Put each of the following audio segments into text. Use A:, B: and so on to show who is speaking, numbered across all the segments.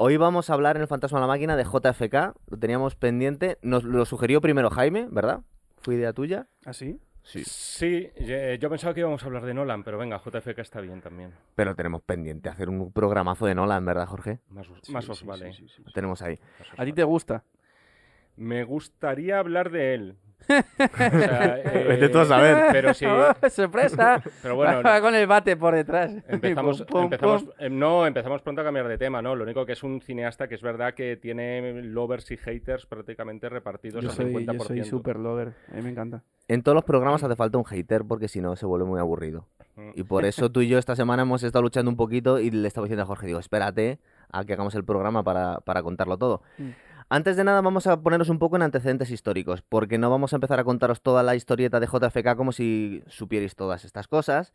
A: Hoy vamos a hablar en el Fantasma de la Máquina de JFK, lo teníamos pendiente, nos lo sugirió primero Jaime, ¿verdad? ¿Fue idea tuya?
B: ¿Ah, sí?
A: Sí.
C: Sí, eh, yo pensaba que íbamos a hablar de Nolan, pero venga, JFK está bien también.
A: Pero tenemos pendiente hacer un programazo de Nolan, ¿verdad, Jorge?
C: Más, os- más os
B: sí,
C: vale.
B: sí, sí, sí.
A: Lo tenemos ahí.
B: ¿A ti
C: vale.
B: te gusta?
C: Me gustaría hablar de él. O sea, eh,
A: Vete tú a saber.
C: Pero sí,
B: ¡Sorpresa!
C: pero bueno,
B: Va con el bate por detrás.
C: Empezamos,
B: Pum, pum,
C: empezamos
B: pum.
C: eh, no, empezamos pronto a cambiar de tema, ¿no? Lo único que es un cineasta que es verdad que tiene lovers y haters prácticamente repartidos
B: Yo
C: al
B: soy,
C: 50%.
B: yo soy super lover. A mí me encanta.
A: En todos los programas hace falta un hater porque si no se vuelve muy aburrido.
C: Mm.
A: Y por eso tú y yo esta semana hemos estado luchando un poquito y le estaba diciendo a Jorge, digo, espérate a que hagamos el programa para, para contarlo todo.
B: Mm.
A: Antes de nada vamos a poneros un poco en antecedentes históricos, porque no vamos a empezar a contaros toda la historieta de JFK como si supierais todas estas cosas.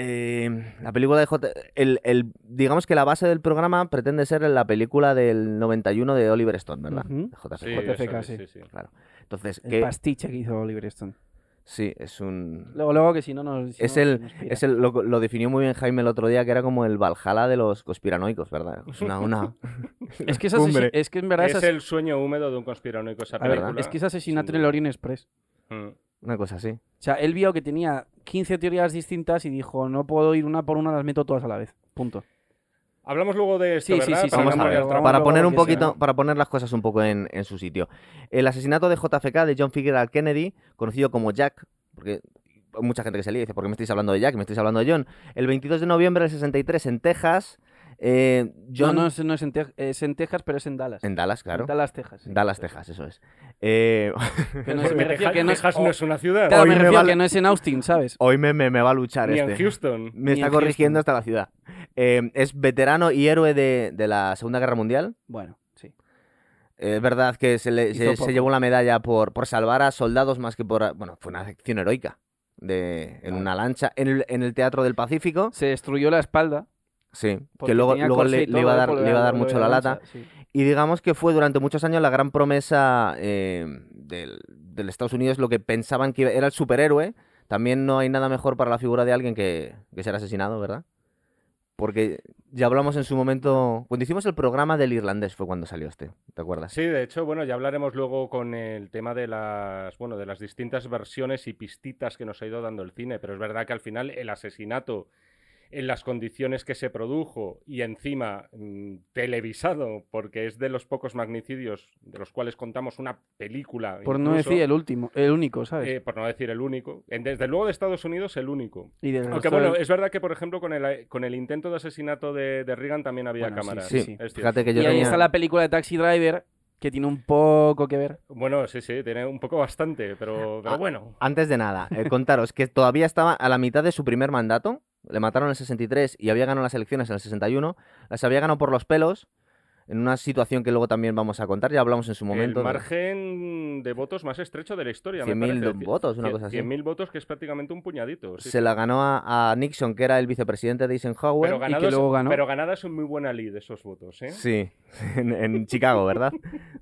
A: Eh, la película de J... El, el- digamos que la base del programa pretende ser la película del 91 de Oliver Stone, ¿verdad?
B: Ujú.
A: De JFK.
C: Sí,
B: JFK,
C: eso es,
B: sí.
C: sí, sí.
A: Claro. Entonces,
B: El
A: que...
B: pastiche que hizo Oliver Stone.
A: Sí, es un...
B: Luego, luego que si no nos. si
A: Es
B: no,
A: el,
B: nos
A: es el lo, lo definió muy bien Jaime el otro día, que era como el Valhalla de los conspiranoicos, ¿verdad? Es una, una...
B: Es que, es, es que en verdad
C: Es
B: esas-
C: el sueño húmedo de un conspiranoico esa
B: ver,
C: película.
B: es que es asesinato
C: sin
B: en el. Orient Express.
C: Mm.
A: una cosa así.
B: O sea, él vio que tenía 15 teorías distintas y dijo, no puedo ir una por una, las meto todas a la vez. Punto.
C: Hablamos luego de esto,
B: Sí, sí,
C: ¿verdad?
B: sí,
C: Para
A: Vamos
C: no
A: a
C: poner
A: ver, para poner un poquito, para poner las cosas un poco en, en su sitio. El asesinato de JFK de John Fitzgerald Kennedy, conocido como Jack, porque hay mucha gente que se lía y dice, ¿por qué me estáis hablando de Jack? ¿Me estáis hablando de John? El 22 de noviembre del 63 en Texas, eh, John...
B: No, no, es, no es, en es en Texas, pero es en Dallas.
A: En Dallas, claro.
B: En Dallas, Texas. sí.
A: Dallas, Texas, eso es. Eh,
B: Que no es,
C: Porque
B: me refiero
C: Texas,
B: que no es,
C: Texas no es una ciudad.
B: claro,
A: Hoy
B: me
A: me
B: refiero que no es en Austin, ¿sabes?
A: hoy me, me, me va a luchar
C: Ni
A: este.
C: en Houston.
A: Me
B: Ni
A: está
B: en
A: corrigiendo
B: Houston.
A: hasta la ciudad. Eh, es veterano y héroe de, de la Segunda Guerra Mundial.
B: Bueno, sí.
A: Eh, Es verdad que se, le-
B: Hizo
A: se, se
B: poco.
A: llevó la medalla por, por salvar a soldados más que por... Bueno, fue una acción heroica. De, en
B: Claro.
A: una lancha en el, en el Teatro del Pacífico.
B: Se destruyó la espalda.
A: Sí,
B: porque
A: que luego, le, le iba a dar,
B: por
A: le iba a dar
B: lo de
A: mucho la lata.
B: sí.
A: Y digamos que fue durante muchos años la gran promesa eh, del, del Estados Unidos, lo que pensaban que iba- era el superhéroe. También no hay nada mejor para la figura de alguien que, que ser asesinado, ¿verdad? Porque ya hablamos en su momento, cuando hicimos el programa del irlandés fue cuando salió este, ¿te acuerdas?
C: Sí, de hecho, bueno, ya hablaremos luego con el tema de las, bueno, de las distintas versiones y pistitas que nos ha ido dando el cine, pero es verdad que al final el asesinato en las condiciones que se produjo y encima mm, televisado, porque es de los pocos magnicidios de los cuales contamos una película.
B: Por no decir el último, el único, ¿sabes?
C: eh, por no decir el único. En- Desde luego de Estados Unidos el único.
B: y
C: Aunque bueno,
B: del-
C: es verdad que por ejemplo con el, con el intento de asesinato de, de Reagan también había
B: Bueno,
C: cámaras.
A: Sí, fíjate que yo
B: y ahí
A: tenía-
B: está la película de Taxi Driver, que tiene un poco que ver.
C: Bueno, sí, sí, tiene un poco bastante, pero, pero
A: Ah,
C: bueno.
A: Antes de nada, eh, contaros que todavía estaba a la mitad de su primer mandato. Le mataron en el 63 y había ganado las elecciones en el 61. Las había ganado por los pelos. En una situación que luego también vamos a contar. Ya hablamos en su momento.
C: el margen de votos más estrecho de la historia. me
A: 100.000
C: parece.
A: votos, una
C: Cien-
A: cosa así.
C: 100.000 votos, que es prácticamente un puñadito. sí,
A: se
C: sí.
A: la ganó a, a Nixon, que era el vicepresidente de Eisenhower.
C: Pero
B: que
C: ganados,
B: luego ganó.
C: pero ganadas son muy buena lead esos votos, ¿eh?
A: Sí, en, en Chicago, ¿verdad?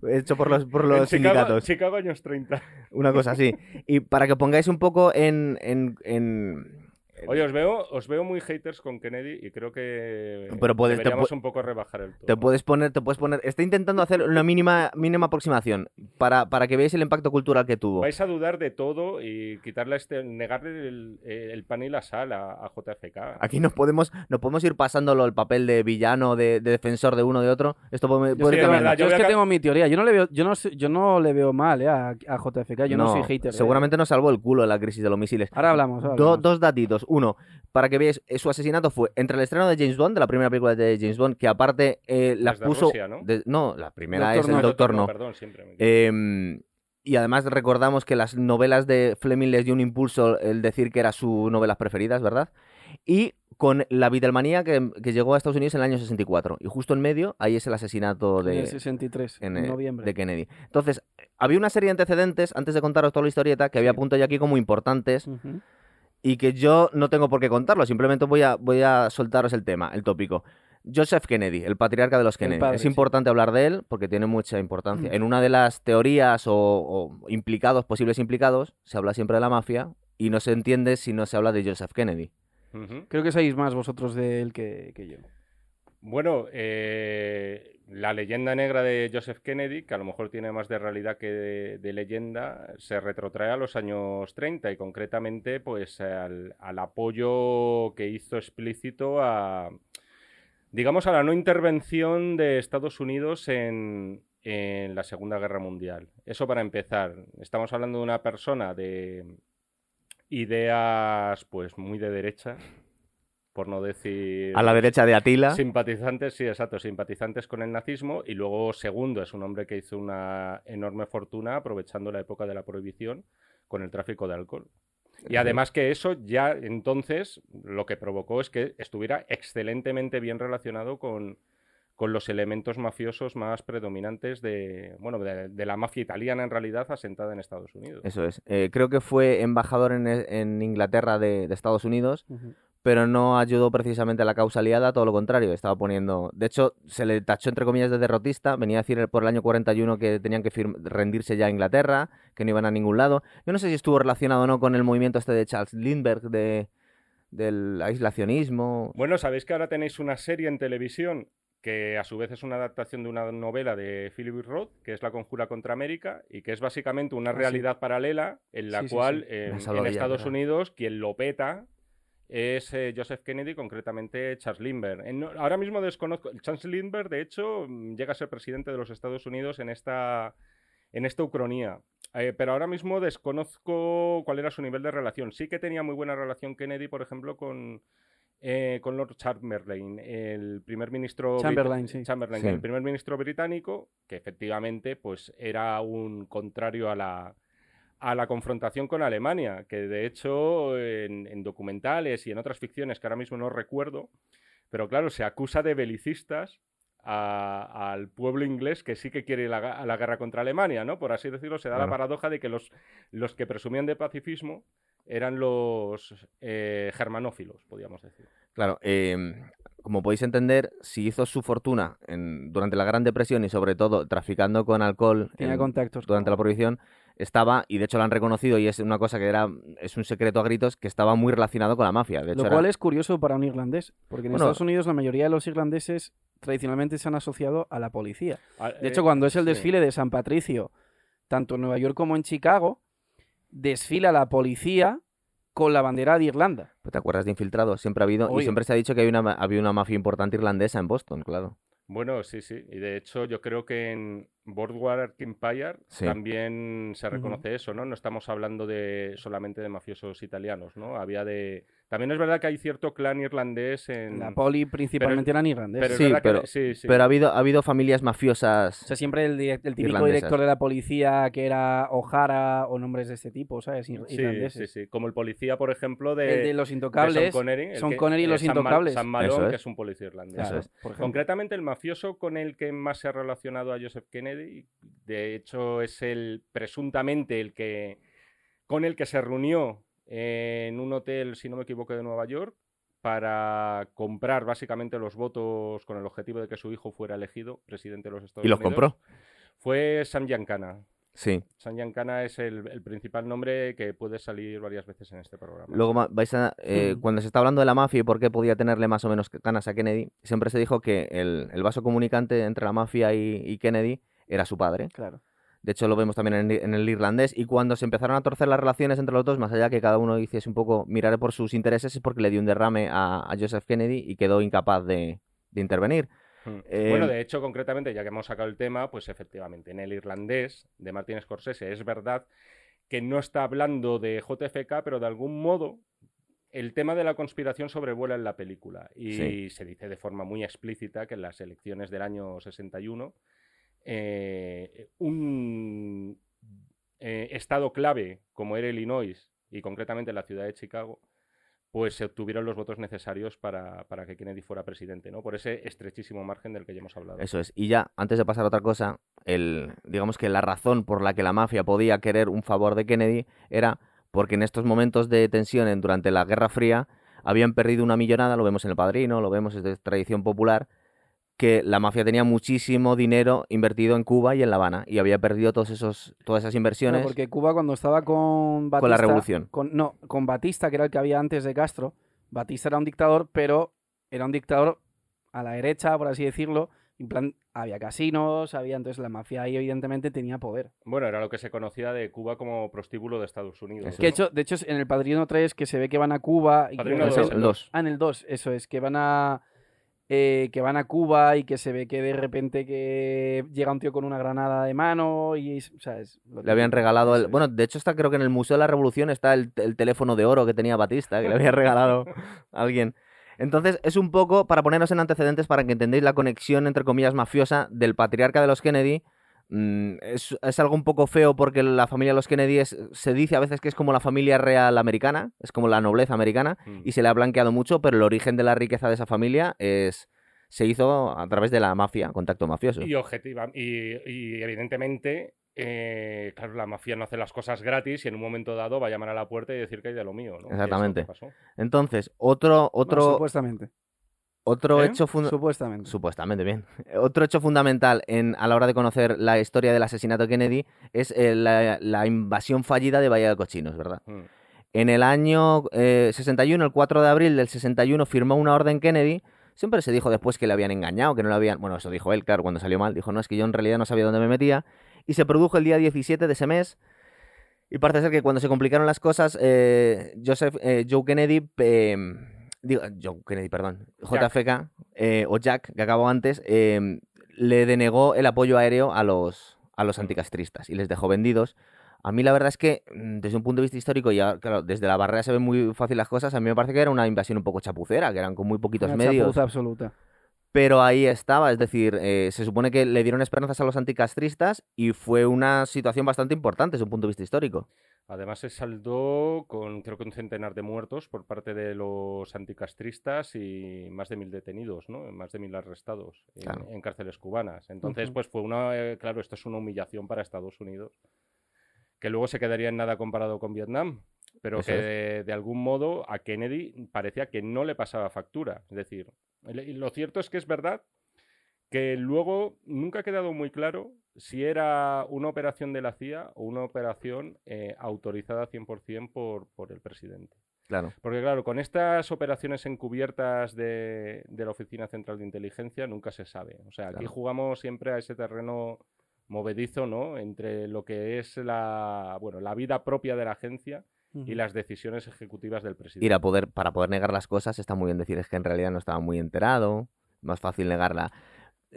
A: Hecho por los, por
C: En
A: los
C: Chicago,
A: sindicatos.
C: Chicago años 30.
A: Una cosa así. Y para que pongáis un poco en. en,
C: Oye, os veo, os veo muy haters con Kennedy y creo que
A: Pero puedes- te
C: deberíamos un poco rebajar el tono.
A: te puedes poner, te puedes poner. Está intentando hacer una mínima, mínima aproximación para, para que veáis el impacto cultural que tuvo.
C: Vais a dudar de todo y quitarle este, negarle el, el pan y la sal a, a JFK.
A: Aquí no podemos, no podemos ir pasándolo el papel de villano, de, de defensor de uno de otro. Esto puede,
B: Yo,
A: puede
B: es
C: verdad,
B: yo
C: yo
B: es que
C: a
B: tengo mi teoría. Yo no le veo, yo no, yo no le veo mal eh, a, a JFK. Yo no, soy hater. de-
A: Seguramente nos salvó el culo en la crisis de los misiles.
B: Ahora hablamos. ahora
A: Do- dos datitos. Uno, para que veáis, eh, su asesinato fue entre el estreno de James Bond, de la primera película de James Bond, que aparte eh, las
C: de
A: puso.
C: Rusia, ¿no?
A: de- no, la primera
B: Doctor
A: es
B: No.
A: el Doctor No.
C: Perdón, siempre me
A: Em, y además recordamos que las novelas de Fleming les dio un impulso el decir que eran sus novelas preferidas, ¿verdad? Y con la Beatlemanía que, que llegó a Estados Unidos en el año 64. Y justo en medio, ahí es el asesinato
B: En el
A: de,
B: 63,
A: en,
B: en,
A: eh,
B: noviembre.
A: de Kennedy. Entonces, había una serie de antecedentes, antes de contaros toda la historieta, que había apuntado yo aquí como importantes
B: Ujú.
A: Y que yo no tengo por qué contarlo, simplemente voy a, voy a soltaros el tema, el tópico. Joseph Kennedy, el patriarca de los Kennedy.
B: padre,
A: es
B: sí.
A: importante hablar de él porque tiene mucha importancia.
B: Mm.
A: En una de las teorías o, o implicados, posibles implicados, se habla siempre de la mafia y no se entiende si no se habla de Joseph Kennedy.
B: Creo que sabéis más vosotros de él que, que yo.
C: Bueno, eh, la leyenda negra de Joseph Kennedy, que a lo mejor tiene más de realidad que de, leyenda, se retrotrae a los años 30 y concretamente pues al, al apoyo que hizo explícito a, digamos, a la no intervención de Estados Unidos en, en la Segunda Guerra Mundial. Eso para empezar. Estamos hablando de una persona de ideas pues muy de derecha, por no decir...
A: A la derecha de Atila.
C: Simpatizantes, sí, exacto, simpatizantes con el nazismo. Y luego, segundo, es un hombre que hizo una enorme fortuna aprovechando la época de la prohibición con el tráfico de alcohol. Y además que eso ya entonces lo que provocó es que estuviera excelentemente bien relacionado con, con los elementos mafiosos más predominantes de, bueno, de, de la mafia italiana en realidad asentada en Estados Unidos.
A: Eso es. Eh, creo que fue embajador en, en Inglaterra de, de Estados Unidos. Pero no ayudó precisamente a la causa aliada, todo lo contrario, estaba poniendo... De hecho, se le tachó entre comillas de derrotista, venía a decir por el año 41 que tenían que rendirse ya a Inglaterra, que no iban a ningún lado. Yo no sé si estuvo relacionado o no con el movimiento este de Charles Lindbergh de, del aislacionismo.
C: Bueno, sabéis que ahora tenéis una serie en televisión que a su vez es una adaptación de una novela de Philip Roth, que es La Conjura contra América, y que es básicamente una
B: Ah, sí.
C: realidad paralela en la
B: Sí,
C: cual
B: sí.
C: eh, en Estados. Unidos quien lo peta es eh, Joseph Kennedy, concretamente Charles Lindbergh. En- ahora mismo desconozco, Charles Lindbergh de hecho mm, llega a ser presidente de los Estados Unidos en esta, en esta ucronía. Eh, pero ahora mismo desconozco cuál era su nivel de relación. Sí que tenía muy buena relación Kennedy, por ejemplo, con, eh, con Lord Chamberlain, el primer ministro
B: Chamberlain, sí.
C: Chamberlain,
A: Sí.
C: el primer ministro británico, que efectivamente pues, era un contrario a la, a la confrontación con Alemania, que de hecho en, en documentales y en otras ficciones que ahora mismo no recuerdo, pero claro, se acusa de belicistas al pueblo inglés que sí que quiere ir a la, a la guerra contra Alemania, ¿no? Por así decirlo, se da la paradoja de que los, los que presumían de pacifismo eran los eh, germanófilos, podríamos decir.
A: Claro, eh, como podéis entender, si hizo su fortuna en- durante la Gran Depresión y sobre todo traficando con alcohol
B: Tenía
A: en-
B: contactos.
A: durante la prohibición, estaba, y de hecho lo han reconocido y es una cosa que era, es un secreto a gritos, que estaba muy relacionado con la mafia. De hecho,
B: Lo
A: era-
B: cual es curioso para un irlandés, porque en
A: Bueno,
B: Estados Unidos la mayoría de los irlandeses tradicionalmente se han asociado a la policía. De hecho,
C: eh,
B: cuando es el
C: sí.
B: desfile de San Patricio, tanto en Nueva York como en Chicago, desfila la policía con la bandera de Irlanda.
A: ¿Te acuerdas de Infiltrados? Siempre ha habido, y siempre se ha dicho que hay una, había una mafia importante irlandesa en Boston, claro.
C: Bueno, sí, sí. Y de hecho, yo creo que en Boardwalk Empire
A: Sí.
C: también se reconoce eso, ¿no? No estamos hablando de solamente de mafiosos italianos, ¿no? Había de. También es verdad que hay cierto clan irlandés en.
B: La poli principalmente eran irlandeses.
C: pero es
A: Sí,
C: que-
A: pero-
C: sí, sí.
A: Pero ha habido, ha habido familias mafiosas.
B: O sea, siempre el, típico
A: Irlandesas.
B: director de la policía que era O'Hara o nombres de este tipo, ¿sabes? Ir-
C: Sí,
B: irlandeses.
C: sí, sí. Como el policía, por ejemplo, de.
B: El de los intocables.
C: Sean Connery. que-
B: Connery y
C: eh,
B: los
C: Ma-
B: intocables.
C: Sam Malone,
A: es.
C: que es un policía irlandés.
B: Claro,
A: es.
B: por ejemplo.
C: Concretamente, el mafioso con el que más se ha relacionado a Joseph Kennedy, de hecho, es el presuntamente el que con el que se reunió en un hotel, si no me equivoco, de Nueva York, para comprar básicamente los votos con el objetivo de que su hijo fuera elegido presidente de los Estados
A: Y los
C: Unidos.
A: compró.
C: Fue Sam Giancana.
A: Sí.
C: Sam Giancana es el, el principal nombre que puede salir varias veces en este programa.
A: Luego vais a. eh,
B: Mm.
A: Cuando se está hablando de la mafia y por qué podía tenerle más o menos ganas a Kennedy, siempre se dijo que el, el vaso comunicante entre la mafia y, y Kennedy era su padre.
B: Claro.
A: De hecho, lo vemos también en, en el irlandés. Y cuando se empezaron a torcer las relaciones entre los dos, más allá que cada uno hiciese un poco mirar por sus intereses, es porque le dio un derrame a, a Joseph Kennedy y quedó incapaz de, de intervenir.
C: Mm.
A: Eh,
C: Bueno, de hecho, concretamente, ya que hemos sacado el tema, pues efectivamente, en el irlandés de Martin Scorsese es verdad que no está hablando de JFK, pero de algún modo el tema de la conspiración sobrevuela en la película. Y
A: Sí.
C: se dice de forma muy explícita que en las elecciones del año 61, eh, un eh, estado clave como era Illinois y concretamente la ciudad de Chicago, pues se obtuvieron los votos necesarios para, para que Kennedy fuera presidente, ¿no? Por ese estrechísimo margen del que ya hemos hablado.
A: Eso es. Y ya, antes de pasar a otra cosa, el, digamos que la razón por la que la mafia podía querer un favor de Kennedy era porque en estos momentos de tensión en- durante la Guerra Fría habían perdido una millonada, lo vemos en El Padrino, lo vemos es de tradición popular, que la mafia tenía muchísimo dinero invertido en Cuba y en La Habana y había perdido todos esos, todas esas inversiones
B: porque Cuba cuando estaba con Batista...
A: con la revolución.
B: con- no, con Batista, que era el que había antes de Castro, Batista era un dictador, pero era un dictador a la derecha, por así decirlo. En plan, había casinos, había entonces la mafia ahí evidentemente tenía poder.
C: Bueno, era lo que se conocía de Cuba como prostíbulo de Estados Unidos.
A: Eso
B: Que de hecho, de hecho es en el Padrino 3 que se ve que van a Cuba y
C: Padrino
B: que-
A: Eso,
C: dos,
A: el dos.
B: Ah, en el 2, eso es, que van a eh, que van a Cuba y que se ve que de repente que llega un tío con una granada de mano y es- o sea, es lo
A: Le habían regalado el... Bueno, de hecho está creo que en el Museo de la Revolución está el, el teléfono de oro que tenía Batista, que le había regalado a alguien. Entonces, es un poco para ponernos en antecedentes para que entendáis la conexión, entre comillas, mafiosa del patriarca de los Kennedy. Mm, es, es algo un poco feo porque la familia de los Kennedy es- se dice a veces que es como la familia real americana, es como la nobleza americana,
C: Mm.
A: y se le ha blanqueado mucho, pero el origen de la riqueza de esa familia es se hizo a través de la mafia, contacto mafioso.
C: Y objetiva, y, y evidentemente, eh, claro, la mafia no hace las cosas gratis y en un momento dado va a llamar a la puerta y decir que hay de lo mío, ¿no? Que es lo que
A: Exactamente.
C: pasó.
A: Entonces, otro,
B: Bueno,
A: otro,
B: supuestamente.
A: Otro
C: ¿Eh?
A: hecho
B: Supuestamente.
A: Supuestamente, bien. Otro hecho fundamental en, a la hora de conocer la historia del asesinato de Kennedy es eh, la, la invasión fallida de Bahía de Cochinos, ¿verdad?
C: Mm.
A: En el año eh, 61, el 4 de abril del 61, firmó una orden Kennedy. Siempre se dijo después que le habían engañado, que no le habían... Bueno, eso dijo él, claro, cuando salió mal. Dijo, no, es que yo en realidad no sabía dónde me metía. Y se produjo el día 17 de ese mes. Y parece ser que cuando se complicaron las cosas, eh, Joseph, eh, Joe Kennedy... digo, Joe Kennedy, perdón.
C: Jack.
A: JFK, eh, o Jack, que acabó antes, eh, le denegó el apoyo aéreo a los, a los anticastristas y les dejó vendidos. A mí la verdad es que, mm, desde un punto de vista histórico, y claro, desde la barrera se ven muy fácil las cosas, a mí me parece que era una invasión un poco chapucera, que eran con muy poquitos
B: Una
A: medios.
B: chapuza absoluta.
A: Pero ahí estaba, es decir, eh, se supone que le dieron esperanzas a los anticastristas y fue una situación bastante importante desde un punto de vista histórico.
C: Además se saldó con creo que un centenar de muertos por parte de los anticastristas y más de mil detenidos, ¿no? Más de mil arrestados en,
A: Claro.
C: en cárceles cubanas. Entonces, pues fue una, eh, claro, esto es una humillación para Estados Unidos, que luego se quedaría en nada comparado con Vietnam, pero
A: Eso
C: que de, de algún modo a Kennedy parecía que no le pasaba factura. Es decir, lo cierto es que es verdad que luego nunca ha quedado muy claro si era una operación de la CIA o una operación eh, autorizada 100% por, por el presidente.
A: Claro.
C: Porque claro, con estas operaciones encubiertas de, de la Oficina Central de Inteligencia nunca se sabe. O sea, aquí jugamos siempre a ese terreno movedizo, ¿no? Entre lo que es la, bueno, la vida propia de la agencia y las decisiones ejecutivas del presidente.
A: Ir a poder, para poder negar las cosas, está muy bien decir es que en realidad no estaba muy enterado, más fácil negarla.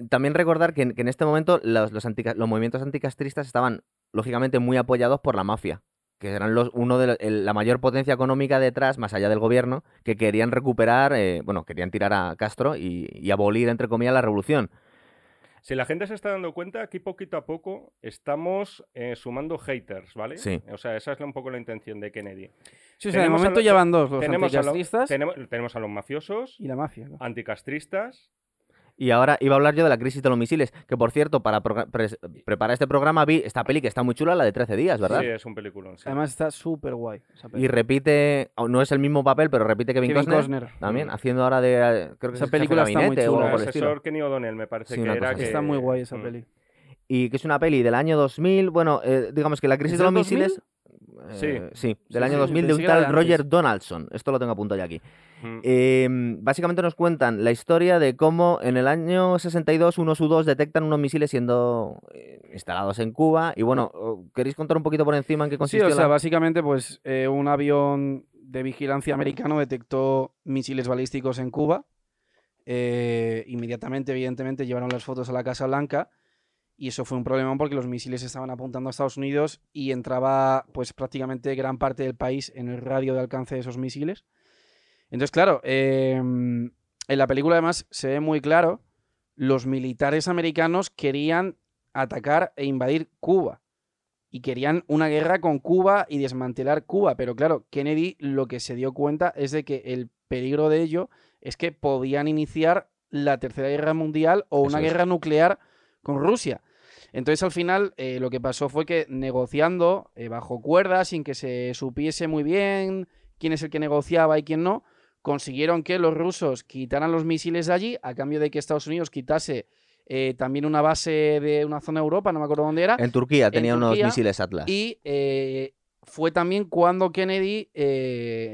A: También recordar que en, que en este momento los, los, antica- los movimientos anticastristas estaban, lógicamente, muy apoyados por la mafia, que eran los, uno de los- el- la mayor potencia económica detrás, más allá del gobierno, que querían recuperar, eh, bueno, querían tirar a Castro y, y abolir, entre comillas, la revolución.
C: Si la gente se está dando cuenta, aquí poquito a poco estamos eh, sumando haters, ¿vale?
A: Sí.
C: O sea, esa es un poco la intención de Kennedy.
B: Sí, o sea, de
C: a
B: momento
C: lo-
B: ya van dos, los
C: tenemos, a lo-
B: anticastristas
C: tenemos, tenemos a los mafiosos,
B: y la mafia. claro.
C: anticastristas.
A: Y ahora iba a hablar yo de la crisis de los misiles, que por cierto, para pres- preparar este programa vi esta peli que está muy chula, la de 13 días, ¿verdad?
C: Sí, es un peliculón. sí.
B: Además está súper guay. esa
A: Y repite, no es el mismo papel, pero repite Kevin,
B: Kevin
A: Costner,
B: Costner.
A: también,
C: Mm.
A: haciendo ahora de, eh, creo que
B: Esa
A: es
B: película está muy chula.
C: el asesor Kenny O'Donnell me parece
A: Sí,
C: que era que...
B: Está muy guay esa
C: Mm.
B: peli.
A: Y que es una peli del año 2000, bueno, eh, digamos que la crisis
B: ¿Es
A: de los
B: del 2000?
A: misiles... eh, sí, del
B: Sí,
A: año
B: sí,
A: 2000 de un tal Roger. Donaldson. Esto lo tengo apuntado ya aquí.
C: Mm.
A: Eh, básicamente nos cuentan la historia de cómo en el año 62 unos U-2 detectan unos misiles siendo eh, instalados en Cuba. Y bueno, ¿queréis contar un poquito por encima en qué
B: Sí,
A: consistió
B: o sea,
A: la-
B: básicamente, pues eh, un avión de vigilancia americano detectó misiles balísticos en Cuba. Inmediatamente, evidentemente, llevaron las fotos a la Casa Blanca. Y eso fue un problema porque los misiles estaban apuntando a Estados Unidos y entraba, pues, prácticamente gran parte del país en el radio de alcance de esos misiles. Entonces, claro, eh, en la película además se ve muy claro, los militares americanos querían atacar e invadir Cuba y querían una guerra con Cuba y desmantelar Cuba. Pero claro, Kennedy lo que se dio cuenta es de que el peligro de ello es que podían iniciar la Tercera Guerra Mundial o una
A: Eso es.
B: guerra nuclear con Rusia. Entonces al final eh, lo que pasó fue que negociando eh, bajo cuerda, sin que se supiese muy bien quién es el que negociaba y quién no, consiguieron que los rusos quitaran los misiles de allí a cambio de que Estados Unidos quitase eh, también una base de una zona de Europa, no me acuerdo dónde era,
A: En Turquía tenía unos
B: Turquía,
A: misiles Atlas.
B: y fue también cuando Kennedy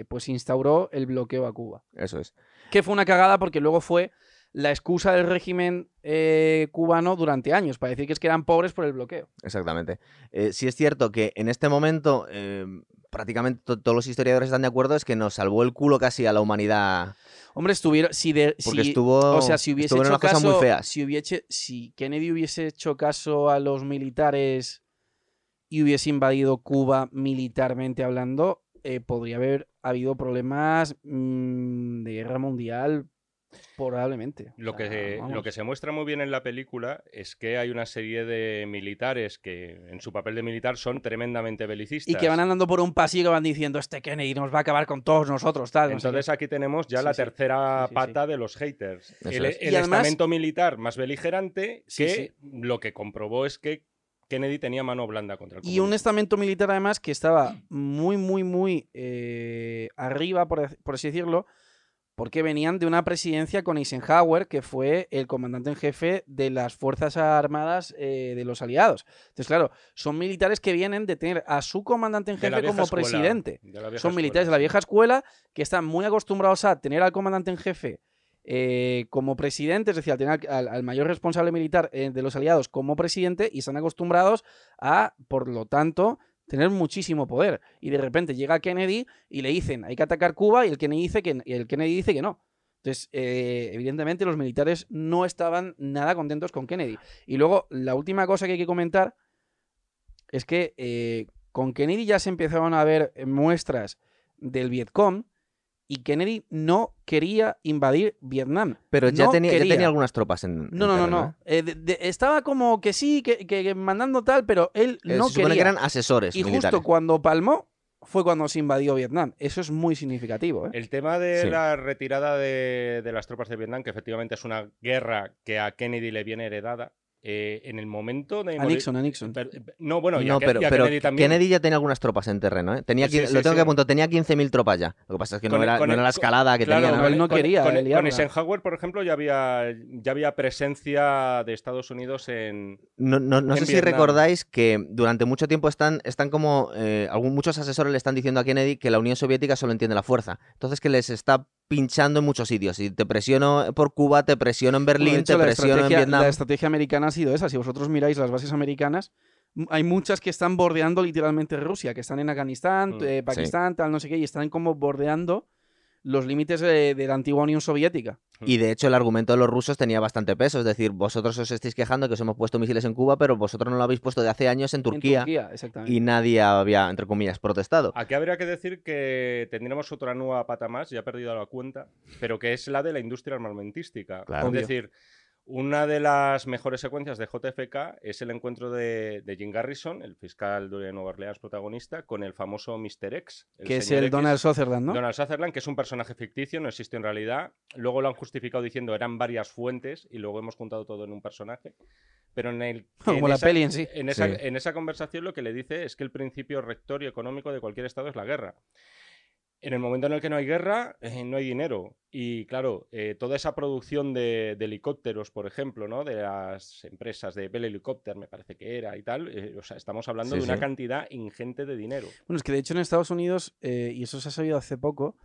B: pues instauró el bloqueo a Cuba.
A: Eso es.
B: Que fue una cagada porque luego fue la excusa del régimen eh, cubano durante años, para decir que es que eran pobres por el bloqueo.
A: Exactamente. Eh, sí es cierto que en este momento eh, prácticamente to- todos los historiadores están de acuerdo, es que nos salvó el culo casi a la humanidad.
B: Hombre, estuvieron. Si de,
A: Porque
B: si-
A: estuvo,
B: o sea, si hubiese hecho caso,
A: muy feas.
B: Si, hubiese, si Kennedy hubiese hecho caso a los militares y hubiese invadido Cuba militarmente hablando, eh, podría haber habido problemas mm, de guerra mundial, probablemente.
C: Lo
B: O
C: que,
B: sea,
C: lo que se muestra muy bien en la película es que hay una serie de militares que en su papel de militar son tremendamente belicistas.
B: Y que van andando por un pasillo y van diciendo, este Kennedy nos va a acabar con todos nosotros, tal. no sé qué".
C: Entonces aquí tenemos ya
B: Sí,
C: la
B: sí.
C: tercera
B: Sí, sí, sí.
C: pata de los haters.
A: Eso
C: El,
A: es.
C: el
B: Y además-
C: estamento militar más beligerante
B: Sí,
C: que
B: sí.
C: lo que comprobó es que Kennedy tenía mano blanda contra el
B: Y un
C: comunismo.
B: estamento militar, además, que estaba muy, muy, muy eh, arriba, por, por así decirlo, porque venían de una presidencia con Eisenhower, que fue el comandante en jefe de las Fuerzas Armadas eh, de los aliados. Entonces, claro, son militares que vienen de tener a su comandante en jefe como
C: escuela,
B: presidente. Son
C: escuela,
B: militares de la vieja escuela que están muy acostumbrados a tener al comandante en jefe eh, como presidente, es decir, a tener al, al mayor responsable militar eh, de los aliados como presidente y están acostumbrados a, por lo tanto, tener muchísimo poder. Y de repente llega Kennedy y le dicen hay que atacar Cuba y el Kennedy dice que, el Kennedy dice que no. Entonces, eh, evidentemente, los militares no estaban nada contentos con Kennedy. Y luego, la última cosa que hay que comentar es que eh, con Kennedy ya se empezaron a ver muestras del Vietcong y Kennedy no quería invadir Vietnam.
A: Pero ya,
B: No
A: tenía, ya
B: quería.
A: tenía algunas tropas en.
B: No,
A: en
B: no, no,
A: terreno,
B: no. Eh, de- de- estaba como que sí, que, que- que mandando tal, pero él
A: ¿eh? Eh,
B: no
A: se supone
B: quería.
A: que eran asesores
B: y
A: militares.
B: justo cuando palmó fue cuando se invadió Vietnam. Eso es muy significativo. ¿eh?
C: El tema de
A: Sí.
C: la retirada de, de las tropas de Vietnam, que efectivamente es una guerra que a Kennedy le viene heredada, eh, en el momento de...
B: A Nixon, a Nixon.
C: Per- No, bueno, y a,
A: no, pero,
C: y a
A: pero
C: Kennedy también.
A: Kennedy ya tenía algunas tropas en terreno, ¿eh? Tenía,
C: Sí,
A: quin-
C: sí,
A: lo tengo
C: sí.
A: que apuntar, tenía 15.000 tropas ya. Lo que pasa es que no
C: Con el-
A: era,
C: con
A: no
C: el-
A: era la escalada que
C: Claro,
A: tenía. ¿no?
B: pero él no
C: con-
B: quería,
C: Con, con. Eisenhower, por ejemplo, ya había, ya había presencia de Estados Unidos en.
A: No, no- no
C: en
A: sé si recordáis que durante mucho tiempo están, están como. eh, algún, muchos asesores le están diciendo a Kennedy que la Unión Soviética solo entiende la fuerza. Entonces que les está pinchando en muchos sitios. Si te presiono por Cuba, te presiono en Berlín,
B: hecho,
A: te presiono en Vietnam.
B: La estrategia americana sido esa. Si vosotros miráis las bases americanas, hay muchas que están bordeando literalmente Rusia, que están en Afganistán,
C: Mm,
B: eh,
A: sí.
B: Pakistán, tal, no sé qué, y están como bordeando los límites de, de la antigua Unión Soviética.
A: Y de hecho el argumento de los rusos tenía bastante peso. Es decir, vosotros os estáis quejando que os hemos puesto misiles en Cuba, pero vosotros no lo habéis puesto de hace años en Turquía.
B: En Turquía, exactamente.
A: y nadie había, entre comillas, protestado.
C: Aquí habría que decir que tendríamos otra nueva pata más, ya he perdido la cuenta, pero que es la de la industria armamentística.
A: Claro.
C: Es
B: Obvio.
C: decir, una de las mejores secuencias de JFK es el encuentro de, de Jim Garrison, el fiscal de Nueva Orleans protagonista, con el famoso Mr. X.
B: que es el
C: X.
B: Donald Sutherland, ¿no?
C: Donald Sutherland, que es un personaje ficticio, no existe en realidad. Luego lo han justificado diciendo eran varias fuentes y luego hemos juntado todo en un personaje. Pero en el.
B: Como
C: en
B: la
C: esa-
B: peli en sí.
C: En esa,
A: Sí.
C: en esa conversación lo que le dice es que el principio rector y económico de cualquier Estado es la guerra. En el momento en el que no hay guerra, eh, no hay dinero. Y claro, eh, toda esa producción de, de helicópteros, por ejemplo, ¿no? de las empresas de Bell Helicopter, me parece que era y tal, eh, o sea, estamos hablando
A: Sí,
C: de una
A: sí.
C: cantidad ingente de dinero.
B: Bueno, es que de hecho en Estados Unidos, y eso se ha sabido hace poco,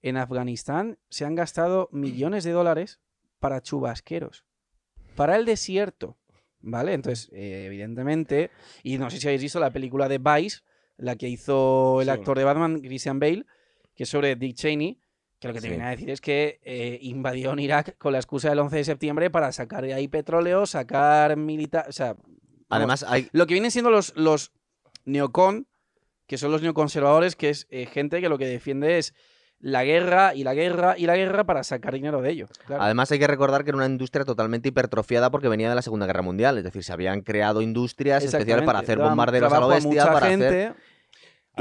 B: en Afganistán se han gastado millones de dólares para chubasqueros, para el desierto, ¿vale? Entonces, evidentemente, y no sé si habéis visto la película de Vice, la que hizo el
C: Sí.
B: actor de Batman, Christian Bale, que es sobre Dick Cheney, que lo que te
A: Sí.
B: viene a decir es que eh, invadió en Irak con la excusa del 11 de septiembre para sacar de ahí petróleo, sacar militar, o sea...
A: Además, hay,
B: lo que vienen siendo los, los neocon, que son los neoconservadores, que es eh, gente que lo que defiende es la guerra y la guerra y la guerra para sacar dinero de ello. claro.
A: Además hay que recordar que era una industria totalmente hipertrofiada porque venía de la Segunda Guerra Mundial, es decir, se habían creado industrias especiales para hacer bombarderos a
B: trabajo
A: bestia, para
B: gente.
A: hacer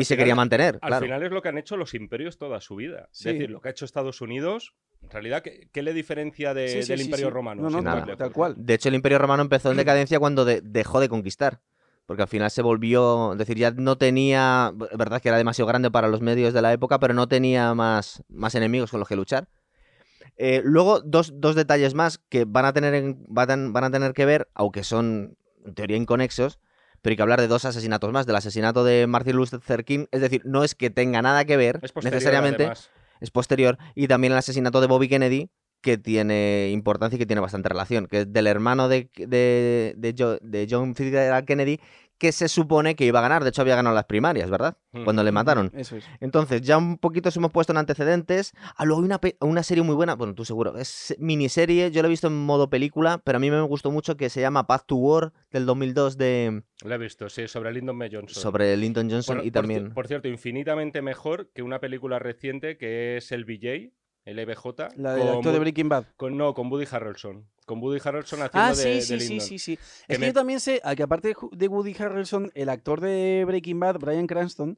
A: y se
C: final-
A: quería mantener,
C: Al
A: claro.
C: final es lo que han hecho los imperios toda su vida.
B: Sí.
C: Es decir, lo que ha hecho Estados Unidos, en realidad, ¿qué, qué le diferencia de-
B: Sí, sí,
C: del
B: sí,
C: imperio
B: sí.
C: romano?
B: No,
A: nada.
B: tal cual.
A: De hecho, el Imperio Romano empezó en decadencia cuando de- dejó de conquistar. Porque al final se volvió, es decir, ya no tenía, verdad que era demasiado grande para los medios de la época, pero no tenía más, más enemigos con los que luchar. Eh, luego, dos, dos detalles más que van a, tener en- van, a- van a tener que ver, aunque son en teoría inconexos, pero hay que hablar de dos asesinatos más, del asesinato de Martin Luther King, es decir, no es que tenga nada que ver necesariamente,
C: además.
A: es posterior, y también el asesinato de Bobby Kennedy, que tiene importancia y que tiene bastante relación, que es del hermano de, de, de, de John Fitzgerald Kennedy, que se supone que iba a ganar. De hecho, había ganado las primarias, ¿verdad?
C: Mm.
A: Cuando le mataron.
B: Eso es.
A: Entonces, ya un poquito se hemos puesto en antecedentes. Ah, luego hay una, una serie muy buena, bueno, tú seguro, es miniserie, yo la he visto en modo película, pero a mí me gustó mucho que se llama Path to War del 2002 de,
C: Lo he visto, sí, sobre Lyndon B. Johnson.
A: sobre Lyndon Johnson
C: Por-
A: y
C: por
A: también...
C: Por, cierto, infinitamente mejor que una película reciente que es el BJ, el EBJ.
B: La del actor de Breaking Bad.
C: con- no, con Woody Harrelson. Con Woody Harrelson haciendo
B: Ah,
C: de,
B: sí,
C: de
B: sí, sí,
C: Lyndon.
B: sí, sí.
C: Que
B: Es que yo también sé que aparte de de Woody Harrelson, el actor de Breaking Bad, Brian Cranston,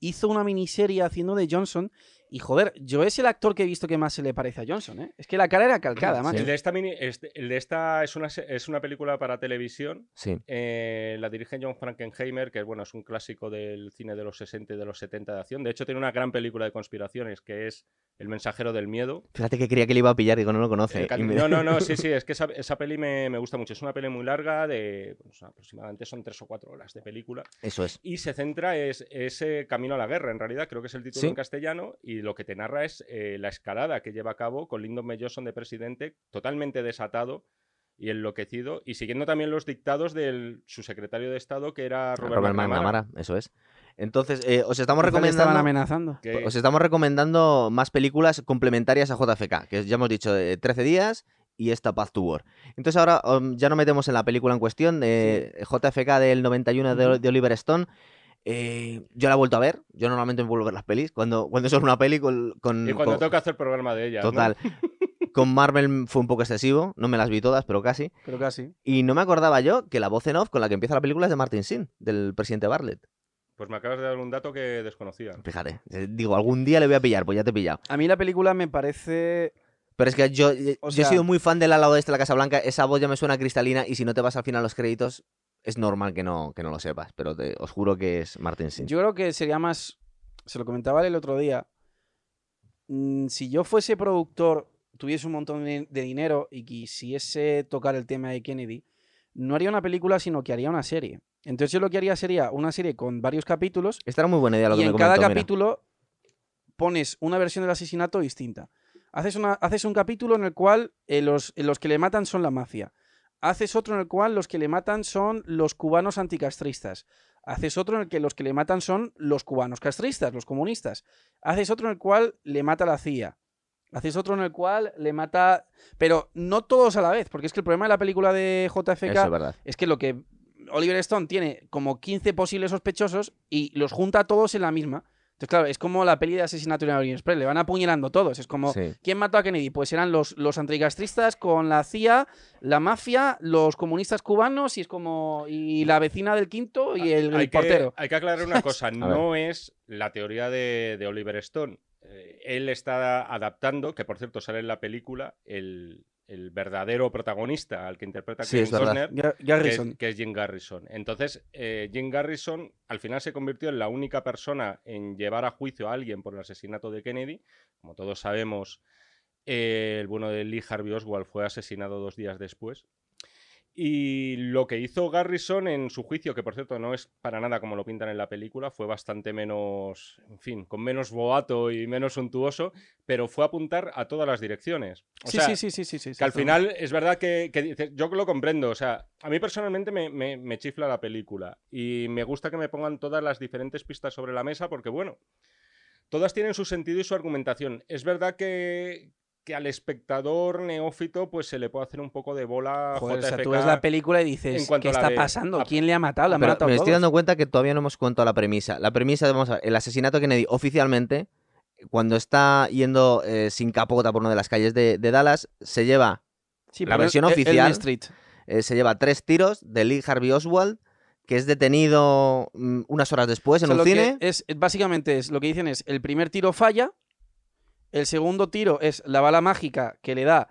B: hizo una miniserie haciendo de Johnson. Y joder, yo es el actor que he visto que más se le parece a Johnson, ¿eh? Es que la cara era calcada, macho.
C: El de esta, mini, este- el de esta es, una, se- es una película para televisión.
A: Sí.
C: eh, la dirige John Frankenheimer, que bueno, es un clásico del cine de los 60 y de los 70 de acción. De hecho, tiene una gran película de conspiraciones que es El mensajero del miedo.
A: Fíjate que creía que le iba a pillar, digo, no lo conoce. Me-
C: No, no, no, sí, sí, es que esa, esa peli me, me gusta mucho. Es una peli muy larga, de pues, aproximadamente son tres o cuatro horas de película.
A: Eso es.
C: Y se centra es ese camino a la guerra, en realidad, creo que es el título
A: Sí.
C: en castellano, y lo que te narra es eh, la escalada que lleva a cabo con Lyndon B. Johnson de presidente, totalmente desatado y enloquecido, y siguiendo también los dictados del su secretario de Estado, que era Robert,
A: Robert
C: McNamara,
A: McNamara, eso es. Entonces, eh, os estamos
B: estaban
A: recomendando...
B: amenazando.
C: que-
A: Os estamos recomendando más películas complementarias a JFK, que ya hemos dicho, eh, 13 días y esta Path to War. Entonces ahora um, ya nos metemos en la película en cuestión, de JFK del 91 de,
B: Ujú.
A: de Oliver Stone. Eh, yo la he vuelto a ver, yo normalmente me vuelvo a ver las pelis, cuando, cuando son una peli con... con-
C: y cuando
A: con-
C: tengo que hacer programa de ella.
A: Total. Con Marvel fue un poco excesivo, no me las vi todas, pero casi.
B: Pero casi.
A: Y no me acordaba yo que la voz en off con la que empieza la película es de Martin Sin, del presidente Bartlett.
C: Pues me acabas de dar un dato que desconocía.
A: Fíjate, eh, digo, algún día le voy a pillar, pues ya te he pillado.
B: A mí la película me parece.
A: Pero es que yo, eh, yo he sido muy fan del al lado este de la Casa Blanca, esa voz ya me suena cristalina y si no te vas al final a los créditos, es normal que no, que no lo sepas, pero te- os juro que es Martin Sin.
B: Yo creo que sería más. Se lo comentaba el otro día. Mm, Si yo fuese productor, tuviese un montón de dinero y quisiese tocar el tema de Kennedy, no haría una película, sino que haría una serie. Entonces yo lo que haría sería una serie con varios capítulos
A: Esta era muy buena idea lo
B: y
A: que
B: en
A: me
B: cada
A: comentó, mira.
B: capítulo pones una versión del asesinato distinta. Haces, una, haces un capítulo en el cual eh, los, eh, los que le matan son la mafia. Haces otro en el cual los que le matan son los cubanos anticastristas. Haces otro en el que los que le matan son los cubanos castristas, los comunistas. Haces otro en el cual le mata la CIA. Haces otro en el cual le mata... Pero no todos a la vez, porque es que el problema de la película de JFK
A: Eso es
B: es que lo que Oliver Stone tiene como 15 posibles sospechosos y los junta a todos en la misma. Entonces, claro, es como la peli de asesinato en el Orient Express, le van apuñalando todos. Es como,
A: Sí.
B: ¿quién mató a Kennedy? Pues eran los, los anticastristas con la CIA, la mafia, los comunistas cubanos y es como. y la vecina del quinto y el, el
C: hay, que,
B: portero.
C: hay que aclarar una cosa, no es la teoría de, de Oliver Stone. Eh, él está adaptando, que por cierto sale en la película, el, el verdadero protagonista al que interpreta
A: Sí,
C: Kevin. Costner,
B: Gar- Garrison.
C: que es Jim Garrison. Entonces, eh, Jim Garrison al final se convirtió en la única persona en llevar a juicio a alguien por el asesinato de Kennedy. Como todos sabemos, eh, el bueno de Lee Harvey Oswald fue asesinado dos días después. Y lo que hizo Garrison en su juicio, que por cierto no es para nada como lo pintan en la película, fue bastante menos, en fin, con menos boato y menos suntuoso, pero fue apuntar a todas las direcciones. O
B: Sí,
C: sea,
B: sí, sí, sí, sí, sí,
C: que al final es verdad que, yo lo comprendo, o sea, a mí personalmente me, me- me chifla la película y me gusta que me pongan todas las diferentes pistas sobre la mesa porque, bueno, todas tienen su sentido y su argumentación. Es verdad que, que al espectador neófito pues se le puede hacer un poco de bola
B: Joder, o sea,
C: JFK.
B: tú ves la película y dices, ¿qué
C: la
B: está
C: ve.
B: pasando? ¿Quién le ha matado? Han matado
A: me estoy dando cuenta que todavía no hemos contado la premisa. La premisa, vamos a ver, el asesinato de Kennedy oficialmente, cuando está yendo eh, sin capota por una de las calles de, de Dallas, se lleva,
B: Sí,
A: la versión
B: el-
A: oficial-
B: Street.
A: eh, se lleva tres tiros de Lee Harvey Oswald, que es detenido mm, unas horas después en
B: O sea,
A: un
B: lo
A: cine.
B: Es- básicamente es lo que dicen es el primer tiro falla, el segundo tiro es la bala mágica que le da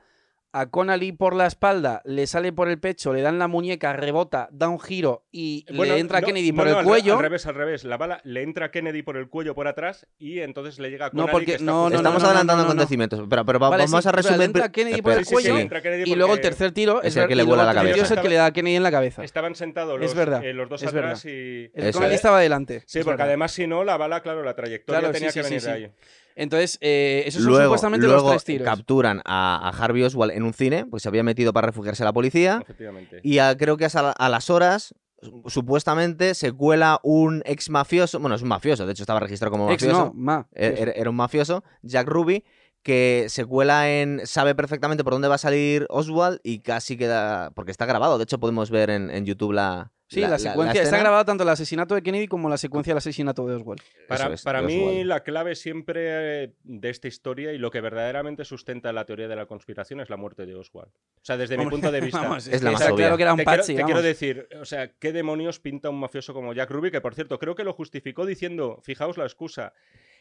B: a Connolly por la espalda, le sale por el pecho, le dan la muñeca, rebota, da un giro y
C: Bueno,
B: le entra a
C: no,
B: Kennedy por
C: no,
B: el cuello.
C: Al revés, al revés. La bala le entra a Kennedy por el cuello por atrás y entonces le llega a
B: No,
C: Connolly,
B: porque-
C: que está
B: no,
C: justo-
B: no,
A: Estamos
B: no,
A: adelantando
B: no, no, no.
A: acontecimientos, pero, pero
B: Vale,
A: vamos
B: sí,
A: a
B: pero le
A: resumir.
B: entra a Kennedy por el
C: Sí, sí, sí,
B: cuello y luego el
C: porque
B: tercer tiro
A: Es
B: es,
A: el que le vuela la
B: el tercer tiro
A: cabeza.
B: es el que le da a Kennedy en la cabeza.
C: Estaban sentados los,
B: Es verdad,
C: eh, los dos
B: es
C: atrás
B: verdad.
C: y...
B: Connolly
A: es.
B: estaba delante.
C: Sí, porque además si no, la bala, claro, la trayectoria tenía que venir de ahí.
B: Entonces, eh, esos son supuestamente
A: luego
B: los tres tiros.
A: capturan a, a Harvey Oswald en un cine, pues se había metido para refugiarse a la policía.
C: Efectivamente.
A: Y a- creo que es a, la- a las horas, su- supuestamente, se cuela un ex mafioso. Bueno, es un mafioso, de hecho estaba registrado como
B: Ex,
A: mafioso.
B: no, ma.
A: E- Era, era un mafioso, Jack Ruby, que se cuela en. sabe perfectamente por dónde va a salir Oswald y casi queda. porque está grabado. De hecho, podemos ver en, en YouTube la.
B: Sí, la, secuencia. está
A: escena.
B: grabado tanto el asesinato de Kennedy como la secuencia del asesinato de Oswald.
C: Para,
A: es,
C: para
A: de
C: mí,
A: Oswald.
C: la clave siempre eh, de esta historia y lo que verdaderamente sustenta la teoría de la conspiración es la muerte de Oswald. O sea, desde mi punto de vista.
B: vamos,
A: Es la más
B: está
A: obvia.
B: claro que era un
C: te quiero, te quiero decir, o sea, ¿qué demonios pinta un mafioso como Jack Ruby? Que por cierto, creo que lo justificó diciendo, fijaos la excusa,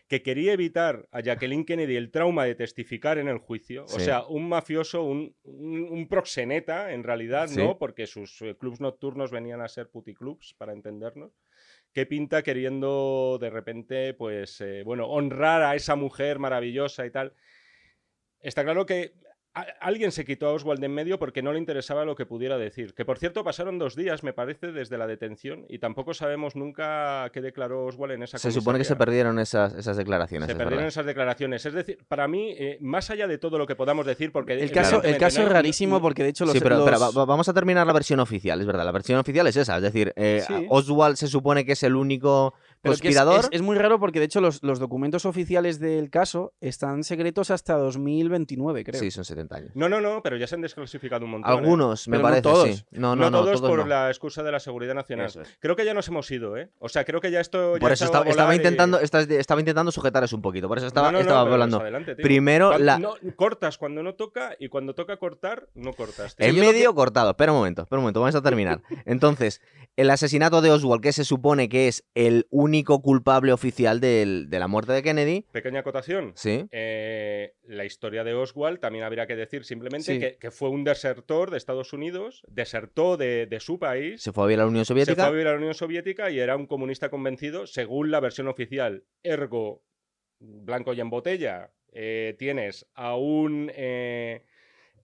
C: que quería evitar a Jacqueline Kennedy el trauma de testificar en el juicio. O sea, un mafioso, un, un- un proxeneta, en realidad,
A: Sí.
C: ¿no? Porque sus eh, clubs nocturnos venían a ser puticlubs, para entendernos. ¿Qué pinta queriendo de repente, pues, eh, bueno, honrar a esa mujer maravillosa y tal? Está claro que alguien se quitó a Oswald de en medio porque no le interesaba lo que pudiera decir. Que por cierto pasaron dos días, me parece, desde la detención y tampoco sabemos nunca qué declaró Oswald en esa
A: Se supone que se perdieron esas, esas declaraciones.
C: Se
A: es
C: perdieron
A: verdad.
C: esas declaraciones. Es decir, para mí, eh, más allá de todo lo que podamos decir, porque
B: El caso, el caso
C: no-
B: es rarísimo porque de hecho los.
A: sí, pero,
B: los-
A: pero va- va- vamos a terminar la versión oficial, es verdad. La versión oficial es esa. Es decir, eh,
B: Sí.
A: Oswald se supone que es el único
B: es-
A: conspirador.
B: Es, es muy raro porque de hecho los, los documentos oficiales del caso están secretos hasta 2029, creo.
A: Sí, son 70 años.
C: No, no, no, pero ya se han desclasificado un montón. ¿eh?
A: Algunos, me
B: Pero no
A: parece,
B: todos.
A: sí. No,
C: No,
A: no, no,
C: todos, por
A: no.
C: la excusa de la seguridad nacional.
A: Eso es.
C: Creo que ya nos hemos ido, ¿eh? O sea, creo que ya esto. ya
A: Por eso estaba,
C: y-
A: intentando, estaba intentando sujetaros un poquito. Por eso estaba,
C: No, no, no,
A: estaba
C: pero
A: hablando.
C: adelante.
A: Primero, la-
C: no, cortas cuando no toca y cuando toca cortar, no cortas. tío.
A: En medio cortado. Espera un momento, espera un momento, vamos a terminar. Entonces, el asesinato de Oswald, que se supone que es el único culpable oficial del- de la muerte de Kennedy.
C: Pequeña acotación.
A: Sí.
C: Eh, la historia de Oswald también habría que decir simplemente
B: Sí.
C: que, que fue un desertor de Estados Unidos, desertó de, de su país,
A: Se fue a vivir a la Unión
C: se fue a
A: Soviética.
C: vivir a la Unión Soviética y era un comunista convencido, según la versión oficial. Ergo, blanco y en botella, eh, tienes a un eh,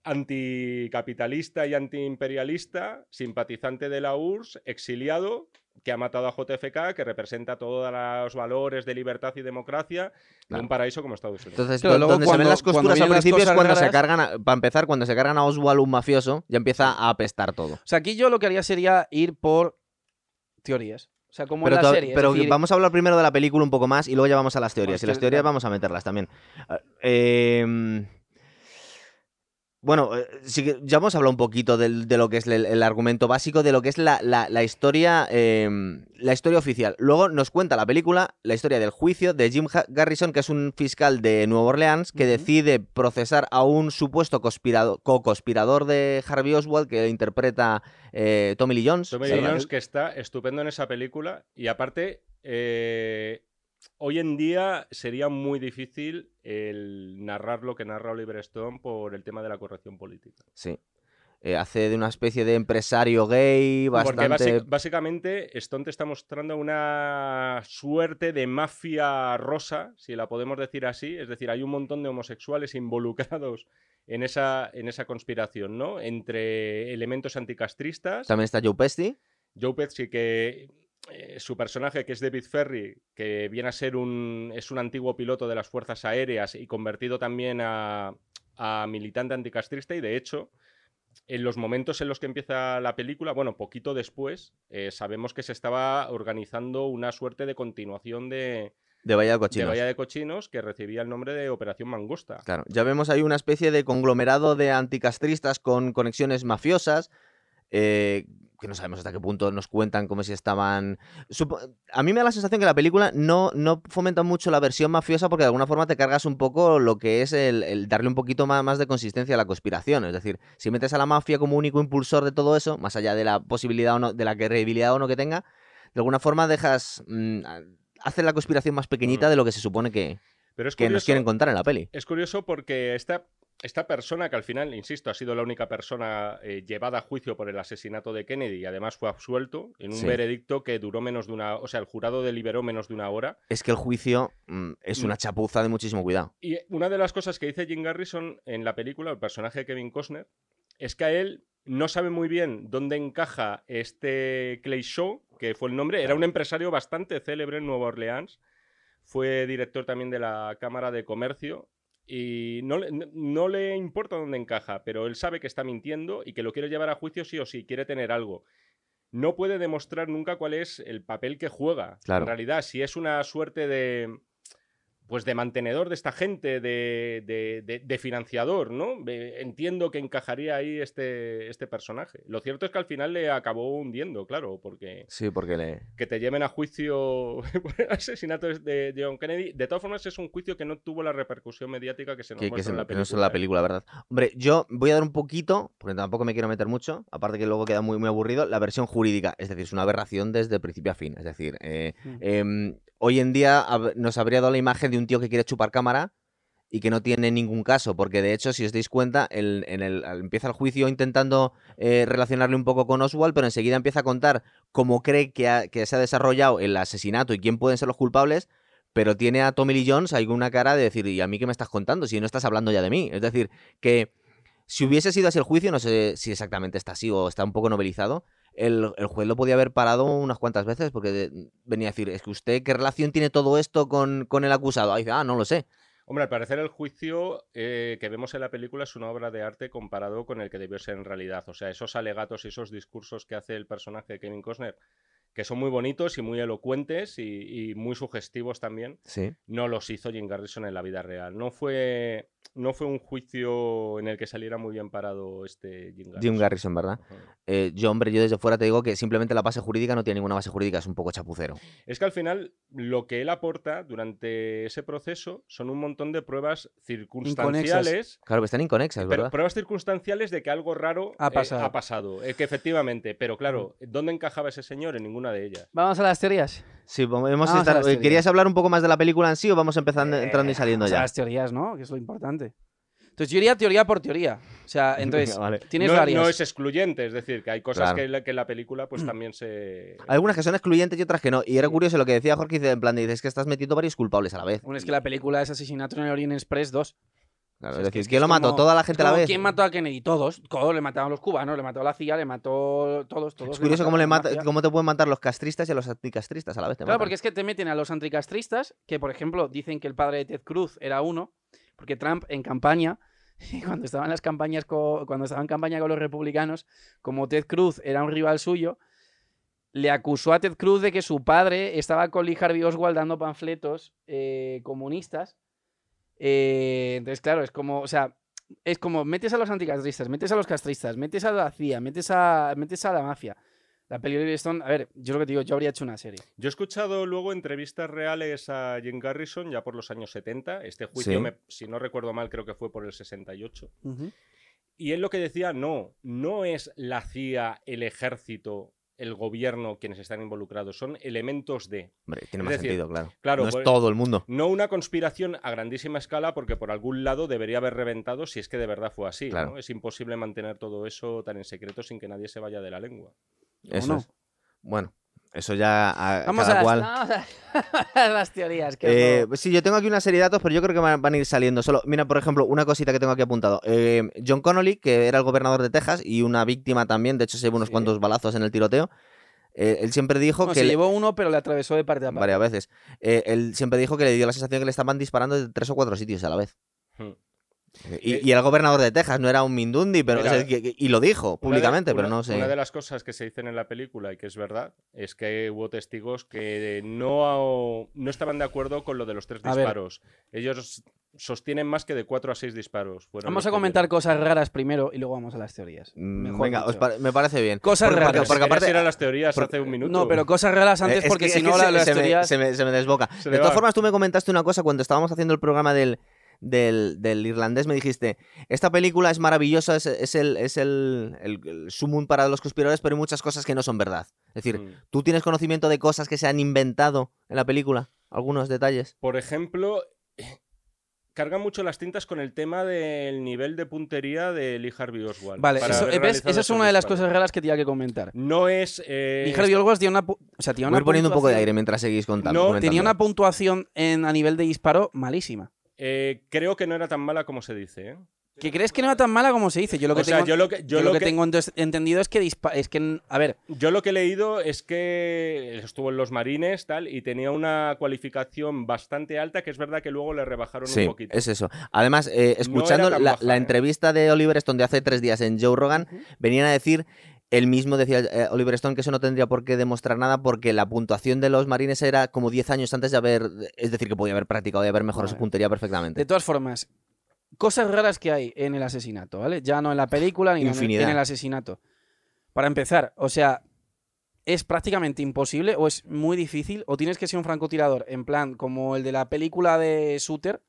C: anticapitalista y antiimperialista, simpatizante de la URSS, exiliado, que ha matado a JFK, que representa todos los valores de libertad y democracia de
A: Claro.
C: un paraíso como Estados Unidos.
A: Entonces,
B: luego
A: donde se
B: cuando-
A: ven las costuras al
B: las
A: principio es cuando se cargan, a- para empezar, cuando se cargan a Oswald un mafioso, ya empieza a apestar todo.
B: O sea, aquí yo lo que haría sería ir por teorías. O sea, como
A: Pero,
B: en la serie.
A: pero
B: decir,
A: vamos a hablar primero de la película un poco más y luego ya vamos a las teorías. y las
B: que-
A: teorías
B: claro.
A: vamos a meterlas también. Eh, bueno, eh, sí que ya hemos hablado un poquito de lo que es el, el argumento básico, de lo que es la, la- la historia eh, la historia oficial. Luego nos cuenta la película la historia del juicio de Jim Garrison, que es un fiscal de Nueva Orleans que decide procesar a un supuesto conspirado- co-conspirador de Harvey Oswald que interpreta eh, Tommy Lee Jones.
C: Tommy. Lee Jones, que está estupendo en esa película. Y aparte, eh, hoy en día sería muy difícil el narrar lo que narra Oliver Stone por el tema de la corrección política.
A: Sí. Eh, hace de una especie de empresario gay
C: Porque
A: bastante.
C: basi- básicamente Stone te está mostrando una suerte de mafia rosa, si la podemos decir así. Es decir, hay un montón de homosexuales involucrados en esa, en esa conspiración, ¿no? Entre elementos anticastristas.
A: También está Joe Pesci.
C: Joe Pesci, que eh, su personaje, que es David Ferry, que viene a ser un, es un antiguo piloto de las Fuerzas Aéreas y convertido también a, a militante anticastrista, y de hecho, en los momentos en los que empieza la película, bueno, poquito después, eh, sabemos que se estaba organizando una suerte de continuación de,
A: De Bahía de
C: de
A: Cochinos.
C: Bahía de Cochinos que recibía el nombre de Operación Mangosta.
A: Claro, ya vemos ahí una especie de conglomerado de anticastristas con conexiones mafiosas. Eh, que no sabemos hasta qué punto nos cuentan como si estaban. Supo- A mí me da la sensación que la película no, no fomenta mucho la versión mafiosa porque de alguna forma te cargas un poco lo que es el, el darle un poquito más, más de consistencia a la conspiración. Es decir, si metes a la mafia como único impulsor de todo eso, más allá de la posibilidad o no, de la credibilidad o no que tenga, de alguna forma dejas. mm, hace la conspiración más pequeñita de lo que se supone que,
C: Pero es
A: que nos quieren contar en la peli.
C: Es curioso porque esta, esta persona, que al final, insisto, ha sido la única persona eh, llevada a juicio por el asesinato de Kennedy y además fue absuelto en un
A: Sí.
C: veredicto que duró menos de una... O sea, el jurado deliberó menos de una hora.
A: Es que el juicio mm, es una chapuza de muchísimo cuidado.
C: Y una de las cosas que dice Jim Garrison en la película, el personaje de Kevin Costner, es que a él no sabe muy bien dónde encaja este Clay Shaw, que fue el nombre. Era un empresario bastante célebre en Nueva Orleans. fue director también de la Cámara de Comercio y no, le- no- no le importa dónde encaja, pero él sabe que está mintiendo y que lo quiere llevar a juicio sí o sí, quiere tener algo. No puede demostrar nunca cuál es el papel que juega.
A: Claro.
C: En realidad, si es una suerte de pues de mantenedor de esta gente, de, de- de- de financiador, ¿no? Entiendo que encajaría ahí este, este personaje. Lo cierto es que al final le acabó hundiendo, claro, porque
A: Sí, porque le...
C: que te lleven a juicio por el asesinato de John Kennedy. De todas formas, es un juicio que no tuvo la repercusión mediática que se nos
A: Que, que
C: muestra
A: se-
C: en la
A: que
C: película.
A: no es solo la
C: ¿eh?
A: película, ¿verdad? Hombre, yo voy a dar un poquito, porque tampoco me quiero meter mucho, aparte que luego queda muy, muy aburrido, la versión jurídica. Es decir, es una aberración desde principio a fin. Es decir, eh,
B: Mm.
A: em, hoy en día nos habría dado la imagen de un tío que quiere chupar cámara y que no tiene ningún caso, porque de hecho, si os dais cuenta, el- en el, empieza el juicio intentando eh, relacionarle un poco con Oswald, pero enseguida empieza a contar cómo cree que, se ha desarrollado el asesinato y quién pueden ser los culpables, pero tiene a Tommy Lee Jones ahí una cara de decir, ¿y a mí qué me estás contando? Si no estás hablando ya de mí. Es decir, que si hubiese sido así el juicio, no sé si exactamente está así o está un poco novelizado, el, el juez lo podía haber parado unas cuantas veces porque de- venía a decir, es que usted, ¿qué relación tiene todo esto con, con el acusado? Ahí dice, ah, no lo sé.
C: Hombre, al parecer el juicio eh, que vemos en la película es una obra de arte comparado con el que debió ser en realidad. O sea, esos alegatos y esos discursos que hace el personaje de Kevin Costner, que son muy bonitos y muy elocuentes y, y muy sugestivos también,
A: Sí.
C: no los hizo Jim Garrison en la vida real. No fue, no fue un juicio en el que saliera muy bien parado este Jim Garrison.
A: Jim Garrison, ¿verdad? Eh, yo, hombre, yo desde fuera te digo que simplemente la base jurídica no tiene ninguna base jurídica, es un poco chapucero.
C: Es que al final lo que él aporta durante ese proceso son un montón de pruebas circunstanciales.
A: Claro, que están inconexas,
C: Pero
A: ¿verdad?
C: pruebas circunstanciales de que algo raro
B: Ha
C: eh,
B: pasado.
C: ha pasado, eh, que efectivamente, pero claro, ¿dónde encajaba ese señor? En ninguna de ellas.
B: Vamos a las teorías.
A: Sí, vamos hemos
B: Vamos a
A: estar-
B: las teorías.
A: ¿Querías hablar un poco más de la película en sí o vamos empezando, entrando y
B: Eh,
A: saliendo
B: vamos a
A: ya?
B: las teorías, ¿no? Que es lo importante. Entonces yo iría teoría por teoría. O sea, entonces,
A: vale.
B: tienes
C: no,
B: varias.
C: no es excluyente, es decir, que hay cosas
A: Claro.
C: que, la, que en la película pues también se...
A: Hay algunas que son excluyentes y otras que no. Y era curioso lo que decía Jorge, en plan, de, dices que estás metiendo varios culpables a la vez.
B: Bueno, es que la película es Asesinato en el Orient Express 2.
A: Claro,
B: O sea,
A: es
B: es
A: decir,
B: es que
A: ¿quién
B: es
A: lo mató? ¿Toda la
B: Es
A: gente a la vez?
B: ¿Quién mató a Kennedy? Todos. Todos le mataron los cubanos, le mató a la CIA, le mató todos. todos
A: Es curioso cómo, le
B: a
A: mata, cómo te pueden matar los castristas y a los anticastristas a la vez. te
B: Claro,
A: matan.
B: porque es que te meten a los anticastristas, que por ejemplo dicen que el padre de Ted Cruz era uno, porque Trump en campaña, cuando estaba en las campañas cuando estaba en campaña con los republicanos, como Ted Cruz era un rival suyo, le acusó a Ted Cruz de que su padre estaba con Lee Harvey Oswald dando panfletos eh, comunistas. Eh, entonces, claro, es como, o sea, es como metes a los anticastristas, metes a los castristas, metes a la CIA, metes a, metes a la mafia. La peli de Stone, a ver, yo lo que te digo, yo habría hecho una serie.
C: Yo he escuchado luego entrevistas reales a Jim Garrison ya por los años 70. Este juicio,
A: Sí.
C: me- si no recuerdo mal, creo que fue por el 68. Y él lo que decía, no, no es la CIA, el ejército, el gobierno quienes están involucrados, son elementos de.
A: Hombre, tiene más
C: decir,
A: sentido, claro.
C: claro,
A: no es
C: pues-
A: todo el mundo.
C: No una conspiración a grandísima escala porque por algún lado debería haber reventado si es que de verdad fue así.
A: Claro.
C: ¿no? Es imposible mantener todo eso tan en secreto sin que nadie se vaya de la lengua.
A: Eso
B: no?
A: es. Bueno, eso ya a
B: Vamos
A: cada
B: a, las,
A: cual.
B: vamos a las teorías. Que
A: Eh, sí, yo tengo aquí una serie de datos, pero yo creo que van a ir saliendo. Solo, mira, por ejemplo, una cosita que tengo aquí apuntado. Eh, John Connolly, que era el gobernador de Texas y una víctima también, de hecho se llevó unos
B: Sí.
A: cuantos balazos en el tiroteo. eh, él siempre dijo
B: no,
A: que
B: se
A: le-
B: llevó uno, pero le atravesó de parte a parte.
A: varias veces. Él siempre dijo que le dio la sensación que le estaban disparando de tres o cuatro sitios a la vez.
C: Hmm.
A: Y,
C: Eh,
A: y era el gobernador de Texas, no era un Mindundi, pero y lo dijo
C: de-
A: públicamente, pero
C: una-
A: no sé.
C: Una de las cosas que se dicen en la película y que es verdad es que hubo testigos que no, no estaban de acuerdo con lo de los tres disparos. Ellos sostienen más que de cuatro a seis disparos.
B: Vamos a comentar cosas raras primero y luego vamos a las teorías.
A: Mm,
B: Mejor
A: Venga, os me parece bien.
B: Cosas
A: Porque- porque-
B: raras.
A: porque
C: querías
A: aparte,
C: ir a las teorías
A: por-
C: hace un minuto.
B: No, pero cosas raras antes
A: Eh, es
B: porque
A: que-
B: si no
A: se,
B: las
A: se me,
B: teorías...
A: se me- se me desboca.
C: Se
A: de todas
C: va.
A: formas, tú me comentaste una cosa cuando estábamos haciendo el programa del, del, del irlandés. Me dijiste: Esta película es maravillosa, es, es el, es el, el, el sumum para los conspiradores, pero hay muchas cosas que no son verdad. Es decir,
C: Mm.
A: ¿tú tienes conocimiento de cosas que se han inventado en la película? ¿Algunos detalles?
C: Por ejemplo, cargan mucho las tintas con el tema del nivel de puntería de Lee Harvey Oswald.
B: Vale, eso-
C: haber
B: ¿ves? esa es una de las
C: disparos.
B: cosas raras que tenía que comentar.
C: No es. eh,
B: Y Harvey Oswald tiene una, o sea, tenía
A: Voy
B: una
A: ir poniendo un poco de aire mientras seguís contando.
C: No,
A: comentando.
B: Tenía una puntuación en, a nivel de disparo malísima.
C: Eh, creo que no era tan mala como se dice. ¿eh?
B: ¿Que crees que no era tan mala como se dice? Yo lo que
C: O sea,
B: tengo,
C: yo lo que- yo
B: yo
C: lo
B: lo que
C: que-
B: tengo entendido es que, dispa- es que, a ver,
C: Yo lo que he leído es que estuvo en los marines tal y tenía una cualificación bastante alta, que es verdad que luego le rebajaron
A: Sí,
C: un poquito.
A: es eso. Además, eh, escuchando
C: baja,
A: la
C: ¿eh?
A: entrevista de Oliver Stone de hace tres días en Joe Rogan, venían a decir, él mismo decía eh, Oliver Stone que eso no tendría por qué demostrar nada porque la puntuación de los marines era como 10 años antes de haber, es decir, que podía haber practicado y haber mejorado su puntería
B: de
A: perfectamente.
B: todas formas, cosas raras que hay en el asesinato, ¿vale? Ya no en la película ni en el-
A: Infinidad.
B: en el asesinato. Para empezar, o sea, es prácticamente imposible o es muy difícil o tienes que ser un francotirador en plan como el de la película de Shooter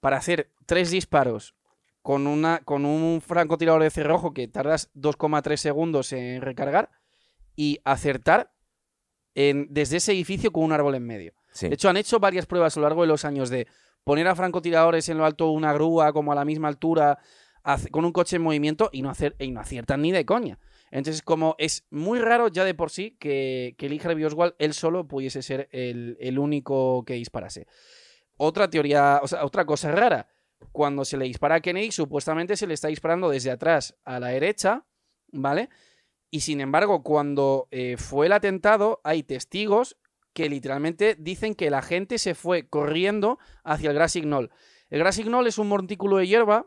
B: para hacer tres disparos con, una, con un francotirador de cerrojo que tardas 2,3 segundos en recargar y acertar en- desde ese edificio con un árbol en medio.
A: Sí.
B: De hecho, han hecho varias pruebas a lo largo de los años de poner a francotiradores en lo alto de una grúa, como a la misma altura, con un coche en movimiento y no, hacer, y no aciertan ni de coña. Entonces, como es muy raro ya de por sí que, que Lee Harvey Oswald él solo pudiese ser el, el único que disparase. Otra teoría, o sea, otra cosa rara. Cuando se le dispara a Kennedy, supuestamente se le está disparando desde atrás a la derecha, ¿vale? Y sin embargo, cuando eh, fue el atentado, hay testigos que literalmente dicen que la gente se fue corriendo hacia el Grassy Knoll. El Grassy Knoll es un montículo de hierba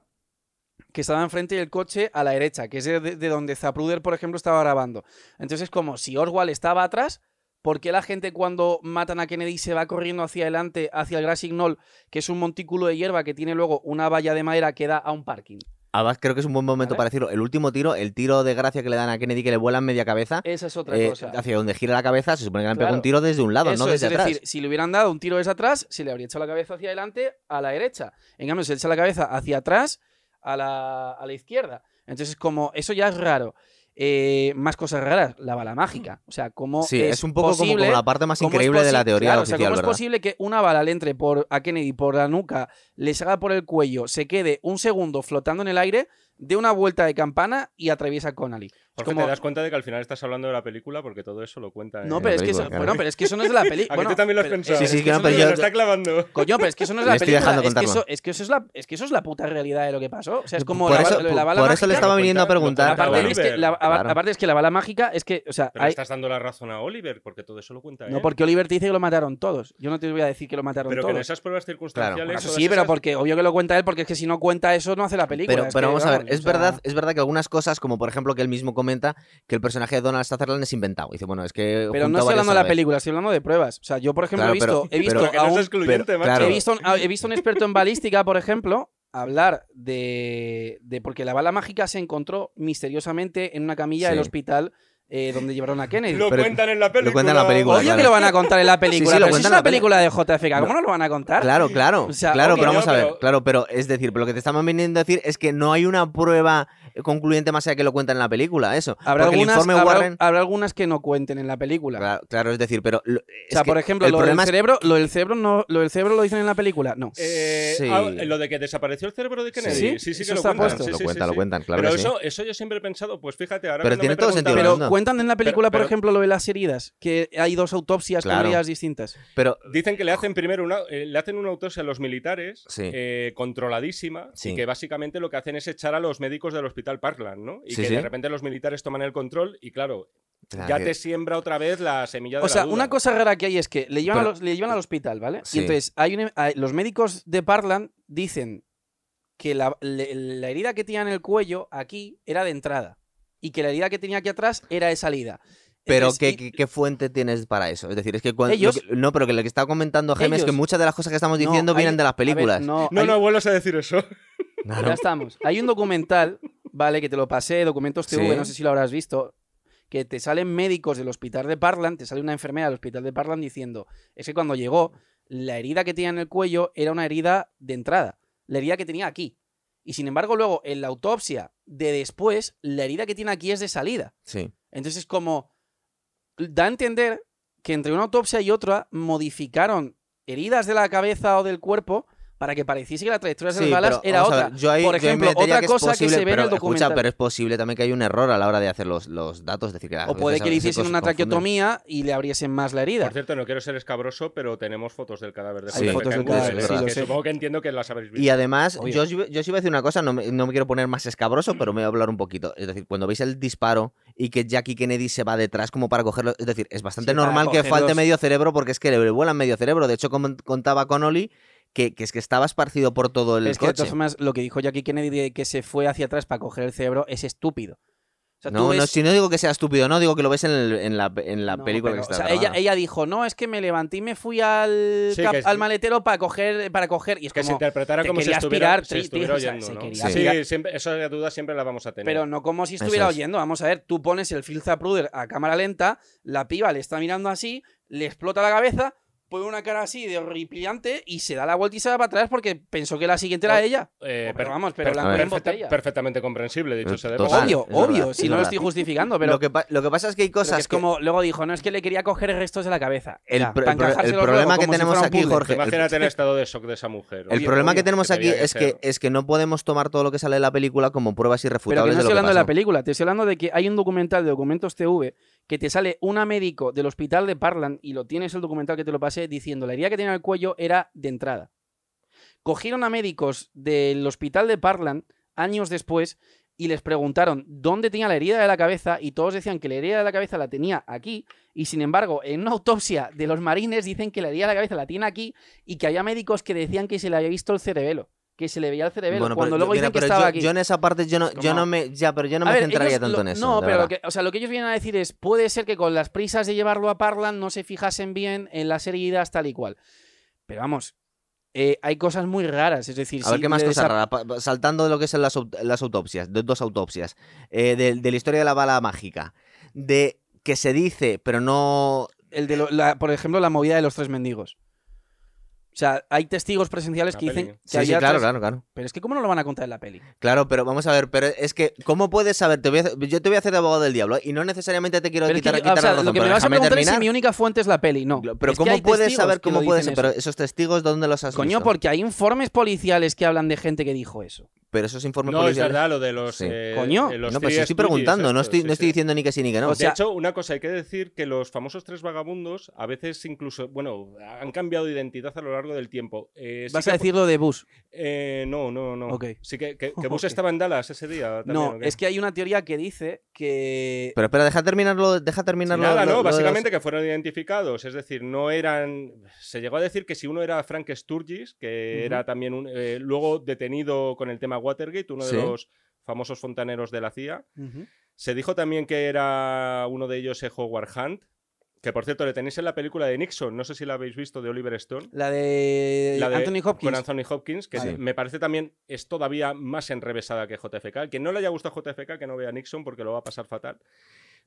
B: que estaba enfrente del coche a la derecha, que es de, de donde Zapruder, por ejemplo, estaba grabando. Entonces es como si Oswald estaba atrás, ¿por qué la gente cuando matan a Kennedy se va corriendo hacia adelante, hacia el Grassy Knoll, que es un montículo de hierba que tiene luego una valla de madera que da a un parking?
A: Además, creo que es un buen momento para decirlo. El último tiro, el tiro de gracia que le dan a Kennedy que le vuelan media cabeza,
B: Esa es otra
A: eh,
B: cosa.
A: hacia donde gira la cabeza, se supone que le han pegado un tiro desde un lado,
B: Eso
A: no
B: es,
A: desde
B: es
A: atrás.
B: decir, si le hubieran dado un tiro desde atrás, se le habría echado la cabeza hacia adelante a la derecha. En cambio, se echa la cabeza hacia atrás a la, a la izquierda. Entonces, como eso ya es raro. Eh, más cosas raras, la bala mágica. O sea, como
A: sí,
B: es,
A: es, un poco como,
B: posible,
A: como la parte más
B: cómo
A: increíble de la teoría
B: claro, o sea,
A: oficial,
B: ¿cómo
A: ¿verdad?
B: es posible que una bala le entre por, a Kennedy por la nuca, le salga por el cuello, se quede un segundo flotando en el aire, dé una vuelta de campana y atraviesa a Connolly? Es
C: Jorge,
B: como-
C: te das cuenta de que al final estás hablando de la película porque todo eso lo cuenta.
B: No,
C: en-
B: pero
A: la
B: es, que eso,
A: claro.
B: bueno, pero es que eso no es de la película.
C: ¿A que tú también lo has pensado?
A: Sí, sí,
C: Es
A: que no, pero yo-
C: lo está clavando.
B: Coño, pero es que eso no es
A: Le
B: la
A: estoy
B: película.
A: dejando
B: es, que eso, es que eso es la, es que eso es la puta realidad de lo que pasó. O sea, es como
A: por
B: la,
A: eso,
B: la
A: por-
B: bala
A: por eso le estaba viniendo a preguntar.
B: Aparte, es que la,
A: Claro.
B: aparte es que la bala mágica es que, o sea,
C: Pero
B: hay-
C: estás dando la razón a Oliver porque todo eso lo cuenta
B: no
C: él.
B: porque Oliver te dice que lo mataron todos. Yo no te voy a decir que lo mataron
C: Pero que en
B: todos.
C: esas pruebas circunstanciales.
A: Claro.
B: Sí, pero porque obvio que lo cuenta él, porque es que si no cuenta eso no hace la película.
A: Pero, pero vamos a ver, es
B: o sea,
A: verdad, es verdad que algunas cosas, como por ejemplo que él mismo comenta que el personaje de Donald Sutherland es inventado. Dice, bueno, es que.
B: Pero no estoy hablando de la película, estoy hablando de pruebas. O sea, yo, por ejemplo,
A: Claro,
B: he visto,
A: pero-
B: he visto
C: Pero
B: a un-
C: excluyente,
A: pero-
C: macho.
A: claro.
B: He visto, a- he visto un experto en balística, por ejemplo, hablar de, de porque la bala mágica se encontró misteriosamente en una camilla
A: Sí.
B: del hospital eh, donde llevaron a Kennedy.
C: Lo
A: Pero-
C: cuentan en la película.
A: lo cuentan en la película,
B: Obvio
A: claro.
B: que lo van a contar en la película,
A: Sí, sí, lo
B: pero si es
A: cuentan en
B: una
A: la peli-
B: película de JFK, ¿cómo no lo van a contar?
A: Claro, claro,
B: O sea,
A: claro,
B: ok,
A: pero vamos
C: no,
A: a ver,
C: pero-
A: claro, pero es decir, pero lo que te estamos viniendo a decir es que no hay una prueba concluyente más allá que lo cuentan en la película, eso.
B: Habrá
A: Porque
B: algunas,
A: el informe
B: habrá,
A: Warren,
B: habrá algunas que no cuenten en la película.
A: claro, claro, es decir, pero lo-
B: o sea,
A: que
B: por ejemplo,
A: el
B: lo del,
A: problema es-
B: cerebro, lo del cerebro no, lo del cerebro lo dicen en la película, no.
C: Eh,
A: Sí.
C: ah, lo de que desapareció el cerebro de Kennedy.
B: Sí,
C: Sí, sí, que
B: eso
C: lo
B: está
C: cuentan.
B: puesto.
C: sí,
A: Lo
C: sí,
A: cuentan,
C: sí,
A: lo
C: sí.
A: cuentan, claro
C: Pero
A: que sí.
C: eso, eso yo siempre he pensado, pues fíjate, ahora
A: Pero tiene
C: me
A: todo sentido
B: Pero cuentan en la película,
C: pero-
B: por ejemplo, lo de las heridas, que hay dos autopsias con heridas distintas.
A: pero
C: Dicen que le hacen primero una, eh, le hacen una autopsia a los militares,
A: Sí.
C: eh, controladísima,
A: Sí.
C: y que básicamente lo que hacen es echar a los médicos del hospital Parkland, ¿no? Y
A: Sí,
C: que
A: sí.
C: de repente los militares toman el control y claro,
A: Claro,
C: ya
A: que-
C: te siembra otra vez la semilla de
B: O sea,
C: la duda.
B: una cosa rara que hay es que le llevan,
A: Pero-
B: a los- le llevan al hospital, ¿vale?
A: Sí.
B: Y entonces hay un- hay- los médicos de Parkland dicen que la, le- la herida que tenía en el cuello aquí era de entrada y que la herida que tenía aquí atrás era de salida.
A: Pero
B: Entonces,
A: ¿qué,
B: y-
A: qué, qué fuente tienes para eso? Es decir, es que cuando...
B: Ellos-
A: no, pero que lo que está comentando Jaime es que muchas de las cosas que estamos
B: no,
A: diciendo
B: hay-
A: vienen de las
B: ver,
A: películas.
B: no,
C: No,
B: hay-
C: no vuelvas a decir eso.
B: Ya estamos. Hay un documental, ¿vale? Que te lo pasé, Documentos TV,
A: Sí.
B: no sé si lo habrás visto, que te salen médicos del hospital de Parkland, te sale una enfermera del hospital de Parkland diciendo, es que cuando llegó, la herida que tenía en el cuello era una herida de entrada, la herida que tenía aquí. Y sin embargo, luego, en la autopsia de después, la herida que tiene aquí es de salida.
A: Sí.
B: Entonces es como, da a entender que entre una autopsia y otra modificaron heridas de la cabeza o del cuerpo para que pareciese que la trayectoria de
A: Sí,
B: las balas
A: pero
B: era otra.
A: ver, yo ahí-
B: Por ejemplo, otra
A: que
B: cosa que se ve en el documental.
A: Escucha, pero es posible también que hay un error a la hora de hacer los, los datos. Es decir, que
B: o puede que le hiciesen
A: se
B: una traqueotomía y le abriesen más la herida.
C: Por cierto, no quiero ser escabroso, pero tenemos fotos del cadáver de
A: Hay
C: JFK
A: fotos del cadáver, sí, lo
C: que
B: sé.
C: Supongo que entiendo que las habréis visto.
A: Y además, yo, os iba- yo os iba a decir una cosa, no me, no me quiero poner más escabroso, pero me voy a hablar un poquito. Es decir, cuando veis el disparo y que Jackie Kennedy se va detrás como para cogerlo, es decir, es bastante
B: Sí,
A: normal que falte medio cerebro porque es que le vuelan medio cerebro. De hecho, como contaba Connolly, que, que es que estaba esparcido por todo el
B: es que de todas formas, lo que dijo Jackie Kennedy de que se fue hacia atrás para coger el cerebro es estúpido. O sea, tú
A: no, no, si no digo que sea estúpido, no, digo que lo ves en, el- en la, en la
B: No,
A: película
B: pero,
A: que
B: o
A: está
B: sea, ella, dijo, no, es que me levanté y me fui al,
C: Sí,
B: cap-
C: que es-
B: al maletero para coger, para coger. Y es
C: que se interpretara
B: te
C: como si estuviera,
B: aspirar,
C: si
B: tri-
C: estuviera
B: tío, o sea,
C: oyendo, Sí, siempre, esa duda siempre la vamos a tener.
B: Pero no como si estuviera
A: es.
B: oyendo. Vamos a ver, tú pones el Phil Zapruder a cámara lenta, la piba le está mirando así, le explota la cabeza, pone una cara así de horripilante y se da la vuelta y se va para atrás porque pensó que la siguiente era
C: O-
B: ella.
C: Eh,
B: Pero
C: per-
B: vamos, pero
C: per-
B: la
C: perfecta- perfectamente comprensible, dicho sea de
B: obvio, obvio,
A: verdad,
B: si
A: es
B: no lo estoy justificando, pero,
A: lo, que pa- lo que pasa es que hay
B: pero que
A: cosas
B: es como luego dijo, no es que le quería coger restos de la cabeza.
A: El pro- problema
B: luego,
A: que
B: si
A: tenemos aquí. Jorge,
C: Imagínate el estado de shock de esa mujer.
A: El
B: Obvio,
A: problema que tenemos
C: que
A: aquí es, que, es que no podemos tomar todo lo que sale de la película como pruebas
B: Pero que
A: irrefutables
B: no
A: de lo
B: estoy
A: que
B: hablando de la película, te estoy hablando de que hay un documental de Documentos TV que te sale una médico del hospital de Parland y lo tienes el documental que te lo pasé diciendo la herida que tenía en el cuello era de entrada. Cogieron a médicos del hospital de Parland años después y les preguntaron dónde tenía la herida de la cabeza y todos decían que la herida de la cabeza la tenía aquí y sin embargo en una autopsia de los marines dicen que la herida de la cabeza la tiene aquí y que había médicos que decían que se le había visto el cerebelo, que se le veía el cerebelo
A: Bueno,
B: cuando
A: pero
B: luego
A: mira,
B: dicen que
A: pero
B: estaba
A: yo,
B: aquí.
A: yo en esa parte yo no, yo no me ya, pero yo no
B: A
A: me
B: ver,
A: centraría tanto
B: lo-
A: en eso.
B: No, pero lo que, o sea, lo que ellos vienen a decir es, puede ser que con las prisas de llevarlo a Parland no se fijasen bien en las heridas tal y cual. Pero vamos, eh, hay cosas muy raras, es decir,
A: A ver
B: si
A: qué más cosas raras. Saltando de lo que son las, las autopsias, de dos autopsias, eh, de, de la historia de la bala mágica, de que se dice, pero no.
B: el de lo- la- por ejemplo, la movida de los tres mendigos. O sea, hay testigos presenciales
C: La
B: que dicen
C: peli.
B: que
A: Sí, sí, claro,
B: tres-
A: claro, claro.
B: Pero es que ¿cómo no lo van a contar en la peli?
A: Claro, pero vamos a ver, pero es que, ¿cómo puedes saber? Te voy a yo te voy a hacer de abogado del diablo y no necesariamente te quiero
B: Pero es que
A: quitar,
B: yo-
A: quitar
B: o sea,
A: la razón,
B: lo que
A: pero
B: me vas a preguntar es si mi única fuente es la peli. No.
A: Pero
B: es
A: ¿cómo puedes saber cómo puedes Pero
B: eso.
A: esos testigos, ¿dónde los has
B: Coño,
A: visto?
B: porque hay informes policiales que hablan de gente que dijo eso.
A: Pero esos informes
C: No, es verdad lo de los.
A: Sí.
C: eh,
B: Coño.
C: eh, los
A: no, si estoy preguntando, no estoy,
C: sí,
A: no estoy
C: sí.
A: diciendo ni que sí ni que no.
B: O sea-
C: de hecho, una cosa, hay que decir que los famosos tres vagabundos a veces incluso, bueno, han cambiado de identidad a lo largo del tiempo. Eh, sí
B: Vas
C: que-
B: a decir lo de Bush.
C: Eh, no, no, no.
B: Ok.
C: Sí que, que, que Bush estaba en Dallas ese día. también,
B: No, es que hay una teoría que dice que...
A: Pero espera, deja terminarlo, deja
C: Sí,
A: terminarlo.
C: nada,
A: lo-
C: no,
A: lo los-
C: básicamente que fueron identificados, es decir, no eran... Se llegó a decir que si uno era Frank Sturgis, que era también un, eh, luego detenido con el tema Watergate, uno
A: Sí.
C: de los famosos fontaneros de la CIA, se dijo también que era uno de ellos eh, Howard Hunt, que por cierto le tenéis en la película de Nixon, no sé si la habéis visto, de Oliver Stone.
B: La de,
C: La de-
B: Anthony Hopkins.
C: Con Anthony Hopkins, que
A: Vale.
C: me parece también es todavía más enrevesada que JFK. Que no le haya gustado JFK, que no vea Nixon porque lo va a pasar fatal.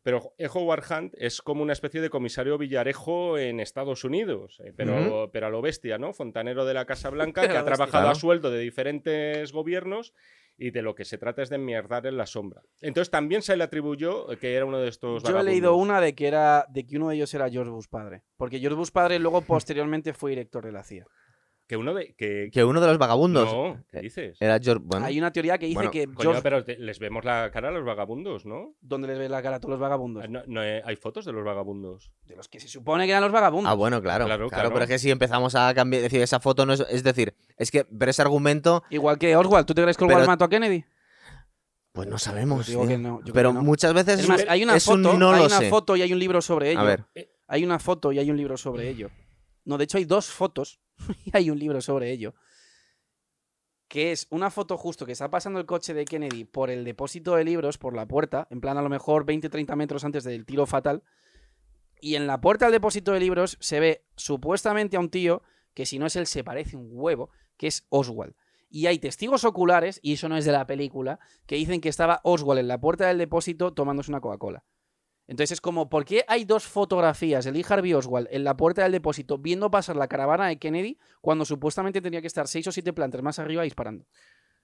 C: Pero Howard Hunt es como una especie de comisario Villarejo en Estados Unidos, eh, pero, pero a lo bestia, ¿no? Fontanero de la Casa Blanca, que ha trabajado a sueldo de diferentes gobiernos y de lo que se trata es de enmierdar en la sombra. Entonces también se le atribuyó que era uno de estos
B: Yo he leído una de que era de que uno de ellos era George Bush padre, porque George Bush padre luego posteriormente fue director de la CIA.
C: Que uno de... Que,
A: Que uno de los vagabundos
C: No, ¿qué dices?
A: era George. Bueno,
B: Hay una teoría que dice
A: bueno,
B: que
C: Coño,
B: George
C: pero te- les vemos la cara a los vagabundos, ¿no?
B: ¿Dónde les ve la cara a todos los vagabundos?
C: Ah, no- no, eh, hay fotos de los vagabundos.
B: De los que se supone que eran los vagabundos.
A: Ah, bueno, claro,
C: Claro,
A: claro.
C: claro.
A: Pero es que si empezamos a cambiar, decir, esa foto no es. Es decir, es que, pero ese argumento,
B: Igual que Oswald, ¿tú te crees que Oswald
A: Pero-
B: mató a Kennedy?
A: pues no sabemos.
B: Pues digo
A: tío.
B: que no, yo
A: pero
B: que no.
A: muchas veces
B: Es más, hay una
A: es un
B: foto,
A: no
B: hay
A: lo
B: una
A: sé.
B: foto y hay un libro sobre ello.
A: A ver,
B: Hay una foto y hay un libro sobre ello. No, de hecho hay dos fotos y hay un libro sobre ello. Que es una foto justo que está pasando el coche de Kennedy por el depósito de libros, por la puerta, en plan a lo mejor 20-30 metros antes del tiro fatal. Y en la puerta del depósito de libros se ve supuestamente a un tío que si no es él se parece un huevo, que es Oswald. Y hay testigos oculares, y eso no es de la película, que dicen que estaba Oswald en la puerta del depósito tomándose una Coca-Cola. Entonces es como, ¿por qué hay dos fotografías de Lee Harvey Oswald en la puerta del depósito viendo pasar la caravana de Kennedy cuando supuestamente tendría que estar seis o siete plantas más arriba disparando?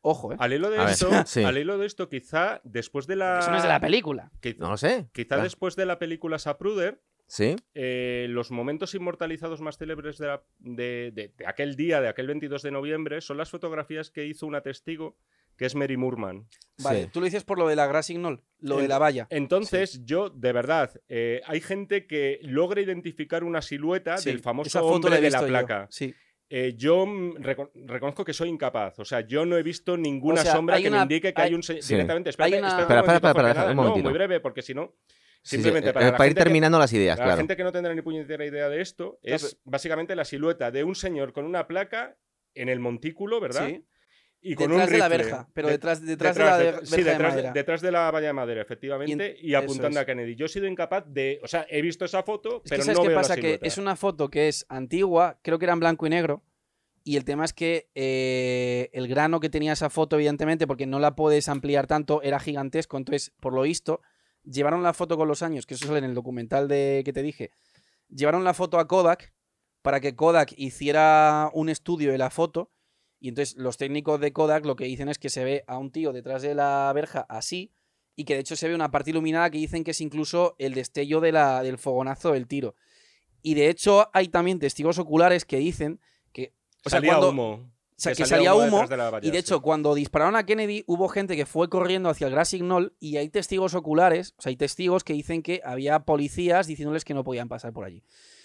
B: Ojo, ¿eh?
C: Al hilo de esto,
A: sí.
C: al hilo de esto, quizá después de la.
B: Eso no es de la película.
C: quiz-
A: no lo sé.
C: Quizá
A: Claro.
C: después de la película Sapruder,
A: ¿Sí?
C: eh, los momentos inmortalizados más célebres de, la- de- de- de aquel día, de aquel 22 de noviembre, son las fotografías que hizo una testigo, que es Mary Moorman.
B: Vale,
A: Sí.
B: tú lo dices por lo de la Grassignol, lo de la valla.
C: Entonces, yo, de verdad, eh, hay gente que logra identificar una silueta
B: Sí,
C: del famoso hombre
B: la
C: de la
B: yo,
C: placa.
B: Sí.
C: Eh, yo mm, reco- reconozco que soy incapaz. O sea, yo no he visto ninguna
B: O sea,
C: sombra que
B: una-
C: me indique que hay,
B: hay-
C: un...
A: Sí.
C: Directamente, espérate,
B: una-
C: espérate
A: espera,
C: porque
A: espera,
C: nada-
A: un
C: no, muy breve, porque si no...
A: Sí, sí,
C: Simplemente
A: eh,
C: para la
A: para ir
C: que-
A: terminando las ideas,
C: La
A: claro.
C: gente que no tendrá ni puñetera idea de esto es básicamente la silueta de un señor con una placa en el montículo, ¿verdad?
B: Sí.
C: Y con
B: Detrás
C: un
B: de la
C: rifle.
B: verja, pero
C: De-
B: detrás, detrás, de la de-
C: sí,
B: verja de
C: detrás,
B: madera.
C: detrás de la valla de madera, efectivamente, y, apuntando
B: es.
C: a Kennedy. Yo he sido incapaz de. O sea, he visto esa foto,
B: Es que
C: pero
B: ¿sabes
C: no
B: qué
C: veo
B: pasa?
C: la
B: Que es una foto que es antigua, creo que era en blanco y negro. Y el tema es que eh, el grano que tenía esa foto, evidentemente, porque no la puedes ampliar tanto, era gigantesco. Entonces, por lo visto, llevaron la foto con los años, que eso sale en el documental de que te dije. Llevaron la foto a Kodak para que Kodak hiciera un estudio de la foto. Y entonces los técnicos de Kodak lo que dicen es que se ve a un tío detrás de la verja así. Y que de hecho se ve una parte iluminada que dicen que es incluso el destello de la, del fogonazo del tiro. Y de hecho hay también testigos oculares que dicen que... O sea,
C: salía
B: cuando,
C: humo.
B: o sea, que salía humo
C: de la valla,
B: y de
C: sí.
B: hecho, cuando dispararon a Kennedy, hubo gente que fue corriendo hacia el Knoll y hay testigos oculares, o sea, hay testigos que dicen que había policías diciéndoles que no podían pasar por allí.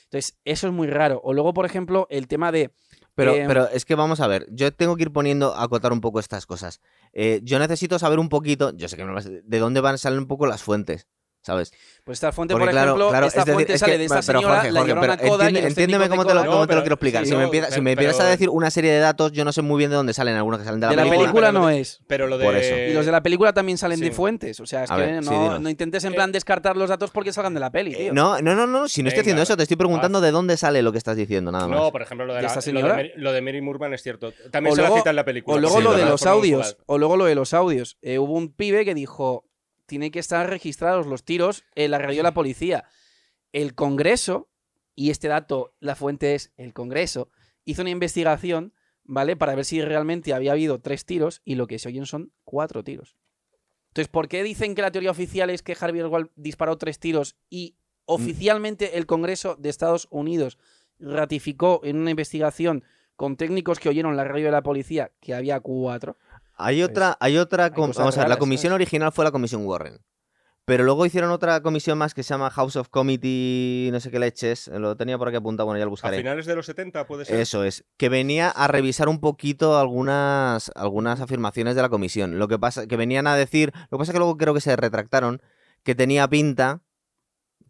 B: Entonces, eso es muy raro. O luego, por ejemplo, el tema de.
A: Pero,
B: eh,
A: pero es que vamos a ver, yo tengo que ir poniendo a acotar un poco estas cosas. Eh, yo necesito saber un poquito, yo sé que me vas- de dónde van a salir un poco las fuentes, ¿sabes?
B: Pues esta fuente,
A: Porque
B: por
A: claro,
B: ejemplo,
A: claro,
B: esta
A: es decir,
B: fuente
A: es
B: sale
A: que-
B: de esta
A: pero
B: señora,
A: Jorge,
B: la
A: Jorge, pero
B: Kodak y
A: entiende-
B: los
A: entiéndeme cómo te lo, cómo
C: No,
A: te lo quiero explicar.
C: sí,
A: si me, si empiezas a decir una serie de datos, yo no sé muy bien de dónde salen algunos que salen de la
B: de la
A: película.
B: película no es.
C: Pero lo de.
A: Por eso.
B: Y los de la película también salen de fuentes. O sea, es
A: A
B: que
A: ver,
B: no, no intentes en
C: Eh,
B: plan descartar los datos porque salgan de la peli,
A: Eh,
B: tío.
A: no, no, no, no, si no estoy haciendo eso, te estoy preguntando de dónde sale lo que estás diciendo, nada más.
C: No, por ejemplo, lo de,
B: ¿De
C: la-
B: esta
C: lo, de
B: señora?
C: Mary, lo de Mary Moorman es cierto. También se la cita en la película.
B: O luego lo de los audios. O luego lo de los audios. Eh, hubo un pibe que dijo: tiene que estar registrados los tiros en la radio de la policía. El Congreso, y este dato, la fuente es el Congreso, hizo una investigación, ¿vale? Para ver si realmente había habido tres tiros y lo que se oyen son cuatro tiros. Entonces, ¿por qué dicen que la teoría oficial es que Harvey Oswald disparó tres tiros y oficialmente el Congreso de Estados Unidos ratificó en una investigación con técnicos que oyeron la radio de la policía que había cuatro?
A: Hay
B: Pues,
A: otra, hay otra, com- vamos a ver, la comisión
B: ¿sabes?
A: original fue la comisión Warren. Pero luego hicieron otra comisión más que se llama House of Committee, no sé qué leches, lo tenía por aquí apuntado, bueno, ya lo
C: A
A: buscaré.
C: finales de los 70 puede ser.
A: Eso es, que venía a revisar un poquito algunas, algunas afirmaciones de la comisión. Lo que pasa, que venían a decir, lo que pasa es que luego creo que se retractaron, que tenía pinta,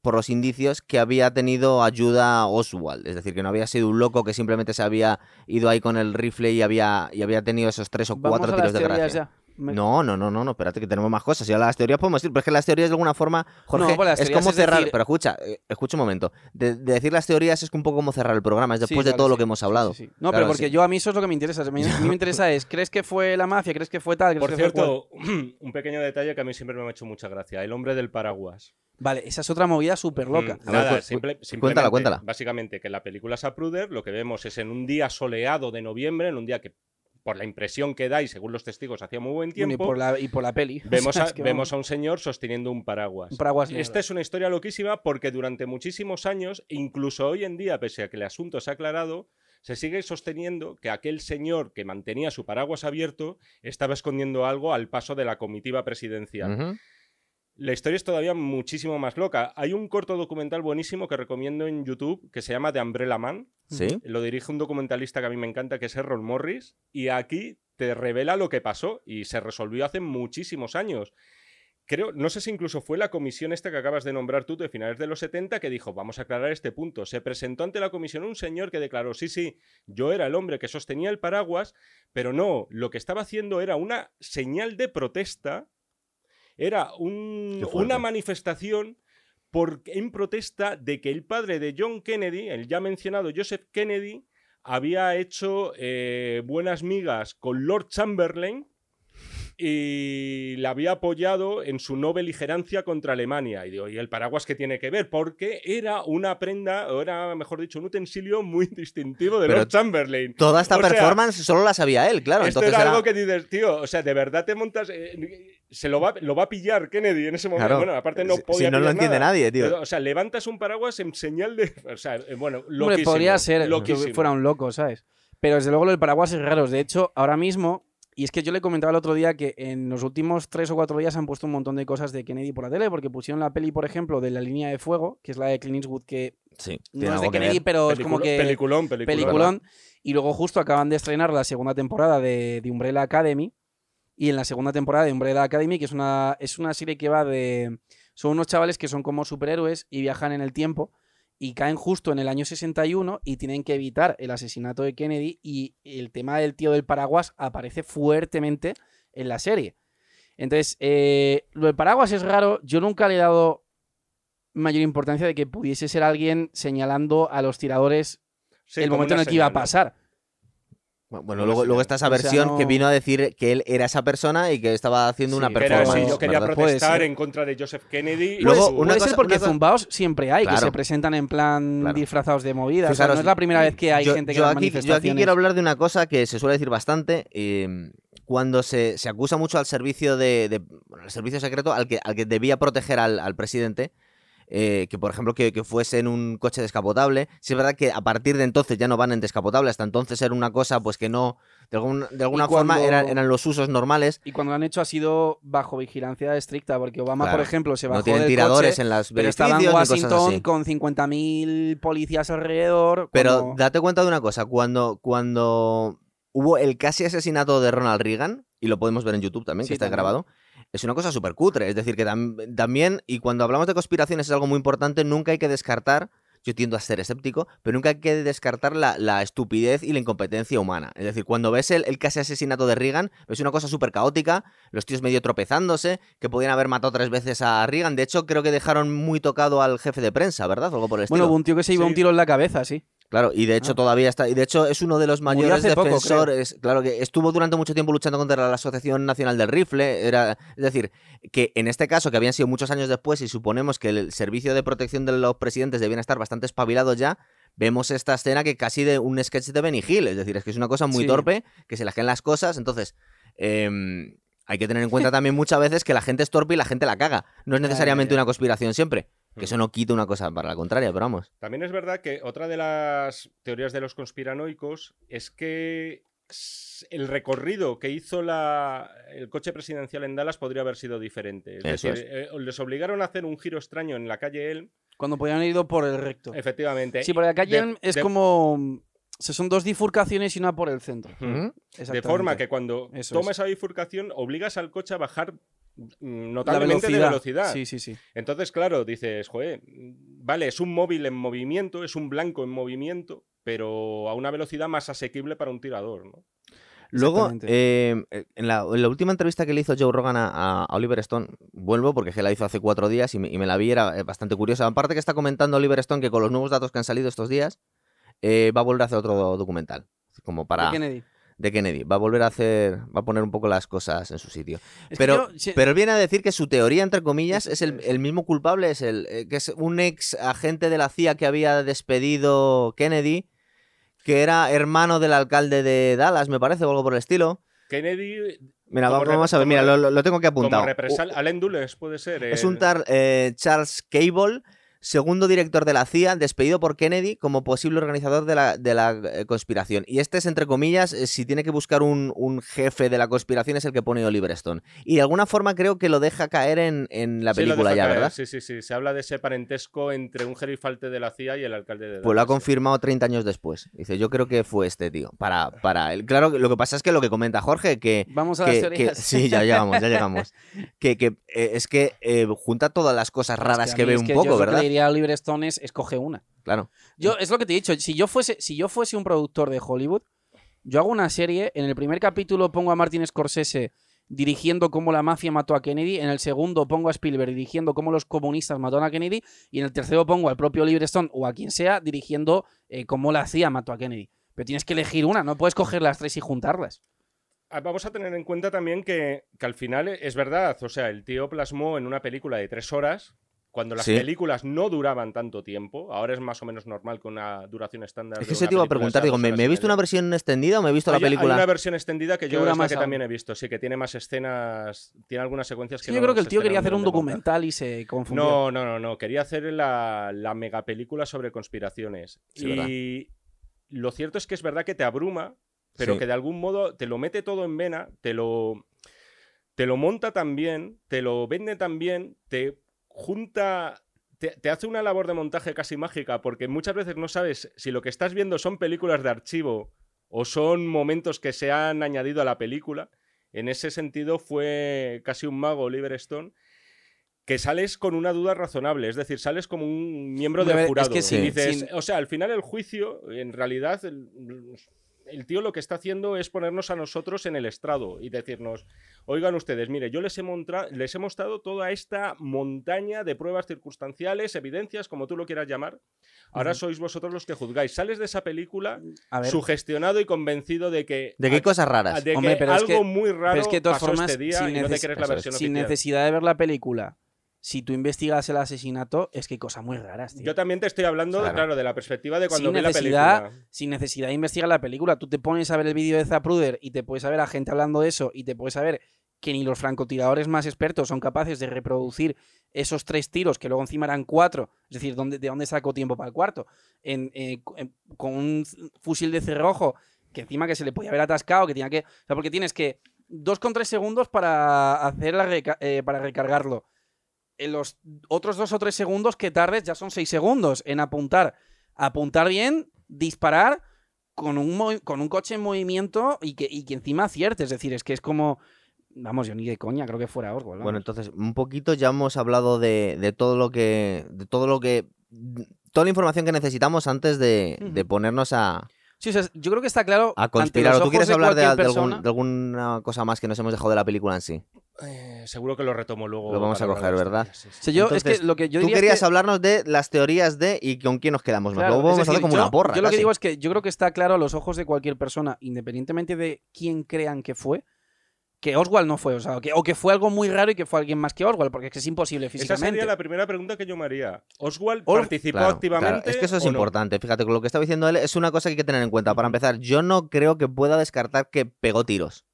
A: por los indicios, que había tenido ayuda Oswald. Es decir, que no había sido un loco que simplemente se había ido ahí con el rifle y había, y había tenido esos tres o
B: Vamos
A: cuatro
B: a las
A: tiros de gracia.
B: ya. Me-
A: No, no, no, no, no, espérate que tenemos más cosas. Ya las teorías podemos ir, pero es que las teorías de alguna forma, Jorge,
B: No, pues
A: es como
B: es
A: cerrar.
B: decir-
A: Pero escucha, eh, escucha un momento. De, de decir las teorías es un poco como cerrar el programa, es
B: Sí,
A: después de todo lo que hemos hablado.
B: sí, sí. No,
A: Claro,
B: pero porque
A: sí.
B: yo a mí eso es lo que me interesa. A mí, a mí me interesa es, ¿crees que fue la mafia? ¿Crees que fue tal? ¿Crees
C: Por
B: que fue cual?
C: cierto, un pequeño detalle que a mí siempre me ha hecho mucha gracia. El hombre del paraguas.
B: Vale, esa es otra movida súper loca.
C: Mm,
A: ver,
C: simple-
A: cuéntala, cuéntala.
C: Básicamente, que en la película Sapruder lo que vemos es en un día soleado de noviembre, en un día que, por la impresión que da y según los testigos, hacía muy buen
B: Bueno, y,
C: tiempo,
B: por la, y por la peli.
C: vemos, a,
B: es que
C: vemos
B: vamos,
C: a un señor sosteniendo un paraguas.
B: un paraguas negro.
C: Esta es una historia loquísima porque durante muchísimos años, incluso hoy en día, pese a que el asunto se ha aclarado, se sigue sosteniendo que aquel señor que mantenía su paraguas abierto estaba escondiendo algo al paso de la comitiva presidencial. La historia es todavía muchísimo más loca. Hay un corto documental buenísimo que recomiendo en YouTube que se llama The Umbrella Man.
A: Sí.
C: Lo dirige un documentalista que a mí me encanta, que es Errol Morris. Y aquí te revela lo que pasó y se resolvió hace muchísimos años. Creo, no sé si incluso fue la comisión esta que acabas de nombrar tú de finales de los 70 que dijo, vamos a aclarar este punto. Se presentó ante la comisión un señor que declaró, sí, sí, yo era el hombre que sostenía el paraguas, pero no, lo que estaba haciendo era una señal de protesta, era un- una manifestación por, en protesta de que el padre de John Kennedy, el ya mencionado Joseph Kennedy, había hecho eh, buenas migas con Lord Chamberlain y la había apoyado en su no beligerancia contra Alemania. Y digo, ¿y el paraguas qué tiene que ver? Porque era una prenda, o era, mejor dicho, un utensilio muy distintivo de
A: Pero
C: Lord Chamberlain.
A: Toda esta
C: O sea,
A: performance solo la sabía él, claro.
C: Esto
A: entonces
C: era
A: era-
C: algo que dices, tío, o sea, de verdad te montas... eh, se lo va, lo va a pillar Kennedy en ese momento.
A: Claro.
C: Bueno, aparte no podía
A: si no lo entiende
C: nada.
A: nadie, tío.
C: Pero, o sea, levantas un paraguas en señal de. O sea, eh, bueno,
B: Hombre,
C: loquísimo,
B: podría ser que
C: loquísimo.
B: fuera un loco, ¿sabes? Pero desde luego lo del paraguas es raro. De hecho, ahora mismo, y es que yo le comentaba el otro día que en los últimos tres o cuatro días han puesto un montón de cosas de Kennedy por la tele, porque pusieron la peli, por ejemplo, de La línea de fuego, que es la de Clint Eastwood, que
A: Sí,
B: no es de
A: que
B: Kennedy, pero es como que
C: Peliculón, peliculón.
B: peliculón. Y luego justo acaban de estrenar la segunda temporada de, de Umbrella Academy. Y en la segunda temporada de Umbrella Academy, que es una, es una serie que va de... Son unos chavales que son como superhéroes y viajan en el tiempo y caen justo en el año 61 y tienen que evitar el asesinato de Kennedy y el tema del tío del paraguas aparece fuertemente en la serie. Entonces, eh, lo del paraguas es raro. Yo nunca le he dado mayor importancia de que pudiese ser alguien señalando a los tiradores
C: Sí,
B: el momento en el que iba a
C: ¿no?
A: Bueno, luego, está esa
B: o sea,
A: versión que
B: no-
A: vino a decir que él era esa persona y que estaba haciendo
B: Sí,
A: una
B: pero
C: Pero
A: performance.
C: sí, yo quería
A: ¿verdad?
C: Protestar en contra de Joseph Kennedy. y
A: Luego,
C: su-
A: una cosa-
B: porque
A: una cosa-
B: zumbaos siempre hay, que se presentan en plan
A: Claro.
B: disfrazados de movidas. o sea, no es la primera vez que hay
A: yo,
B: gente que
A: yo
B: da
A: aquí, yo aquí quiero hablar de una cosa que se suele decir bastante. eh, cuando se, se acusa mucho al servicio de, de- bueno, al servicio secreto al que, al que debía proteger al, al presidente, eh, que por ejemplo que, que fuese en un coche descapotable. Sí es verdad que a partir de entonces ya no van en descapotable, hasta entonces era una cosa pues que no, de, algún- de alguna forma eran, eran los usos normales.
B: Y cuando lo han hecho ha sido bajo vigilancia estricta, porque Obama,
A: Claro.
B: por ejemplo, se bajó
A: No tienen
B: del
A: tiradores
B: coche,
A: en las
B: pero estaba en Washington con 50.000 policías alrededor.
A: Pero date cuenta de una cosa, cuando, cuando hubo el casi asesinato de Ronald Reagan, y lo podemos ver en YouTube también,
B: Sí,
A: que está
B: también.
A: grabado, es una cosa súper cutre. Es decir, que tam- también, y cuando hablamos de conspiraciones es algo muy importante, nunca hay que descartar, yo tiendo a ser escéptico, pero nunca hay que descartar la, la estupidez y la incompetencia humana. Es decir, cuando ves el, el casi asesinato de Reagan, ves una cosa súper caótica, los tíos medio tropezándose, que podían haber matado tres veces a Reagan. De hecho, creo que dejaron muy tocado al jefe de prensa, ¿verdad? O algo por el estilo.
B: Bueno, hubo un tío que se iba
C: Sí.
B: un tiro en la cabeza, sí.
A: Claro, y de hecho
B: Ah.
A: todavía está, y de hecho es uno de los mayores
B: poco,
A: defensores, claro que estuvo durante mucho tiempo luchando contra la Asociación Nacional del Rifle, era, es decir, que en este caso, que habían sido muchos años después y suponemos que el servicio de protección de los presidentes debían estar bastante espabilados ya, vemos esta escena que casi de un sketch de Benny Hill, es decir, es que es una cosa muy
B: Sí.
A: torpe, que se le caen las cosas, entonces... em, hay que tener en cuenta también muchas veces que la gente es torpe y la gente la caga. No es necesariamente una conspiración siempre. Que eso no quita una cosa para la contraria, pero vamos.
C: También es verdad que otra de las teorías de los conspiranoicos es que el recorrido que hizo la- el coche presidencial en Dallas podría haber sido diferente. Es
A: Eso
C: decir, eh, les obligaron a hacer un giro extraño en la calle Elm,
B: Cuando podían haber ido por el recto.
C: efectivamente.
B: Sí, porque la calle
C: de-
B: Elm es
C: de-
B: como... o sea, son dos bifurcaciones y una por el centro.
C: De forma que cuando
B: Eso
C: toma
B: es.
C: esa bifurcación obligas al coche a bajar notablemente
B: velocidad.
C: de velocidad.
B: Sí, sí, sí.
C: Entonces, claro, dices, joder, vale, es un móvil en movimiento, es un blanco en movimiento, pero a una velocidad más asequible para un tirador, ¿no?
A: Luego, eh, en, la, en la última entrevista que le hizo Joe Rogan a, a Oliver Stone, vuelvo porque es que la hizo hace cuatro días y me, y me la vi, era eh, bastante curiosa. Aparte que está comentando Oliver Stone que con los nuevos datos que han salido estos días, eh, va a volver a hacer otro documental. Como para...
B: Kennedy.
A: De Kennedy. Va a volver a hacer... Va a poner un poco las cosas en su sitio.
B: Es
A: Pero,
B: yo- si-
A: pero él viene a decir que su teoría, entre comillas,
B: Es-
A: el, el mismo culpable, es el eh, que es un ex agente de la CIA que había despedido Kennedy, que era hermano del alcalde de Dallas, me parece, o algo por el estilo.
C: Kennedy,
A: Mira,
C: Como
A: va- vamos a ver,
C: como
A: mira, lo, lo- tengo que
C: como
A: apuntado.
C: represal... Allen Dulles puede ser.
A: Es
C: el-
A: un tal eh, Charles Cable, segundo director de la CIA, despedido por Kennedy como posible organizador de la, de la eh, conspiración. Y este es, entre comillas, eh, si tiene que buscar un, un jefe de la conspiración, es el que pone Oliver Stone. Y de alguna forma creo que lo deja caer en, en la película ya,
C: caer,
A: ¿verdad?
C: Sí, sí, sí. Se habla de ese parentesco entre un gerifalte de la CIA y el alcalde de
A: Pues lo ha
C: Dallas.
A: confirmado 30 años después. Dice, yo creo que fue este tío. Para, para él. Claro, lo que pasa es que lo que comenta Jorge, que,
B: Vamos a
A: que-
B: las
A: que-
B: teorías.
A: sí, ya llegamos, ya llegamos. Que, que, eh, es que eh, junta todas las cosas raras
B: Es
A: que,
B: mí
A: ve un
B: que
A: poco,
B: que
A: ¿verdad?
B: Diría Oliver Stone es escoge una.
A: Claro.
B: Yo, es lo que te he dicho, si yo fuese, si yo fuese un productor de Hollywood, yo hago una serie, en el primer capítulo pongo a Martin Scorsese dirigiendo cómo la mafia mató a Kennedy, en el segundo pongo a Spielberg dirigiendo cómo los comunistas mataron a Kennedy, y en el tercero pongo al propio Oliver Stone o a quien sea dirigiendo eh, cómo la CIA mató a Kennedy. Pero tienes que elegir una, no puedes coger las tres y juntarlas.
C: Ah, Vamos a tener en cuenta también que, que al final es verdad, o sea, el tío plasmó en una película de tres horas cuando las
A: Sí.
C: películas no duraban tanto tiempo, ahora es más o menos normal que una duración estándar.
A: Es que
C: una
A: te iba a preguntar, digo, ¿me, he visto una versión extendida o me he visto la película?
C: Hay una versión extendida que yo
B: dura
C: es la que
B: aún.
C: también he visto, sí, que tiene más escenas, tiene algunas secuencias
B: Sí,
C: que
B: yo
C: no
B: creo que el
C: se
B: tío quería hacer un documental y se confundió.
C: No, no, no, no. Quería hacer la, la mega película sobre conspiraciones.
A: Sí,
C: y lo cierto es que es verdad que te abruma, pero
A: Sí.
C: que de algún modo te lo mete todo en vena, te lo, te lo monta tan bien, te lo vende tan bien, te junta. Te, te hace una labor de montaje casi mágica, porque muchas veces no sabes si lo que estás viendo son películas de archivo o son momentos que se han añadido a la película. En ese sentido fue casi un mago Oliver Stone que sales con una duda razonable, es decir, sales como un miembro del
B: es
C: jurado.
B: que
C: y
B: sin-
C: dices,
B: sin-
C: o sea, al final el juicio, en realidad, el, tío lo que está haciendo es ponernos a nosotros en el estrado y decirnos, oigan ustedes, mire, yo les he, les he mostrado toda esta montaña de pruebas circunstanciales, evidencias, como tú lo quieras llamar. Ahora sois vosotros los que juzgáis. Sales de esa película sugestionado y convencido de que,
A: ¿De qué cosas raras?
C: de que
B: es
C: algo
B: que-
C: muy raro
B: es que de todas
C: pasó
B: formas,
C: este día
B: si
C: y no te
B: neces-
C: crees la
A: eso es,
C: versión
B: sin
C: oficial.
B: necesidad de ver la película, si tú investigas el asesinato, es que hay cosas muy raras, tío.
C: Yo también te estoy hablando,
A: Claro.
C: claro, de la perspectiva de cuando
B: Sin
C: vi la película.
B: Sin necesidad de investigar la película, tú te pones a ver el vídeo de Zapruder y te puedes saber a gente hablando de eso y te puedes saber que ni los francotiradores más expertos son capaces de reproducir esos tres tiros, que luego encima eran cuatro, es decir, ¿dónde, ¿de dónde sacó tiempo para el cuarto? En, eh, en- con un fusil de cerrojo que encima que se le podía haber atascado, que tenía que... O sea, porque tienes que 2,3 segundos para, hacer la reca- eh, para recargarlo. En los otros dos o tres segundos que tardes ya son 6 segundos en apuntar. Apuntar bien, disparar con un, con un coche en movimiento y que, y que encima acierte. Es decir, es que es como... Vamos, yo ni de coña, creo que fuera Oswald.
A: Bueno, entonces, un poquito ya hemos hablado de, de todo lo que. de todo lo que. toda la información que necesitamos antes de, ponernos a,
B: Sí, o sea, yo creo que está claro.
A: a conspirar.
B: los
A: ¿O tú quieres hablar de, algún- de alguna cosa más que nos hemos dejado de la película en sí?
C: Eh, seguro que lo retomo luego.
A: Lo vamos a coger, ¿verdad?
C: esto. Sí, sí.
B: O sea, yo, es
A: Entonces,
B: que lo que yo
A: Tú
B: diría es
A: querías
B: que-
A: hablarnos de las teorías de y con quién nos quedamos. Nos
B: Claro,
A: lo
B: es
A: vamos a
B: decir,
A: hacer como
B: yo,
A: una porra.
B: Yo lo que digo es que yo creo que está claro a los ojos de cualquier persona, independientemente de quién crean que fue, que Oswald no fue, o sea, que, o que fue algo muy raro y que fue alguien más que Oswald, porque es que es imposible
C: Esa
B: físicamente.
C: sería la primera pregunta que yo me haría. ¿Oswald
B: Os-
C: participó
A: Claro,
C: activamente?
A: claro. Es que eso es
C: o no?
A: importante. Fíjate, con lo que estaba diciendo él es una cosa que hay que tener en cuenta. Para empezar, yo no creo que pueda descartar que pegó tiros.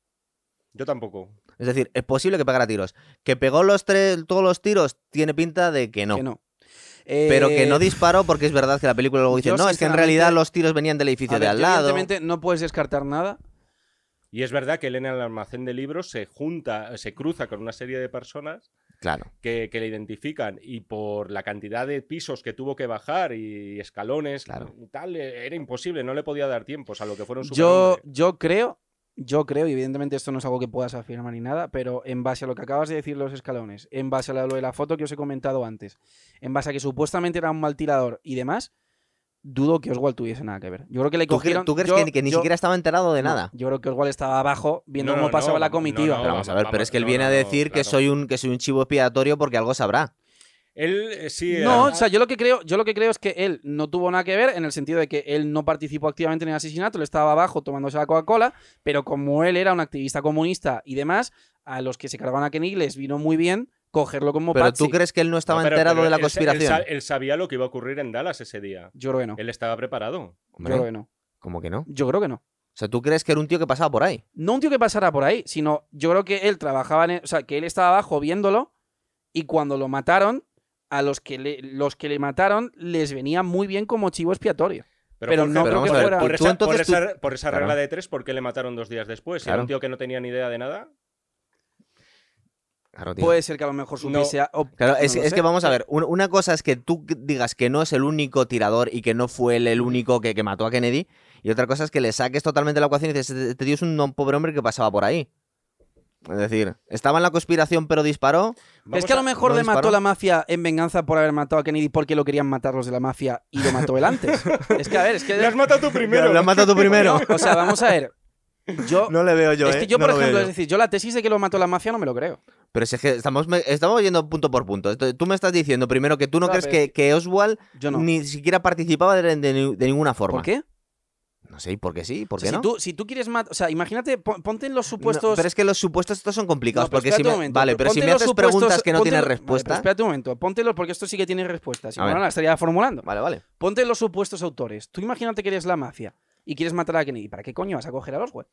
C: Yo tampoco.
A: Es decir, es posible que pegara tiros. Que pegó los tres, todos los tiros, tiene pinta de que no.
B: Que no.
A: Pero que
B: Eh,
A: no disparó porque es verdad que la película luego dice,
B: yo,
A: no, es que en realidad los tiros venían del edificio de al lado.
B: Evidentemente no puedes descartar nada.
C: Y es verdad que él en el almacén de libros se junta, se cruza con una serie de personas
A: Claro.
C: que, que le identifican y por la cantidad de pisos que tuvo que bajar y escalones
A: Claro.
C: y tal, eh, era imposible, no le podía dar tiempo, a lo que fuera un
B: Yo, yo creo, yo creo, y evidentemente esto no es algo que puedas afirmar ni nada, pero en base a lo que acabas de decir los escalones, en base a lo de la foto que os he comentado antes, en base a que supuestamente era un mal tirador y demás, dudo que Oswald tuviese nada que ver. Yo creo que le
A: ¿Tú, cre-
B: cogieron.
A: tú crees
B: yo-
A: que, que ni
B: yo-
A: siquiera estaba enterado de
B: no,
A: nada?
B: Yo creo que Oswald estaba abajo viendo
C: No,
B: cómo
C: no,
B: pasaba
C: no,
B: la comitiva.
C: no,
A: Pero vamos a ver, pero es que él
C: no,
A: viene a
C: no,
A: decir que soy un que soy un chivo expiatorio porque algo sabrá.
C: Él eh, sí.
B: No, o sea, yo lo que creo, yo lo que creo es que él no tuvo nada que ver en el sentido de que él no participó activamente en el asesinato, él estaba abajo tomándose la Coca-Cola, pero como él era un activista comunista y demás, a los que se cargaban a Kenny les vino muy bien cogerlo como
A: Pero
B: patsy.
A: tú crees que él no estaba
C: no, pero-
A: enterado
C: pero
A: de la
C: él
A: conspiración.
C: Él, sa- él sabía lo que iba a ocurrir en Dallas ese día.
B: Yo creo que no.
C: Él estaba preparado.
A: Hombre,
B: Yo creo que no.
A: ¿Cómo que no? O
B: Yo creo que no.
A: sea, ¿tú crees que era un tío que pasaba por ahí?
B: No un tío que pasara por ahí, sino yo creo que él trabajaba en, e, o sea, que él estaba abajo viéndolo y cuando lo mataron, a los que le, los que le mataron les venía muy bien como chivo expiatorio. Pero no
A: Pero
B: creo que fuera-
C: Por
A: tú
C: esa,
A: entonces
C: por
A: tú-
C: esa- por esa
A: Claro.
C: regla de tres, ¿por qué le mataron dos días después? Si
A: Claro.
C: Era un tío que no tenía ni idea de nada.
A: Claro.
B: Puede ser que a lo mejor supiese... a- o-
A: Claro,
B: no
A: es, que vamos a ver, un- una cosa es que tú digas que no es el único tirador y que no fue él el único que, que mató a Kennedy, y otra cosa es que le saques totalmente la ecuación y dices, este este tío es un no- pobre hombre que pasaba por ahí. Es decir, estaba en la conspiración pero disparó.
B: Es que a lo mejor
A: ¿no
B: le mató
A: disparó?
B: la mafia en venganza por haber matado a Kennedy porque lo querían matar los de la mafia y lo mató él antes. es que, a ver, es que...
C: Le has matado tú primero.
A: Lo has matado tú primero.
B: O sea, vamos a ver. Yo...
A: No le veo yo,
B: es
A: ¿eh?
B: que yo,
A: No
B: por
A: lo
B: ejemplo,
A: yo.
B: es decir, yo la tesis de que lo mató la mafia no me lo creo.
A: Pero si es que estamos, me- estamos yendo punto por punto. Tú me estás diciendo primero que tú no crees que, que Oswald
B: Yo no.
A: ni siquiera participaba de, de ninguna forma.
B: ¿Por qué?
A: No sé, ¿y por qué sí? ¿Por
B: O
A: qué
B: sea,
A: no?
B: si, tú, si tú quieres matar. O sea, imagínate, pon- ponte en los
A: No,
B: supuestos.
A: pero es que los supuestos estos son complicados,
B: No,
A: porque si me...
B: momento,
A: Vale, pero si me
B: los
A: haces preguntas que no
B: ponte
A: tienen
B: vale,
A: respuesta...
B: espérate un momento, póntelo porque esto sí que tiene respuesta. Si no, la estaría formulando.
A: Vale, vale.
B: Ponte los supuestos autores. Tú imagínate que eres la mafia y quieres matar a Kennedy. ¿Para qué coño vas a coger a Oswald?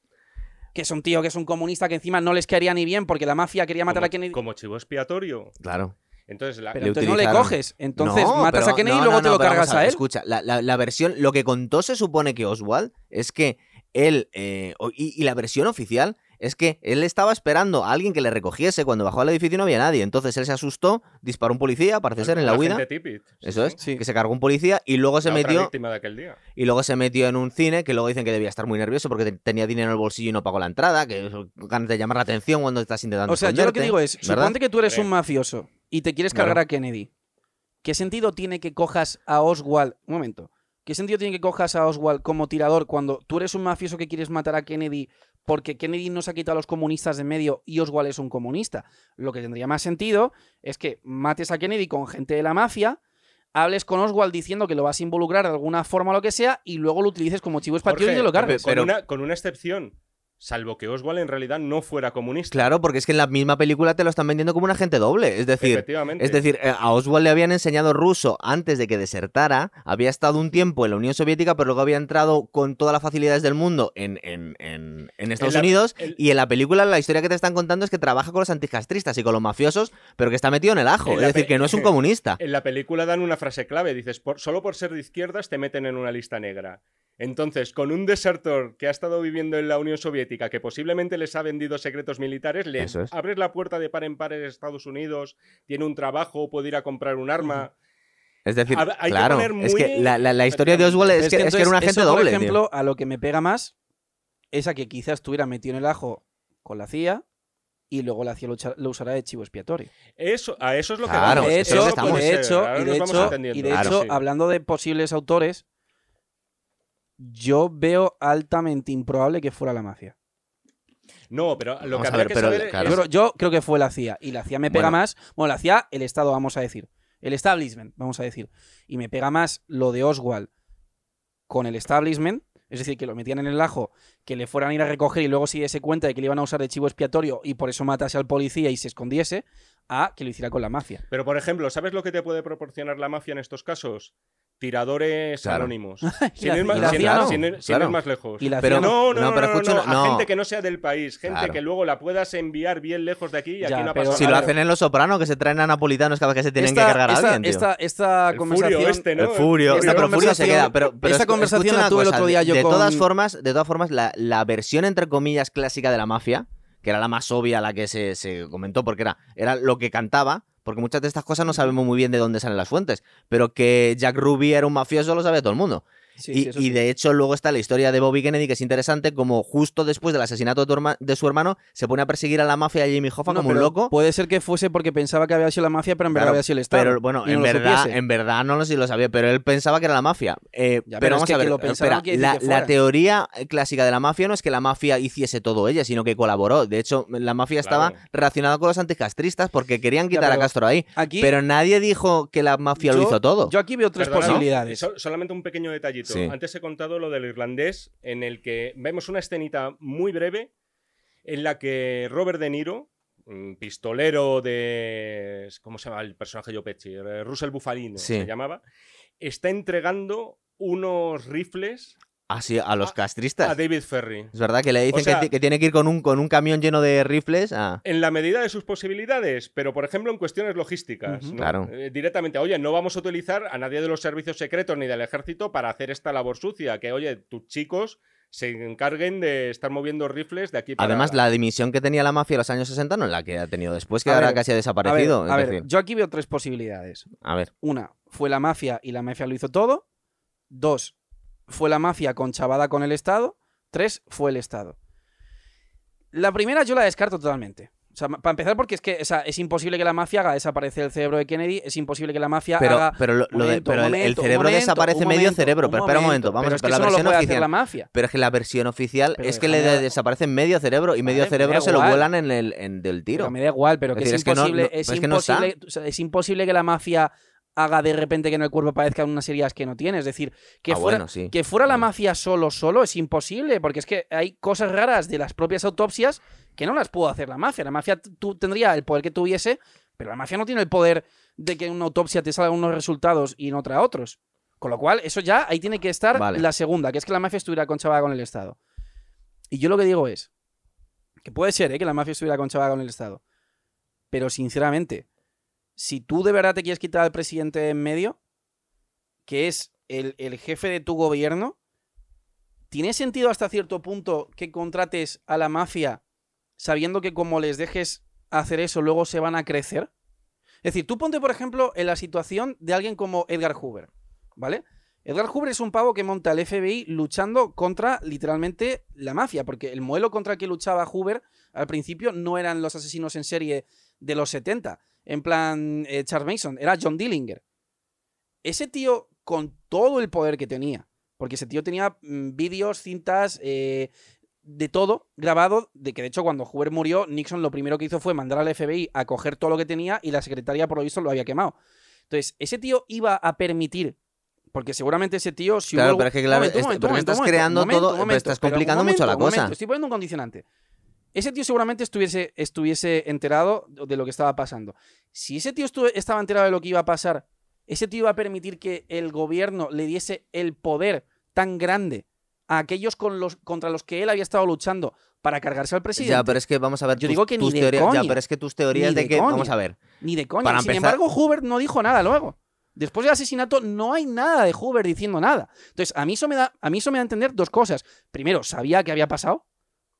B: Que es un tío que es un comunista que encima no les quedaría ni bien porque la mafia quería matar
C: como,
B: a Kennedy.
C: como chivo expiatorio.
A: Claro.
C: Entonces, la,
B: Pero entonces no le coges. Entonces
A: No,
B: matas
A: pero-
B: a Kennedy
A: no,
B: y luego
A: no,
B: te lo cargas a él.
A: Escucha, la, la- la versión, lo que contó se supone que Oswald es que él, eh, y la versión oficial es que él estaba esperando a alguien que le recogiese, cuando bajó al edificio no había nadie, entonces él se asustó, disparó a un policía, parece ser en la huida,
C: sí,
A: eso es,
B: Sí.
A: que se cargó un policía y luego se
C: la
A: metió
C: víctima de aquel día.
A: y luego se metió en un cine que luego dicen que debía estar muy nervioso porque te- tenía dinero en el bolsillo y no pagó la entrada, que ganas de llamar la atención cuando estás intentando
B: O sea, yo lo que digo es,
A: ¿verdad?
B: suponte que tú eres un mafioso y te quieres
A: Claro.
B: cargar a Kennedy. ¿Qué sentido tiene que cojas a Oswald? Un momento. ¿Qué sentido tiene que cojas a Oswald como tirador cuando tú eres un mafioso que quieres matar a Kennedy porque Kennedy no se ha quitado a los comunistas de medio y Oswald es un comunista? Lo que tendría más sentido es que mates a Kennedy con gente de la mafia, hables con Oswald diciendo que lo vas a involucrar de alguna forma o lo que sea y luego lo utilices como chivo expiatorio y te lo cargues.
C: con, una, con una excepción. Salvo que Oswald en realidad no fuera comunista.
A: Claro, porque es que en la misma película te lo están vendiendo como un agente doble. Es decir,
C: Efectivamente.
A: es decir, eh, a Oswald le habían enseñado ruso antes de que desertara. Había estado un tiempo en la Unión Soviética, pero luego había entrado con todas las facilidades del mundo en, en- en- en Estados
C: la-
A: Unidos.
C: el-
A: Y en la película la historia que te están contando es que trabaja con los anticastristas y con los mafiosos, pero que está metido en el ajo. Es decir, que no es un comunista.
C: En la película dan una frase clave. Dices, por, solo por ser de izquierdas te meten en una lista negra. Entonces, con un desertor que ha estado viviendo en la Unión Soviética, que posiblemente les ha vendido secretos militares, le
A: es.
C: abres la puerta de par en par en Estados Unidos, tiene un trabajo, puede ir a comprar un arma.
A: Es decir,
C: A hay que
A: claro, es que la, la- la historia de Oswald es,
B: Es
A: que,
B: que
A: es que era un agente
B: eso,
A: doble.
B: Por
A: tío.
B: ejemplo, a lo que me pega más es a que quizás estuviera metido en el ajo con la CIA y luego la CIA lo, usará de chivo expiatorio.
C: Eso, a eso es lo que
A: Claro,
C: vamos.
B: de
A: eso
B: hecho,
A: es
C: Eso
A: lo que
C: puede
B: de hecho, y de hecho, y de
A: Claro,
B: hecho,
C: sí.
B: hablando de posibles autores, yo veo altamente improbable que fuera la mafia.
C: No, pero lo
A: Vamos
C: que habría
A: ver,
C: que
A: pero,
C: saber
A: claro.
B: Yo,
C: es...
B: creo- yo creo que fue la CIA. Y la CIA me pega
A: Bueno.
B: más. Bueno, la CIA, el Estado, vamos a decir. El establishment, vamos a decir. Y me pega más lo de Oswald con el establishment. Es decir, que lo metían en el ajo, que le fueran a ir a recoger y luego se diese cuenta de que le iban a usar de chivo expiatorio y por eso matase al policía y se escondiese, a que lo hiciera con la mafia.
C: Pero, por ejemplo, ¿sabes lo que te puede proporcionar la mafia en estos casos? Tiradores
A: Claro.
C: anónimos. Sin ir más,
B: y la
C: sin-
B: CIA no.
C: sin ir- sin
A: Claro.
C: ir más lejos.
B: Y la
A: Pero
B: no.
C: no, no,
A: no,
C: no,
A: pero
C: no, no,
A: una-
C: a
A: no.
C: gente que no sea del país, gente
A: Claro.
C: que luego la puedas enviar bien lejos de aquí y
B: Ya,
C: aquí no ha
B: pero-
C: pasado
A: Si lo hacen en Los Sopranos, que se traen a napolitanos cada vez que se tienen
B: esta,
A: que cargar a
B: esta-
A: alguien, tío.
B: esta- esta
C: El
B: conversación.
C: furio este, ¿no?
A: El furio,
B: Esta
A: no, pero el furio se
B: conversación-
A: queda. Pero, pero
B: esta
A: escu-
B: conversación
A: escucha
B: la tuve el otro día
A: de,
B: yo
A: de
B: con-
A: todas formas, de todas formas, la, la versión entre comillas clásica de la mafia, que era la más obvia, la que se, se comentó, porque era, era lo que cantaba, porque muchas de estas cosas no sabemos muy bien de dónde salen las fuentes, pero que Jack Ruby era un mafioso lo sabe todo el mundo.
B: Sí,
A: y,
B: sí, eso
A: y
B: sí.
A: de hecho luego está la historia de Bobby Kennedy, que es interesante, como justo después del asesinato de, tu herma- de su hermano, se pone a perseguir a la mafia y a Jimmy Hoffa
B: No,
A: como un loco.
B: Puede ser que fuese porque pensaba que había sido la mafia, pero en verdad
A: Claro,
B: había sido el Estado.
A: Pero bueno,
B: no
A: en verdad,
B: supiese.
A: en verdad no lo sé si lo sabía, pero él pensaba que era la mafia. Eh,
B: Ya,
A: pero,
B: pero es
A: vamos
B: que
A: a
B: que
A: ver,
B: lo pensaba
A: espera, la,
B: que
A: la teoría clásica de la mafia no es que la mafia hiciese todo ella, sino que colaboró. De hecho, la mafia estaba relacionada con los anticastristas porque querían
B: Ya,
A: quitar a Castro ahí.
B: Aquí,
A: Pero nadie dijo que la mafia lo hizo todo.
B: Yo aquí veo tres
C: Perdona,
B: posibilidades.
C: so- solamente un pequeño detallito.
A: Sí.
C: Antes he contado lo del irlandés, en el que vemos una escenita muy breve en la que Robert De Niro, un pistolero de. ¿Cómo se llama el personaje Joe Pesci? Eh, Russell Bufalino
A: Sí.
C: se llamaba. Está entregando unos rifles
A: Así, a los
C: a-
A: castristas.
C: a David Ferry.
A: Es verdad que le dicen
C: O sea-
A: que, ti- que tiene que ir con un, con un camión lleno de rifles. a-
C: En la medida de sus posibilidades, pero por ejemplo en cuestiones logísticas.
A: Claro.
C: Eh, directamente, oye, no vamos a utilizar a nadie de los servicios secretos ni del ejército para hacer esta labor sucia. Que, oye, tus chicos se encarguen de estar moviendo rifles de aquí para
A: Además, la dimisión que tenía la mafia en los años 60 no es la que ha tenido después, que
B: A
A: ahora
B: ver,
A: casi ha
B: A ver,
A: desaparecido.
B: a
A: es
B: ver,
A: decir,
B: yo aquí veo tres posibilidades.
A: a ver.
B: Una, fue la mafia y la mafia lo hizo todo. Dos, fue la mafia conchavada con el Estado. Tres, fue el Estado. La primera yo la descarto totalmente. O sea, para empezar, porque es que o sea, es imposible que la mafia haga desaparecer el cerebro de Kennedy, es imposible que la mafia
A: Pero,
B: haga.
A: pero, lo- de- pero el- cerebro
B: momento,
A: desaparece medio cerebro. pero espera un momento, vamos
B: pero es que
A: la
B: eso no lo
A: versión
B: puede
A: oficial.
B: hacer la mafia.
A: Pero es que la versión oficial
B: Pero
A: es que le de- desaparece medio cerebro y medio
B: Vale,
A: cerebro se lo vuelan en el en del tiro.
B: Pero me da igual, pero que es,
A: es que no-
B: imposible,
A: no-
B: es,
A: es que no está.
B: imposible o sea, es imposible que la mafia haga de repente que en el cuerpo parezcan unas heridas que no tiene. Es decir, que,
A: Ah,
B: fuera,
A: bueno, sí.
B: que fuera la mafia solo, solo es imposible, porque es que hay cosas raras de las propias autopsias que no las pudo hacer la mafia. La mafia tendría el poder que tuviese, pero la mafia no tiene el poder de que en una autopsia te salgan unos resultados y en otra otros. Con lo cual, eso ya ahí tiene que estar
A: Vale.
B: la segunda, que es que la mafia estuviera conchavada con el Estado. Y yo lo que digo es que puede ser ¿eh? que la mafia estuviera conchavada con el Estado. Pero sinceramente, si tú de verdad te quieres quitar al presidente en medio, que es el, el jefe de tu gobierno, ¿tiene sentido hasta cierto punto que contrates a la mafia sabiendo que como les dejes hacer eso, luego se van a crecer? Es decir, tú ponte, por ejemplo, en la situación de alguien como Edgar Hoover, ¿vale? Edgar Hoover es un pavo que monta el FBI luchando contra literalmente la mafia, porque el modelo contra el que luchaba Hoover al principio no eran los asesinos en serie de los 70, en plan eh, Charles Mason, era John Dillinger. Ese tío, con todo el poder que tenía, porque ese tío tenía mm, vídeos, cintas, eh, de todo grabado, de que de hecho cuando Hoover murió, Nixon lo primero que hizo fue mandar al FBI a coger todo lo que tenía y la secretaria por lo visto lo había quemado. Entonces, ese tío iba a permitir, porque seguramente ese tío... Si
A: Claro,
B: hubo-
A: pero es que, claro, estás creando todo- estás complicando mucho la cosa.
B: Estoy poniendo un condicionante. Ese tío seguramente estuviese, estuviese enterado de lo que estaba pasando. Si ese tío estaba enterado de lo que iba a pasar, ese tío iba a permitir que el gobierno le diese el poder tan grande a aquellos con los, contra los que él había estado luchando para cargarse al presidente.
A: Ya, pero es que vamos a ver.
B: Yo
A: tus-
B: digo que ni
A: tus
B: de
A: teorías, Ya,
B: coña.
A: pero es que tus teorías
B: Ni
A: de
B: de
A: que. Vamos
B: coña.
A: a ver.
B: Ni de coña.
A: Para
B: Sin
A: empezar-
B: embargo, Hoover no dijo nada luego. Después del asesinato no hay nada de Hoover diciendo nada. Entonces, a mí eso me da, a mí eso me da a entender dos cosas. Primero, sabía que había pasado.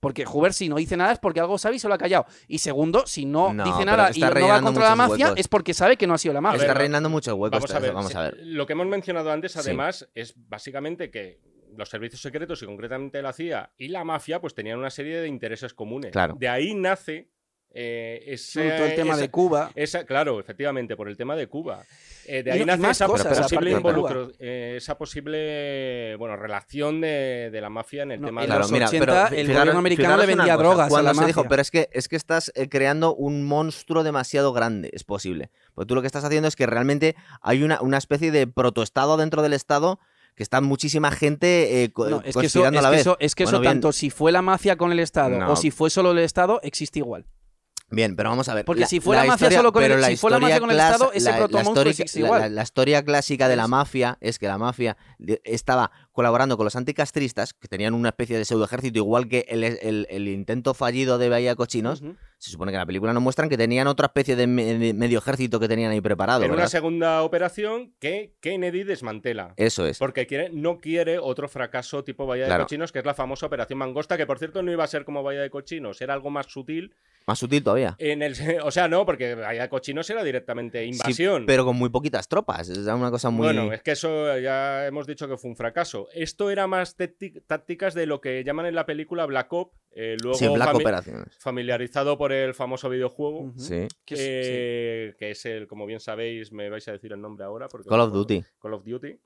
B: Porque Hoover, si no dice nada, es porque algo sabe y se lo ha callado. Y segundo, si no,
A: No,
B: dice nada y no va contra la
A: muchos
B: mafia,
A: huecos.
B: es porque sabe que no ha sido la mafia.
C: ver,
A: Está reinando mucho hueco.
C: Vamos a ver,
A: vamos
C: sí,
A: a ver.
C: Lo que hemos mencionado antes,
A: Sí.
C: además, es básicamente que los servicios secretos y concretamente la CIA y la mafia, pues tenían una serie de intereses comunes.
A: Claro.
C: De ahí nace eh, ese,
B: Todo el tema
C: esa-
B: de Cuba.
C: esa- claro, efectivamente, por el tema de Cuba. Eh, de ahí
B: y
C: nace
B: más
C: esa
B: cosas,
C: posible involucro- eh, esa posible bueno, relación de, de la mafia en el
B: No,
C: tema
B: en
C: de
A: Claro,
B: los
A: mira,
B: 80
A: pero
B: el
A: fijaros-
B: gobierno americano le vendía
A: cosa,
B: drogas a
A: cuando
B: la
A: se dijo, pero es que, es que estás eh, creando un monstruo demasiado grande, es posible. Porque tú lo que estás haciendo es que realmente hay una, una especie de protoestado dentro del Estado que está muchísima gente eh,
B: No, es que eso,
A: a la
B: que
A: vez.
B: eso, es que eso
A: bien.
B: tanto si fue la mafia con el Estado
A: No.
B: o si fue solo el Estado, existe igual.
A: Bien, pero vamos a ver.
B: Porque si fue la mafia solo con el-
A: la
B: si fue la mafia con el Estado, ese
A: la-
B: protomonstruo existe igual.
A: Historia clásica de la mafia es que la mafia estaba colaborando con los anticastristas, que tenían una especie de pseudo ejército, igual que el, el- el intento fallido de Bahía Cochinos. Se supone que en la película nos muestran que tenían otra especie de, me- de medio ejército que tenían ahí preparado.
C: en una segunda operación que Kennedy desmantela.
A: Eso es.
C: Porque quiere, no quiere otro fracaso tipo Bahía
A: Claro.
C: de Cochinos, que es la famosa Operación Mangosta, que por cierto no iba a ser como Bahía de Cochinos, era algo más sutil.
A: Más sutil todavía.
C: En el, o sea, no, porque Bahía de Cochinos era directamente
A: Sí,
C: invasión.
A: pero con muy poquitas tropas. Es una cosa muy.
C: Bueno, es que eso ya hemos dicho que fue un fracaso. Esto era más tácti- tácticas de lo que llaman en la película Black Ops, eh, luego
A: sí, Black
C: fami-
A: Operaciones.
C: familiarizado por el famoso videojuego.
A: Sí.
C: Eh, que es el, como bien sabéis, me vais a decir el nombre ahora. Porque
A: Call of. Duty.
C: Call of Duty.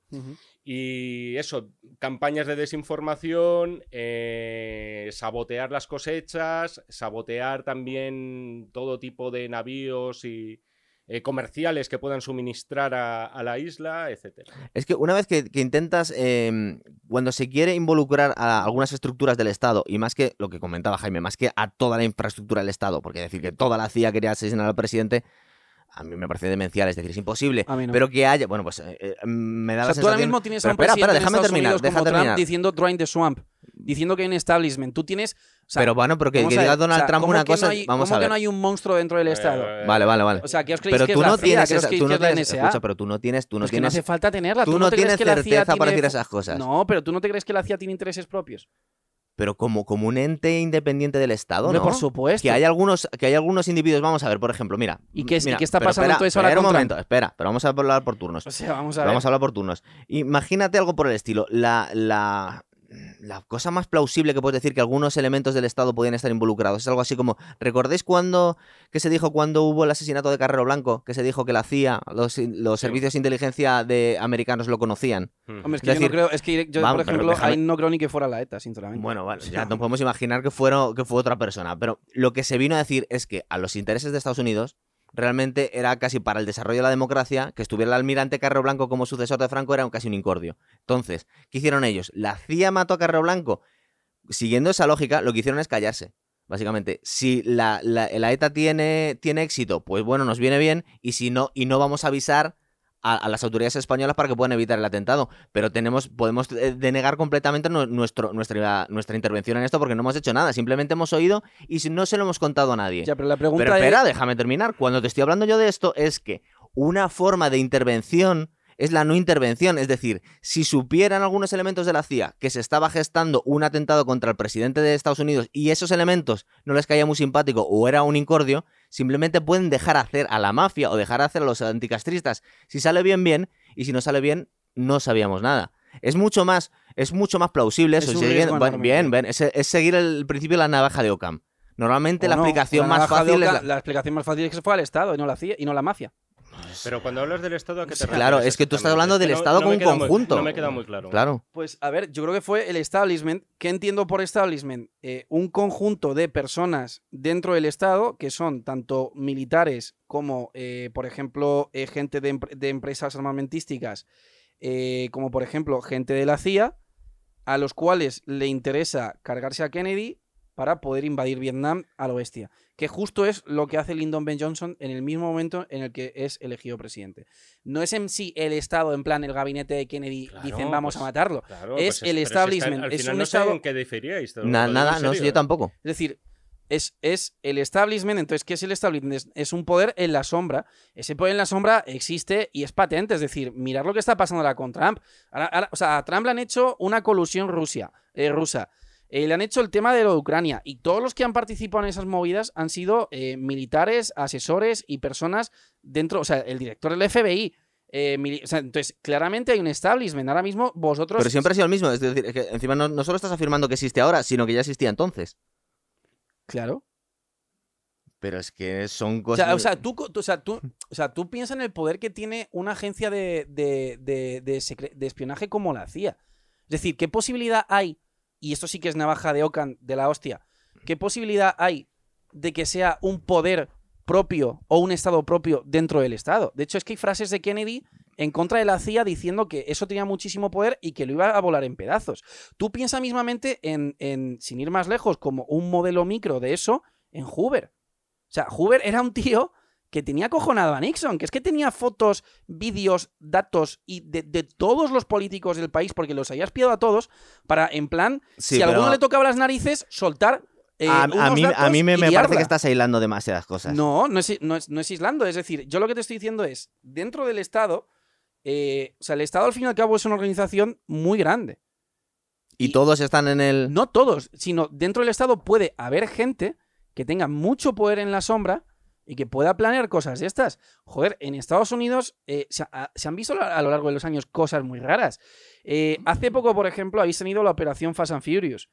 C: Y eso, campañas de desinformación, eh, sabotear las cosechas, sabotear también todo tipo de navíos y eh, comerciales que puedan suministrar a, a la isla, etcétera.
A: Es que una vez que, que intentas, eh, cuando se quiere involucrar a algunas estructuras del Estado, y más que lo que comentaba Jaime, más que a toda la infraestructura del Estado, porque decir que toda la CIA quería asesinar al presidente, a mí me parece demencial, es decir, es imposible.
B: A mí no.
A: Pero que haya, bueno, pues eh, eh, me da
B: O
A: la
B: sea, tú ahora
A: sensación...
B: mismo tienes
A: Pero
B: a un
A: espera, déjame terminar,
B: Unidos
A: deja
B: como Trump diciendo drain the swamp, diciendo que hay un establishment. Tú tienes... o sea,
A: pero bueno, pero que, que
B: a
A: diga Donald
B: o sea,
A: Trump
B: ¿cómo
A: una
B: que no
A: cosa,
B: hay-
A: vamos
B: ¿cómo
A: a
B: que
A: ver.
B: no hay un monstruo dentro del Estado?
C: Eh,
A: Vale, vale, vale.
B: O sea, ¿qué os creéis
A: Pero
B: que
A: tú
B: es la
A: no
B: CIA?
A: tienes
B: ¿Qué os
A: esa, tú
B: que
A: no tienes,
B: NSA?
A: escucha, pero tú no tienes, tú no
B: Pues que no
A: tienes,
B: hace falta tenerla.
A: tú
B: ¿Tú
A: no tienes
B: que la CIA
A: certeza para decir esas cosas.
B: No, pero tú no te crees que la CIA tiene intereses propios.
A: Pero como, como un ente independiente del Estado, ¿no?
B: por supuesto.
A: Que hay algunos, que hay algunos individuos, vamos a ver, por ejemplo, mira.
B: ¿Y qué es- y
A: mira,
B: qué está pasando
A: espera,
B: entonces ahora
A: espera un
B: Trump?
A: momento, espera, pero vamos a hablar por turnos.
B: O sea, vamos a ver.
A: Vamos a hablar por turnos. Imagínate algo por el estilo. La, la, la cosa más plausible que puedes decir que algunos elementos del Estado podían estar involucrados es algo así como, ¿recordáis cuando que se dijo cuando hubo el asesinato de Carrero Blanco? Que se dijo que la CIA, los, los
C: Sí.
A: servicios de inteligencia de americanos lo conocían.
B: Hombre, es que
A: Es
B: yo
A: decir,
B: no creo. Es que yo,
A: vamos,
B: por ejemplo,
A: déjame-
B: ahí no creo ni que fuera la ETA, sinceramente.
A: Bueno, vale, ya nos podemos imaginar que, fueron, que fue otra persona. Pero lo que se vino a decir es que a los intereses de Estados Unidos realmente era casi para el desarrollo de la democracia que estuviera el almirante Carrero Blanco como sucesor de Franco era casi un incordio. Entonces, ¿qué hicieron ellos? La CIA mató a Carrero Blanco. Siguiendo esa lógica, lo que hicieron es callarse. Básicamente, si la, la, la ETA tiene, tiene éxito, pues bueno, nos viene bien, y si no, y no vamos a avisar a, a, las autoridades españolas para que puedan evitar el atentado. Pero tenemos, podemos eh, denegar completamente nuestro, nuestra, nuestra intervención en esto porque no hemos hecho nada. Simplemente hemos oído y no se lo hemos contado a nadie.
B: Ya, pero la pregunta
A: pero espera,
B: es...
A: déjame terminar. Cuando te estoy hablando yo de esto, es que una forma de intervención es la no intervención. Es decir, si supieran algunos elementos de la CIA que se estaba gestando un atentado contra el presidente de Estados Unidos y esos elementos no les caía muy simpático o era un incordio, simplemente pueden dejar hacer a la mafia o dejar hacer a los anticastristas. Si sale bien, bien, y si no sale bien, no sabíamos nada. Es mucho más, es mucho más plausible eso.
B: Es
A: bien,
B: enorme.
A: bien, bien, es, es seguir el principio de la navaja de Ockham. Normalmente
B: O
A: la
B: no,
A: explicación
B: la
A: más fácil es la-
B: la explicación más fácil es que se fue al Estado y no la CIA y no la mafia.
C: Pero cuando hablas del Estado, ¿a qué te refieres?
A: Claro, es que tú estás hablando del? Estado como un
C: muy-
A: conjunto.
C: no me queda muy claro.
A: Claro.
B: Pues a ver, yo creo que fue el establishment. ¿Qué entiendo por establishment? Eh, un conjunto de personas dentro del Estado que son tanto militares como, eh, por ejemplo, eh, gente de, empre- de empresas armamentísticas, eh, como por ejemplo gente de la CIA, a los cuales le interesa cargarse a Kennedy para poder invadir Vietnam a lo bestia. Que justo es lo que hace Lyndon B. Johnson en el mismo momento en el que es elegido presidente. No es en sí el Estado, en plan el gabinete de Kennedy,
C: Claro,
B: dicen vamos
C: pues,
B: a matarlo.
C: Claro,
B: Es
C: pues
B: el
C: si
B: establishment,
C: al
B: es
C: final
B: un
C: no sé
B: estado-
C: en qué diferíais.
A: Na- nada, no, yo tampoco.
B: Es decir, es, es el establishment. Entonces, ¿qué es el establishment? Es, es un poder en la sombra. Ese poder en la sombra existe y es patente. Es decir, mirar lo que está pasando ahora con Trump. Ahora- ahora- o sea, a Trump le han hecho una colusión Rusia, eh, rusa. Eh, le han hecho el tema de lo de Ucrania. Y todos los que han participado en esas movidas han sido eh, militares, asesores y personas dentro. O sea, el director del FBI. eh, mili- o sea, entonces, claramente hay un establishment. Ahora mismo vosotros.
A: Pero siempre ha sido el mismo. Es decir, que encima no, no solo estás afirmando que existe ahora, sino que ya existía entonces.
B: Claro.
A: Pero es que son
B: O
A: cosas.
B: sea, o sea, tú, o, sea, tú, o sea, tú piensas en el poder que tiene una agencia de, de- de- de espionaje como la CIA. Es decir, ¿qué posibilidad hay, y esto sí que es navaja de Ocan de la hostia, qué posibilidad hay de que sea un poder propio o un Estado propio dentro del Estado? De hecho, es que hay frases de Kennedy en contra de la CIA diciendo que eso tenía muchísimo poder y que lo iba a volar en pedazos. Tú piensas mismamente en, en, sin ir más lejos, como un modelo micro de eso en Hoover. O sea, Hoover era un tío que tenía cojonado a Nixon, que es que tenía fotos, vídeos, datos y de, de todos los políticos del país, porque los había espiado a todos, para, en plan,
A: Sí,
B: si a
A: pero
B: alguno le tocaba las narices, soltar. eh,
A: a, a mí, a mí me, me parece que estás aislando demasiadas cosas.
B: No, no es, no, es, no es aislando. Es decir, yo lo que te estoy diciendo es, dentro del Estado, eh, o sea, el Estado al fin y al cabo es una organización muy grande.
A: y
B: y-
A: todos están en el.
B: No todos, sino dentro del Estado puede haber gente que tenga mucho poder en la sombra y que pueda planear cosas de estas. Joder, en Estados Unidos eh, se, ha- se han visto a lo largo de los años cosas muy raras. Eh, hace poco, por ejemplo, habéis tenido la operación Fast and Furious,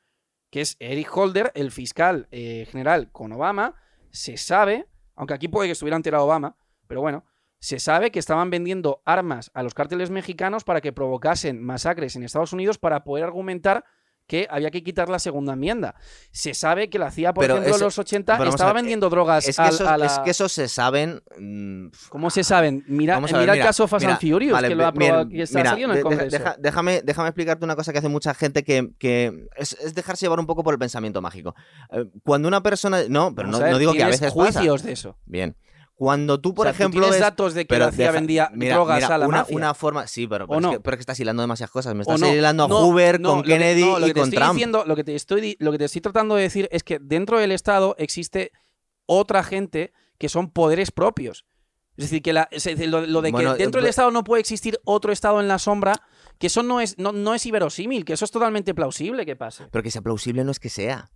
B: que es Eric Holder, el fiscal eh, general con Obama. Se sabe, aunque aquí puede que estuviera enterado Obama, pero bueno, se sabe que estaban vendiendo armas a los cárteles mexicanos para que provocasen masacres en Estados Unidos para poder argumentar que había que quitar la segunda enmienda. Se sabe que la CIA, por
A: Pero
B: ejemplo, en
A: eso-
B: los 80
A: pero vamos a
B: estaba
A: ver,
B: vendiendo drogas
A: Es que,
B: al-
A: esos,
B: a la-
A: es que esos se saben. mm,
B: ¿Cómo se saben? Mira,
A: ver,
B: mira el caso Fast
A: mira,
B: and Furious,
A: vale,
B: que lo ha aprobado, que está salido en el Congreso.
A: deja- déjame, déjame explicarte una cosa que hace mucha gente que, que es, es dejarse llevar un poco por el pensamiento mágico. Eh, Cuando una persona. No, pero no,
B: ver,
A: no digo que a veces pasa.
B: juicios de eso.
A: Bien. Cuando tú, por
B: O sea, tú
A: ejemplo.
B: tienes
A: ves-
B: datos de que
A: pero deja-
B: vendía
A: mira,
B: drogas
A: mira,
B: a la
A: una,
B: mafia.
A: una forma. Sí, pero, pero
B: ¿O
A: es
B: no?
A: que, pero es que estás hilando demasiadas cosas. Me
B: ¿O
A: estás
B: no?
A: hilando a
B: No,
A: Hoover, con
B: que-
A: Kennedy y
B: que te
A: con
B: estoy
A: Trump.
B: diciendo- lo que te estoy lo que te estoy tratando de decir es que dentro del Estado existe otra gente que son poderes propios. Es decir, que la- lo, lo de que
A: Bueno,
B: dentro del Estado no puede existir otro Estado en la sombra, que eso no es, no, no es inverosímil, que eso es totalmente plausible que pase.
A: Pero que sea plausible no es que sea.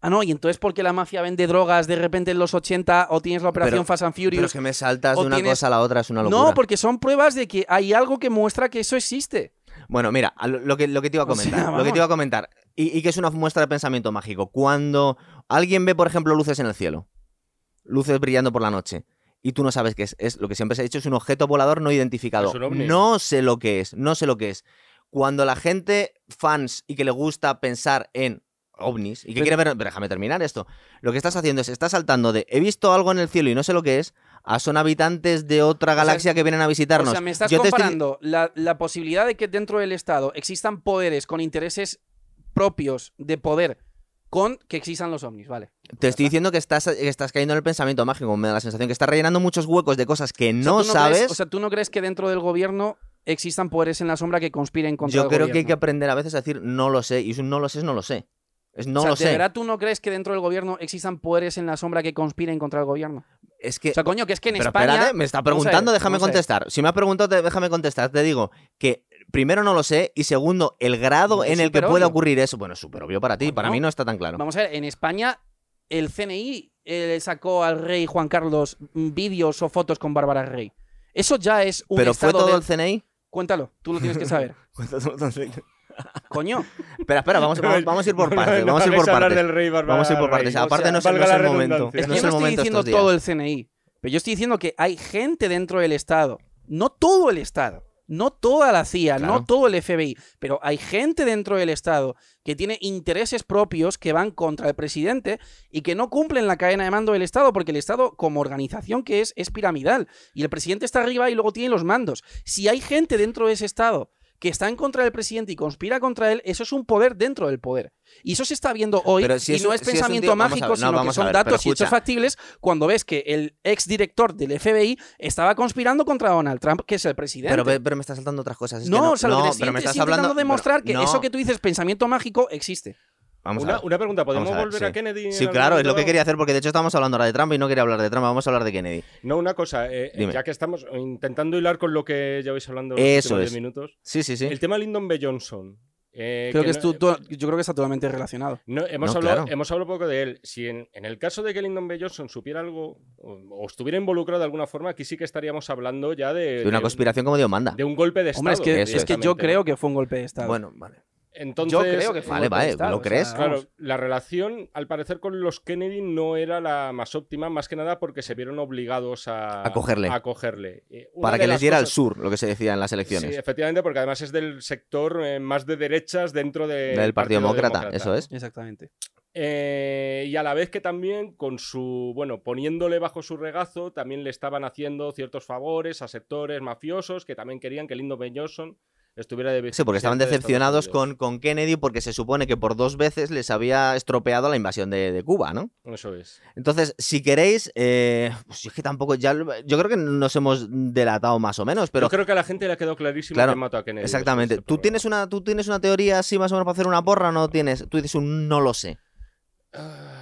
B: Ah, no, y entonces porque la mafia vende drogas de repente en los 80 o tienes la operación
A: Pero-
B: Fast and
A: Pero
B: Furious.
A: es que me saltas de una
B: tienes-
A: cosa a la otra, es una locura.
B: no, porque son pruebas de que hay algo que muestra que eso existe.
A: Bueno, mira, lo que, lo que te iba a
B: O sea,
A: comentar. lo que te iba a comentar. Y, y que es una muestra de pensamiento mágico. Cuando alguien ve, por ejemplo, luces en el cielo, luces brillando por la noche, y tú no sabes qué es, es lo que siempre se ha dicho, es un objeto volador no identificado. No sé lo que es, no sé lo que es. Cuando la gente, fans, y que le gusta pensar en ovnis, y que quiere ver, pero déjame terminar esto, lo que estás haciendo es, estás saltando de, he visto algo en el cielo y no sé lo que es, a son habitantes de otra
B: sea,
A: galaxia que vienen a visitarnos.
B: O sea, me estás
A: Yo estoy-
B: comparando la, la posibilidad de que dentro del Estado existan poderes con intereses propios de poder con que existan los ovnis, vale.
A: Te estoy diciendo que estás, que estás cayendo en el pensamiento mágico, me da la sensación que estás rellenando muchos huecos de cosas que
B: O sea,
A: no
B: ¿tú
A: sabes.
B: crees- o sea, ¿tú no crees que dentro del gobierno existan poderes en la sombra que conspiren contra
A: Yo
B: el
A: creo que hay que aprender a veces a decir no lo sé. Y un no lo sé, no lo sé. No
B: o sea,
A: lo
B: ¿de
A: sé.
B: verdad tú no crees que dentro del gobierno existan poderes en la sombra que conspiren contra el gobierno?
A: Es que.
B: O sea, coño, que es que en
A: pero
B: España...
A: espérate, me está preguntando, déjame contestar. Si me ha preguntado, te- déjame contestar. Te digo que primero no lo sé y segundo, el grado
B: Es
A: en el que puede ocurrir eso. Bueno, es súper obvio para ti,
B: Bueno,
A: para mí no está tan claro.
B: Vamos a ver, en España el CNI eh, sacó al rey Juan Carlos vídeos o fotos con Bárbara Rey. Eso ya es un
A: Pero fue
B: estado
A: todo
B: del-
A: el CNI.
B: Cuéntalo, tú lo tienes que saber. Coño,
A: espera, espera, vamos, vamos, vamos a ir por
C: No,
A: partes.
C: no
A: vamos a ir por partes.
C: del rey Bárbara
A: Vamos a ir por partes.
C: O
A: Aparte,
C: sea,
A: no es, no el momento.
B: es
A: no
B: que
A: es
B: yo
A: el
B: no estoy diciendo todo el CNI, pero yo estoy diciendo que hay gente dentro del Estado, no todo el Estado, no toda la CIA,
A: Claro.
B: no todo el FBI, pero hay gente dentro del Estado que tiene intereses propios que van contra el presidente y que no cumplen la cadena de mando del Estado, porque el Estado, como organización que es, es piramidal, y el presidente está arriba y luego tiene los mandos. Si hay gente dentro de ese Estado que está en contra del presidente y conspira contra él, eso es un poder dentro del poder. Y eso se está viendo hoy
A: si
B: y
A: es
B: no es
A: si es un
B: pensamiento
A: tío-
B: mágico,
A: ver, no,
B: sino que son
A: ver,
B: datos y hechos factibles cuando ves que el exdirector del FBI estaba conspirando contra Donald Trump, que es el presidente.
A: Pero, pero me estás saltando otras cosas. es que
B: no, o sea, lo que te
A: no, pero me estás
B: intentando
A: hablando.
B: demostrar que eso
A: no,
B: que tú dices, pensamiento mágico, existe.
A: Vamos a
C: Una,
A: ver.
C: una pregunta, ¿podemos
A: Vamos a ver,
C: volver
A: sí.
C: a Kennedy? en
A: Sí, claro, es lo que quería hacer porque de hecho estamos hablando ahora de Trump y no quería hablar de Trump, vamos a hablar de Kennedy.
C: No, una cosa, eh,
A: Dime.
C: ya que estamos intentando hilar con lo que lleváis hablando los
A: Eso
C: últimos
A: es.
C: 10 minutos.
A: Sí, sí, sí.
C: El tema Lyndon B. Johnson. eh,
B: Creo que,
C: no-
B: es tu- tu- yo creo que está totalmente relacionado.
C: no, hemos,
A: No,
C: hablado,
A: claro.
C: hemos hablado poco de él. Si en, en el caso de que Lyndon B. Johnson supiera algo o, o estuviera involucrado de alguna forma, aquí sí que estaríamos hablando ya de,
A: De una
C: de-
A: conspiración como Dios manda.
C: de un golpe de Estado.
B: Hombre, es que, es que yo creo que fue un golpe de Estado.
A: Bueno, vale.
C: Entonces,
B: yo creo que fue
A: Vale, vale. ¿lo
B: o sea,
A: crees?
C: Claro, la relación, al parecer, con los Kennedy no era la más óptima, más que nada porque se vieron obligados a,
A: A cogerle.
C: a cogerle.
A: Para que les diera el
C: cosas-
A: sur, lo que se decía en las elecciones.
C: Sí, efectivamente, porque además es del sector eh, más de derechas dentro de-
A: Del Partido Demócrata, eso es.
B: Exactamente.
C: Eh, y a la vez que también con su, bueno, poniéndole bajo su regazo, también le estaban haciendo ciertos favores a sectores mafiosos que también querían que Lyndon B. Johnson estuviera de
A: Sí, porque estaban
C: de
A: decepcionados con, con Kennedy porque se supone que por dos veces les había estropeado la invasión de, de Cuba, ¿no?
C: Eso es.
A: Entonces, si queréis, eh, pues es que tampoco ya, yo creo que nos hemos delatado más o menos, pero
C: Yo creo que a la gente le ha quedado clarísimo
A: Claro,
C: que mató a Kennedy.
A: exactamente.
C: después de
A: ¿Tú
C: este
A: tienes una, tú tienes una teoría así más o menos para hacer una porra o no tienes? Tú dices un no lo sé.
C: programa.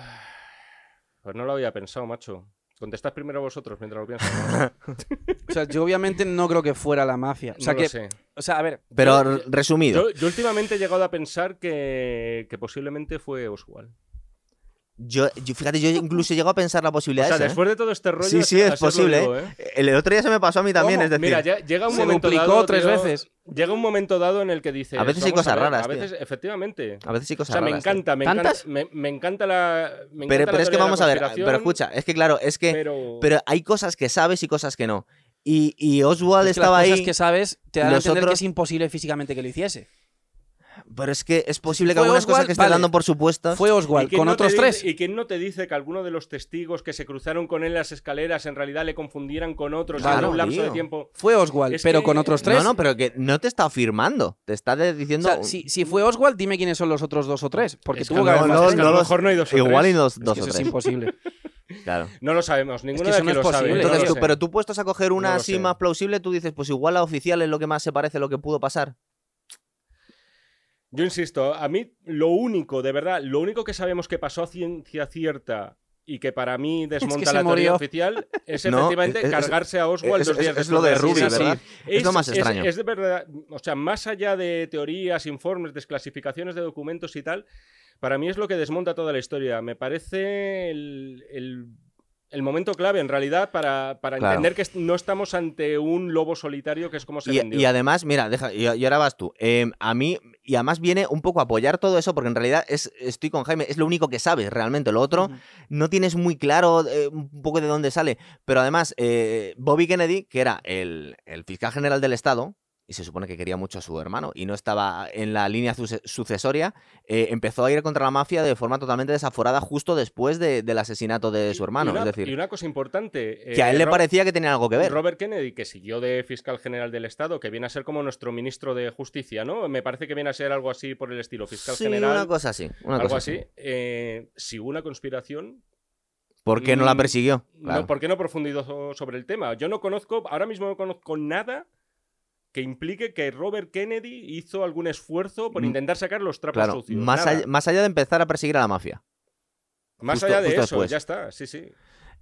C: Pues no lo había pensado, macho. Contestad primero vosotros mientras lo piensas. ¿no?
B: O sea, yo obviamente no creo que fuera la mafia. O sea,
C: No
B: que,
C: lo sé.
B: o sea, a ver,
A: Pero
C: Yo-
A: resumido,
C: Yo, yo últimamente he llegado a pensar que, que posiblemente fue Oswald.
A: Yo, yo- fíjate, yo incluso llego a pensar la
C: O
A: posibilidad
C: sea,
A: esa, ¿eh?
C: después de todo este rollo.
A: Sí, sí, es posible,
C: digo, ¿eh?
A: El otro día se me pasó a mí también,
C: ¿Cómo?
A: es decir,
C: Mira, ya- llega un
B: se
C: momento
B: duplicó
C: dado,
B: tres
C: tío,
B: veces.
C: Llega un momento dado en el que dices.
A: A veces hay cosas
C: ver,
A: raras,
C: A
A: tío.
C: veces, efectivamente.
A: a veces sí
C: O
A: cosas
C: sea, me
A: raras, tío.
C: encanta, me encanta, me, me encanta la. me
A: Pero,
C: encanta
A: pero
C: la
A: es que vamos a ver, pero escucha, es que claro, es que
C: Pero,
A: pero hay cosas que sabes y cosas que no. Y, y Oswald
B: es que
A: estaba
B: las
A: ahí,
B: cosas que sabes te dan a entender que es imposible físicamente que lo hiciese.
A: Pero es que es posible que algunas cosas que
B: vale.
A: dando por supuestas.
B: Fue
C: ¿Y
B: Oswald con
C: no
B: otros
C: dice-
B: tres.
C: ¿Y quién no te dice que alguno de los testigos que se cruzaron con él en las escaleras en realidad le confundieran con otros
A: Claro,
C: en un lapso de tiempo?
B: Fue Oswald,
C: Es
B: pero
C: que-
B: con otros tres.
A: No, no, pero que no te está afirmando. Te está
B: O
A: diciendo.
B: sea, si, si fue Oswald, dime quiénes son los otros dos o tres. Porque
C: Es que
B: tuvo que haber
C: es que a lo mejor no hay dos o
A: Igual
C: tres.
A: y dos,
B: Es
A: dos
B: que
A: o
B: eso es
A: tres.
B: imposible.
A: Claro.
C: No lo sabemos, ninguno
B: que
C: de aquí
B: no es
C: lo sabe.
B: posible.
C: no
A: Entonces
C: lo
A: tú,
C: sé.
A: pero tú puestos a coger una
C: No
A: así
C: sé.
A: más plausible, tú dices, pues igual la oficial es lo que más se parece a lo que pudo pasar.
C: Yo insisto, a mí lo único, de verdad, lo único que sabemos que pasó a ciencia cierta y que para mí desmonta la teoría
B: murió.
C: oficial es
A: No,
C: efectivamente
A: es-
C: cargarse a Oswald
A: Es,
C: dos
A: lo de Ruby. ¿verdad? Es, lo más extraño.
C: Es, de verdad, o sea, más allá de teorías, informes, desclasificaciones de documentos y tal, para mí es lo que desmonta toda la historia. Me parece el, el- el momento clave, en realidad, para, para
A: Claro.
C: entender que no estamos ante un lobo solitario, que es como se
A: Y,
C: vendió.
A: y además, mira, deja, y, y ahora vas tú. Eh, a mí, y además viene un poco a apoyar todo eso, porque en realidad es, estoy con Jaime, es lo único que sabes realmente. Lo otro, no tienes muy claro eh, un poco de dónde sale. Pero además, eh, Bobby Kennedy, que era el, el fiscal general del Estado, y se supone que quería mucho a su hermano y no estaba en la línea suce- sucesoria, eh, empezó a ir contra la mafia de forma totalmente desaforada justo después de- del asesinato de su hermano.
C: Y una,
A: es decir,
C: y una cosa importante.
A: que a
C: eh,
A: él le parecía que tenía algo que ver.
C: Robert Kennedy, que siguió de fiscal general del Estado, que viene a ser como nuestro ministro de Justicia, ¿no? Me parece que viene a ser algo así por el estilo. Fiscal
A: sí,
C: general,
A: una cosa así. Una
C: algo
A: cosa
C: así. Eh, si hubo una conspiración,
A: ¿Por qué no la
C: Mm,
A: persiguió? Claro.
C: no, ¿por qué no profundizó sobre el tema? Yo no conozco, ahora mismo no conozco nada que implique que Robert Kennedy hizo algún esfuerzo por intentar sacar los trapos
A: Claro,
C: sucios.
A: más allá, más allá de empezar a perseguir a la mafia.
C: Más
A: justo-
C: allá de eso,
A: después.
C: ya está, sí, sí.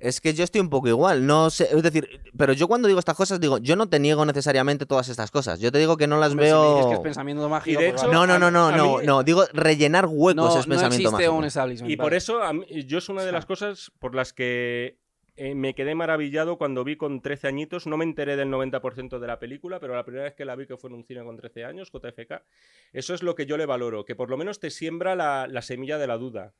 A: Es que yo estoy un poco igual, no sé, es decir, pero yo cuando digo estas cosas digo, yo no te niego necesariamente todas estas cosas, yo te digo que no las
B: Hombre, si me dices
A: veo...
B: que es pensamiento mágico.
C: de
B: pues
C: hecho.
A: No, no, no, no,
C: a- a
A: no,
C: mí-
A: no, digo rellenar huecos
B: no,
A: es
B: no
A: pensamiento
B: existe
A: mágico.
B: un establishment.
C: Y por eso, mí- yo es una de las cosas por las que eh, me quedé maravillado cuando vi con 13 añitos. No me enteré del 90% de la película, pero la primera vez que la vi, fue en un cine con 13 años, JFK, eso es lo que yo le valoro, que por lo menos te siembra la semilla de la duda.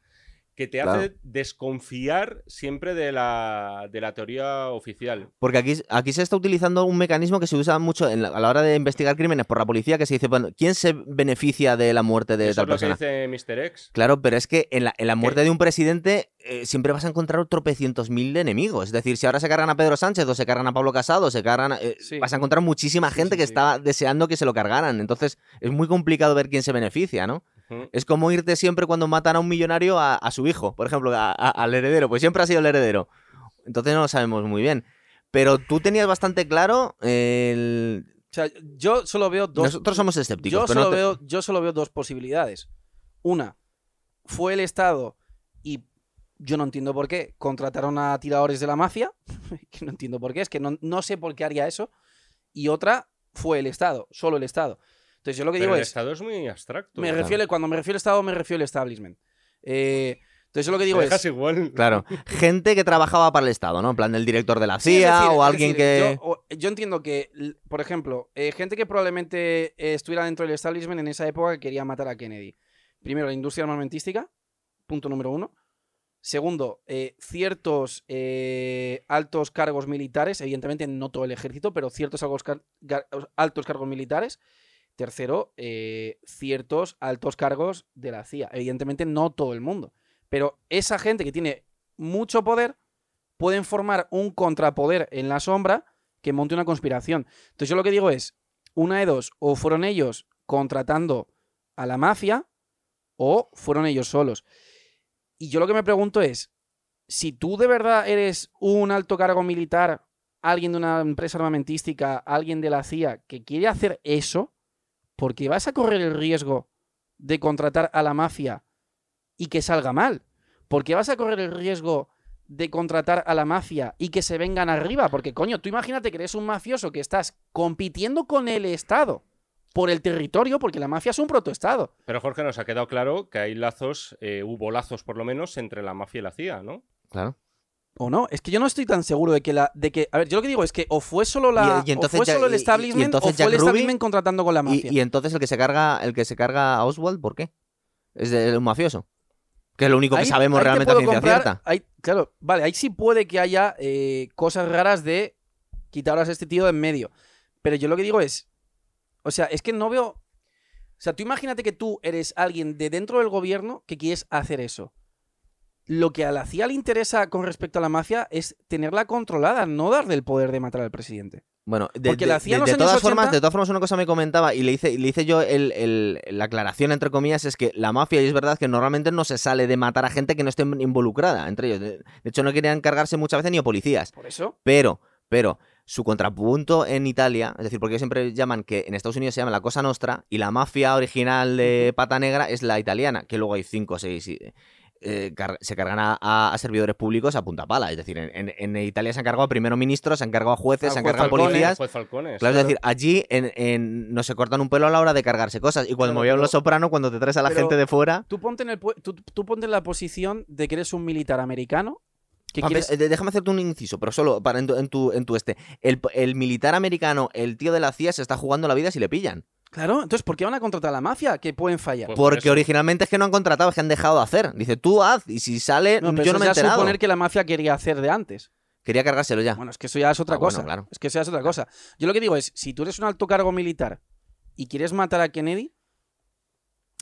C: Que te hace desconfiar siempre de la, de la teoría oficial.
A: Porque aquí, aquí se está utilizando un mecanismo que se usa mucho en la- a la hora de investigar crímenes por la policía, que se dice, bueno, ¿quién se beneficia de la muerte de
C: Eso
A: tal
C: es lo que
A: persona?
C: dice Mr. X.
A: Claro, pero es que en la, en la muerte
C: ¿Qué?
A: de un presidente eh, siempre vas a encontrar tropecientos mil de enemigos. Es decir, si ahora se cargan a Pedro Sánchez o se cargan a Pablo Casado, se cargan a- eh,
B: Sí.
A: vas a encontrar muchísima gente
B: sí,
A: que está deseando que se lo cargaran. Entonces es muy complicado ver quién se beneficia, ¿no? Es como irte siempre cuando matan a un millonario a, a su hijo, por ejemplo, a- a- al heredero. Pues siempre ha sido el heredero. Entonces no lo sabemos muy bien. Pero tú tenías bastante claro el...
B: O sea, yo solo veo dos.
A: Nosotros somos escépticos,
B: yo,
A: pero
B: solo
A: no te-
B: veo, yo solo veo dos posibilidades. Una, fue el Estado y yo no entiendo por qué contrataron a tiradores de la mafia, que no entiendo por qué, es que no, no sé por qué haría eso. Y otra, fue el Estado, solo el Estado. Entonces yo lo que
C: Pero
B: digo
C: el
B: es,
C: Estado es muy abstracto.
B: me
A: Claro.
B: refiero, cuando me refiero al Estado, me refiero al establishment. Eh, entonces yo lo que
C: Te
B: digo
C: dejas
B: es...
C: igual.
A: Claro, gente que trabajaba para el Estado, ¿no? En plan del director de la
B: Sí,
A: CIA
B: decir-
A: o alguien
B: decir,
A: que...
B: Yo, entiendo que, por ejemplo, eh, gente que probablemente eh, estuviera dentro del establishment en esa época que quería matar a Kennedy. Primero, la industria armamentística, punto número uno. Segundo, eh, ciertos eh, altos cargos militares, evidentemente no todo el ejército, pero ciertos altos, car- gar- altos cargos militares. Tercero, eh, ciertos altos cargos de la CIA. Evidentemente no todo el mundo. Pero esa gente que tiene mucho poder pueden formar un contrapoder en la sombra que monte una conspiración. Entonces yo lo que digo es, una de dos, o fueron ellos contratando a la mafia o fueron ellos solos. Y yo lo que me pregunto es, si tú de verdad eres un alto cargo militar, alguien de una empresa armamentística, alguien de la CIA que quiere hacer eso, ¿por qué vas a correr el riesgo de contratar a la mafia y que salga mal? ¿Por qué vas a correr el riesgo de contratar a la mafia y que se vengan arriba? Porque, coño, tú imagínate que eres un mafioso que estás compitiendo con el Estado por el territorio, porque la mafia es un protoestado.
C: Pero Jorge, nos ha quedado claro que hay lazos, eh, hubo lazos por lo menos entre la mafia y la CIA, ¿no?
A: Claro.
B: ¿O no? Es que yo no estoy tan seguro de que la. de que. A ver, yo lo que digo es que o fue solo la.
A: Y- y entonces
B: o fue
A: Jack-
B: solo el
A: y
B: establishment
A: entonces
B: o fue el
A: Ruby-
B: establishment contratando con la mafia.
A: Y, entonces el que se carga, el que se carga a Oswald, ¿por qué? Es de un mafioso. Que es lo único que sabemos realmente a ciencia
B: comprar-
A: cierta.
B: ahí- claro, vale, ahí sí puede que haya eh, cosas raras de quitaros a este tío de en medio. Pero yo lo que digo es. O sea, es que no veo. O sea, tú imagínate que tú eres alguien de dentro del gobierno que quieres hacer eso. Lo que a la CIA le interesa con respecto a la mafia es tenerla controlada, no darle el poder de matar al presidente.
A: Bueno, de,
B: Porque la CIA
A: de- de todas formas,
B: 80
A: de todas formas, una cosa me comentaba y le hice, le hice yo el- el- la aclaración, entre comillas, es que la mafia, y es verdad que normalmente no se sale de matar a gente que no esté involucrada entre ellos. De, hecho, no querían cargarse muchas veces ni a policías.
B: Por eso.
A: Pero, pero, su contrapunto en Italia, es decir, porque siempre llaman que en Estados Unidos se llama la Cosa Nostra y la mafia original de Pata Negra es la italiana, que luego hay cinco o seis. Eh, car- se cargan a, servidores públicos a punta pala. Es decir, en, Italia se han cargado a primeros ministros, se han cargado a jueces,
B: Al
A: se han cargado a policías.
C: Juez Falcones.
A: Claro, es decir, allí en, en- no se cortan un pelo a la hora de cargarse cosas. Y cuando me
B: pero-
A: Los Soprano, cuando te traes a la gente de fuera.
B: Tú ponte, en el, pu- tú, tú ponte en la posición de que eres un militar americano
A: eh, déjame hacerte un inciso, pero solo para en tu, en tu, en tu este. El, el militar americano, el tío de la CIA, se está jugando la vida si le pillan.
B: Claro, entonces ¿por qué van a contratar a la mafia? Que pueden fallar.
C: Pues por
A: Porque
C: eso.
A: originalmente es que no han contratado, es que han dejado de hacer. Dice, tú haz, y si sale,
B: no, pero
A: yo
B: eso
A: no me he
B: ya
A: enterado.
B: suponer que la mafia quería hacer de antes.
A: Quería cargárselo ya.
B: Bueno, es que eso ya es otra
A: Ah, bueno,
B: cosa.
A: claro.
B: Es que eso ya es otra cosa. Yo lo que digo es, si tú eres un alto cargo militar y quieres matar a Kennedy,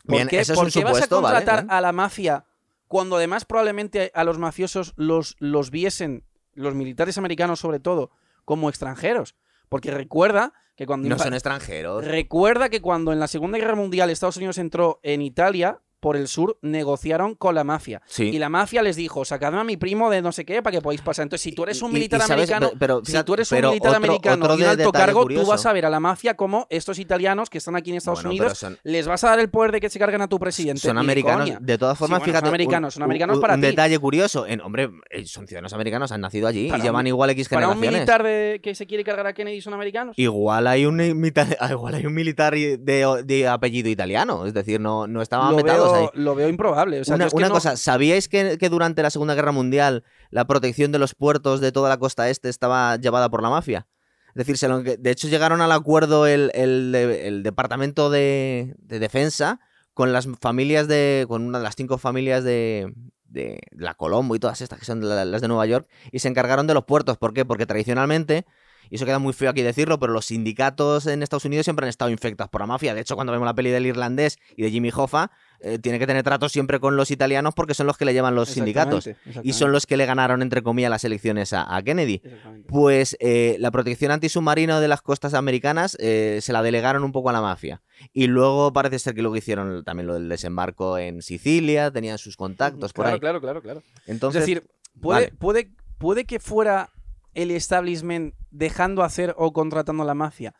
B: ¿por
A: Bien,
B: qué,
A: eso es
B: por
A: un
B: qué vas a contratar
A: Bien.
B: a la mafia cuando además probablemente a los mafiosos los, los viesen, los militares americanos sobre todo, como extranjeros? Porque recuerda que cuando
A: No son extranjeros.
B: Recuerda que cuando en la Segunda Guerra Mundial Estados Unidos entró en Italia, por el sur, negociaron con la mafia.
A: Sí.
B: Y la mafia les dijo, sacadme a mi primo de no sé qué para que podáis pasar. Entonces, si tú eres un
A: Y- y-
B: militar
A: y
B: americano,
A: pe- pero,
B: si tú eres un militar
A: otro-
B: americano
A: otro
B: y un
A: de-
B: alto cargo,
A: curioso.
B: tú vas a ver a la mafia como estos italianos que están aquí en Estados
A: Bueno,
B: Unidos,
A: son-
B: les vas a dar el poder de que se carguen a tu presidente.
A: Son
B: de
A: americanos.
B: coña.
A: De todas formas,
B: bueno, son
A: fíjate. un-
B: americanos, son
A: un-
B: americanos
A: un,
B: para
A: un
B: ti.
A: detalle curioso. En, hombre, eh, son ciudadanos americanos, han nacido allí
B: Para
A: y llevan
B: un-
A: igual X
B: Para un
A: generaciones.
B: militar de, que se quiere cargar a Kennedy son americanos.
A: Igual hay un militar, igual hay un militar de, de apellido italiano. Es decir, no, no estaban
B: lo,
A: ahí.
B: lo veo improbable. O sea,
A: una
B: que no-
A: cosa, ¿sabíais que, que durante la Segunda Guerra Mundial la protección de los puertos de toda la costa este estaba llevada por la mafia? Es decir, de hecho llegaron al acuerdo el, el de- el Departamento de, de Defensa con las familias de. con una de las cinco familias de, de la Colombo y todas estas que son la- las de Nueva York y se encargaron de los puertos. ¿Por qué? Porque tradicionalmente. Y eso queda muy feo aquí decirlo, pero los sindicatos en Estados Unidos siempre han estado infectados por la mafia. De hecho, cuando vemos la peli del irlandés y de Jimmy Hoffa, eh, tiene que tener trato siempre con los italianos porque son los que le llevan los sindicatos.
B: Exactamente,
A: Y son los que le ganaron, entre comillas, las elecciones a, a Kennedy. Pues eh, la protección antisubmarino de las costas americanas eh, se la delegaron un poco a la mafia. Y luego parece ser que luego hicieron también lo del desembarco en Sicilia, tenían sus contactos por
B: claro,
A: ahí.
B: claro, claro, claro.
A: Entonces,
B: es decir, puede,
A: vale.
B: puede, puede que fuera el establishment dejando hacer o contratando a la mafia.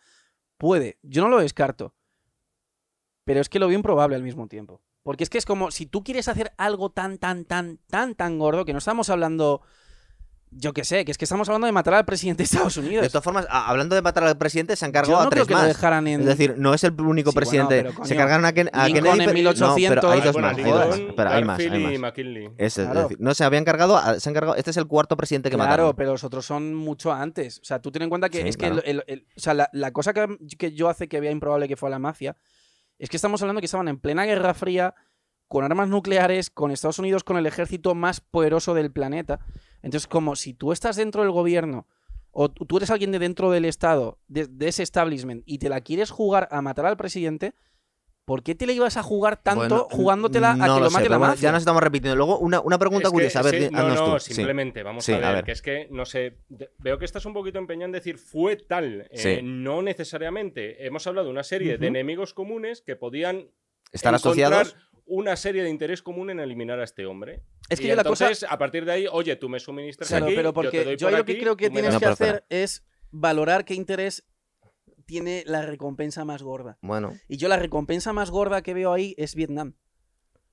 B: Puede. Yo no lo descarto. Pero es que lo veo improbable al mismo tiempo. Porque es que es como si tú quieres hacer algo tan, tan, tan, tan, tan gordo, que no estamos hablando. Yo qué sé, que es que estamos hablando de matar al presidente de Estados Unidos.
A: de todas formas, a- hablando de matar al presidente, se han cargado
B: Yo no
A: a
B: creo
A: tres
B: que lo
A: más.
B: dejaran en.
A: Es decir, no es el único
B: Sí,
A: presidente.
B: coño,
A: se cargaron a, Ken- a Kennedy.
B: en
A: pero-
B: 1800,
A: no, pero hay dos
C: bueno,
A: más. hay dos más. Espera, hay más, hay
C: Garfield
A: más.
C: y McKinley.
A: Es, es
B: Claro.
A: decir, no, se habían cargado, a- se han cargado. Este es el cuarto presidente que
B: Claro,
A: mataron.
B: pero los otros son mucho antes. O sea, tú ten en cuenta que
A: Sí,
B: es que
A: claro.
B: el- el- el- o sea, la, la cosa que, que yo hace que vea improbable que fue la mafia es que estamos hablando que estaban en plena Guerra Fría, con armas nucleares, con Estados Unidos, con el ejército más poderoso del planeta. Entonces, como si tú estás dentro del gobierno o tú eres alguien de dentro del Estado, de, de ese establishment, y te la quieres jugar a matar al presidente, ¿por qué te la ibas a jugar tanto
A: Bueno,
B: jugándotela a que lo,
A: sé,
B: mate
A: pero
B: la
A: bueno,
B: mafia?
A: Ya nos estamos repitiendo. Luego, una, una pregunta
C: Es que,
A: curiosa. A ver,
C: sí,
A: di-
C: no, no,
A: tú. Sí.
C: simplemente, vamos
A: Sí,
C: a,
A: a
C: ver,
A: ver.
C: que es que, no sé, veo que estás un poquito empeñado en decir fue tal, eh,
A: Sí.
C: no necesariamente. Hemos hablado de una serie de enemigos comunes que podían
A: Estar asociados.
C: Una serie de interés común en eliminar a este hombre.
B: Es que
C: Y
B: yo la cosa-
C: entonces, a partir de ahí, oye, tú me suministras
B: Claro,
C: aquí,
B: pero
C: yo te
B: porque
C: doy
B: yo,
C: por
B: lo
C: aquí,
B: que creo que tienes que hacer es valorar qué interés tiene la recompensa más gorda.
A: Bueno,
B: Y yo la recompensa más gorda que veo ahí es Vietnam.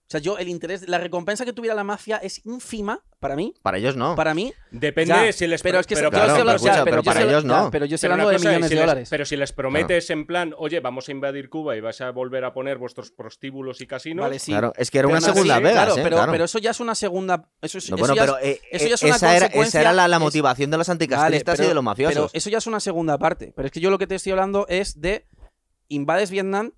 B: O sea, yo el interés, la recompensa que tuviera la mafia es ínfima para mí.
A: para ellos no.
B: Para mí.
C: Depende
B: Ya,
C: si les
B: pero es que
C: pero,
A: claro,
B: estoy hablando-
A: pero escucha,
B: pero
A: pero
B: yo
A: para ellos no.
B: ya, Pero yo estoy hablando
C: una
B: de millones
C: si
B: de
C: les-
B: dólares.
C: pero si les prometes en plan, oye, vamos a invadir Cuba y vas a volver a poner vuestros prostíbulos y casinos,
B: Vale, sí.
A: Claro, es que era
B: Pero
A: una segunda Vegas,
B: claro,
A: ¿eh?
B: pero,
A: Claro.
B: pero eso ya es una segunda. Eso, es-
A: No,
B: eso
A: bueno,
B: ya es-
A: pero eh,
B: eso
A: eh,
B: ya es una
A: esa, era, esa era la, la
B: es-
A: motivación de los anticastristas y de los mafiosos.
B: Pero eso ya es una segunda parte. Pero es que yo lo que te estoy hablando es de invades Vietnam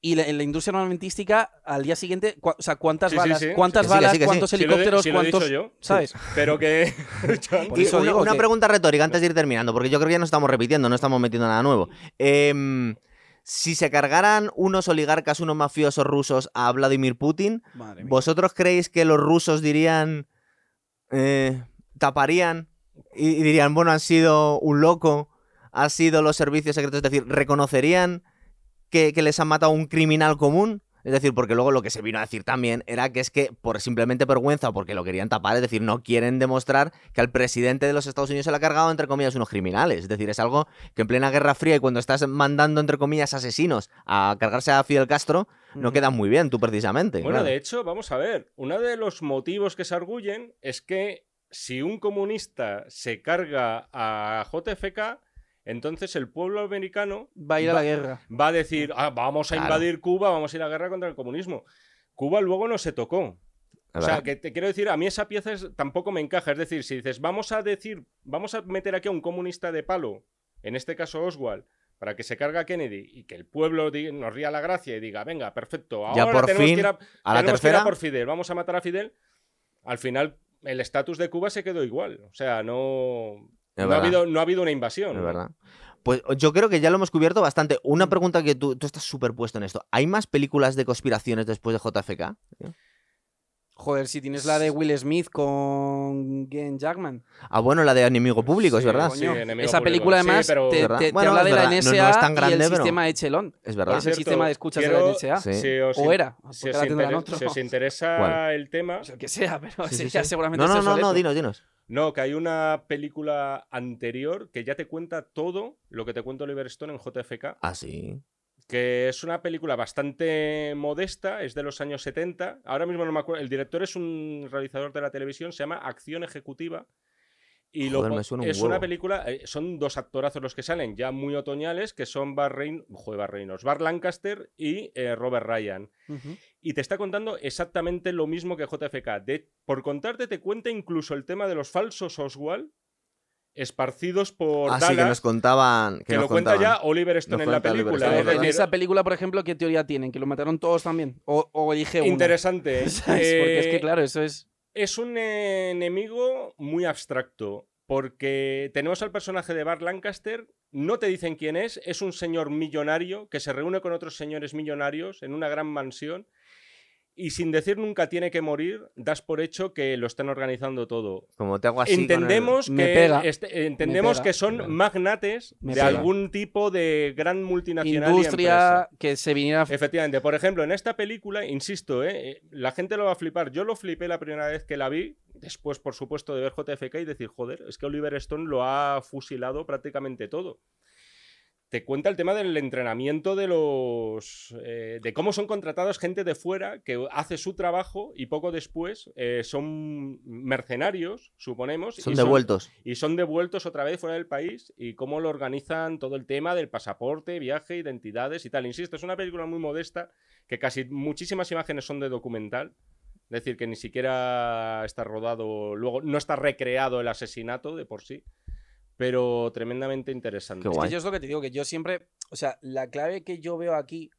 B: y la- en la industria armamentística al día siguiente, cua- o sea, cuántas
C: Sí,
B: balas,
C: sí.
B: cuántas
A: sí,
B: balas,
A: sí, que sí.
B: cuántos
C: Si lo he-
B: helicópteros,
C: si lo he dicho
B: cuántos,
C: yo,
B: ¿sabes?
C: pero que...
A: Y una,
B: digo
A: una
B: que-
A: pregunta retórica antes de ir terminando, porque yo creo que ya no estamos repitiendo, no estamos metiendo nada nuevo. Em, si se cargaran unos oligarcas, unos mafiosos rusos a Vladimir Putin. ¿vosotros creéis que los rusos dirían, eh, taparían y, y dirían, bueno, han sido un loco, han sido los servicios secretos, es decir, reconocerían que, que les han matado un criminal común? Es decir, porque luego lo que se vino a decir también era que es que por simplemente vergüenza o porque lo querían tapar, es decir, no quieren demostrar que al presidente de los Estados Unidos se le ha cargado, entre comillas, unos criminales. Es decir, es algo que en plena Guerra Fría y cuando estás mandando, entre comillas, asesinos a cargarse a Fidel Castro, no queda muy bien tú precisamente.
C: Bueno,
A: claro.
C: de hecho, vamos a ver, uno de los motivos que se arguyen es que si un comunista se carga a JFK, entonces el pueblo americano
B: Va a ir a la guerra.
C: va a decir, "Ah, vamos a
A: Claro.
C: invadir Cuba, vamos a ir a guerra contra el comunismo. Cuba luego no se tocó. O sea, que te quiero decir, a mí esa pieza es- tampoco me encaja. Es decir, si dices, vamos a decir, vamos a meter aquí a un comunista de palo, en este caso Oswald, para que se carga a Kennedy y que el pueblo nos ría la gracia y diga, venga, perfecto, ahora
A: Ya por
C: tenemos
A: fin,
C: que ir a,
A: a la tercera.
C: por Fidel, vamos a matar a Fidel. Al final, el estatus de Cuba se quedó igual. O sea, no, no, ha habido, no ha habido una invasión.
A: Es
C: ¿no?
A: verdad. Pues yo creo que ya lo hemos cubierto bastante. Una pregunta que tú, tú estás súper puesto en esto. ¿Hay más películas de conspiraciones después de JFK?
B: Joder, si tienes la de Will Smith con Gen Jackman.
A: Ah, bueno, la de Enemigo Público, es verdad.
C: coño. enemigo
B: Esa
C: público.
B: película
C: Sí,
B: además
C: pero-
B: te, habla
A: es
B: de la.
A: No- no
B: NSA
A: es tan
B: y el
A: pero-
B: sistema Echelon.
A: Es
B: Es
A: verdad.
B: el
C: Cierto,
B: sistema de escuchas de la NSA.
A: Sí.
C: Si os,
B: O era,
C: si os si interesa
A: ¿Cuál?
C: el tema,
B: O sea, que sea, pero
A: Sí, sí,
B: ese ya
A: sí.
B: seguramente
A: No,
B: es
A: no, no, no, dinos, dinos.
C: No, que hay una película anterior que ya te cuenta todo lo que te cuenta Oliver Stone en JFK.
A: Ah, sí.
C: que es una película bastante modesta, es de los años 70. Ahora mismo no me acuerdo. El director es un realizador de la televisión, se llama Acción Ejecutiva. Y lo
A: Joder, suena un
C: es una película, eh, son dos actorazos los que salen, ya muy otoñales, que son Bar, Reyn- joder, Bar Reynolds, Bar Lancaster y eh, Robert Ryan. Y te está contando exactamente lo mismo que JFK. De, por contarte, te cuenta incluso el tema de los falsos Oswald esparcidos por
A: Así que
C: Dallas,
A: nos contaban. Que,
C: que
A: nos
C: lo cuenta ya Oliver Stone
A: Nos
C: en la película.
B: En esa película, por ejemplo, ¿qué teoría tienen? ¿Que lo mataron todos también? ¿O, o una?
C: Interesante.
B: ¿Sabes? Porque es que,
C: Eh,
B: claro, eso es...
C: Es un eh, enemigo muy abstracto. Porque tenemos al personaje de Bart Lancaster, no te dicen quién es, es un señor millonario que se reúne con otros señores millonarios en una gran mansión y sin decir nunca tiene que morir, das por hecho que lo están organizando todo.
A: Como te hago así. con el-
C: entendemos
B: Me
C: que,
B: pega,
C: este- entendemos
B: pega.
C: que son
A: Vale.
C: magnates
B: Me
C: de
B: pega.
C: algún tipo de gran multinacional. y empresa.
B: Industria que se viniera...
C: Efectivamente, por ejemplo, en esta película, insisto, ¿eh? Eh, la gente lo va a flipar. Yo lo flipé la primera vez que la vi, después, por supuesto, de ver JFK y decir, joder, es que Oliver Stone lo ha fusilado prácticamente todo. Te cuenta el tema del entrenamiento de los. eh, de cómo son contratados gente de fuera que hace su trabajo y poco después eh, son mercenarios, suponemos.
A: Son
C: y
A: devueltos.
C: y son devueltos otra vez fuera del país y cómo lo organizan todo el tema del pasaporte, viaje, identidades y tal. Insisto, es una película muy modesta que casi muchísimas imágenes son de documental. Es decir, que ni siquiera está rodado, luego no está recreado el asesinato de por sí, pero tremendamente interesante.
A: Qué
B: Es que yo es lo que te digo, que yo siempre, o sea, la clave que yo veo aquí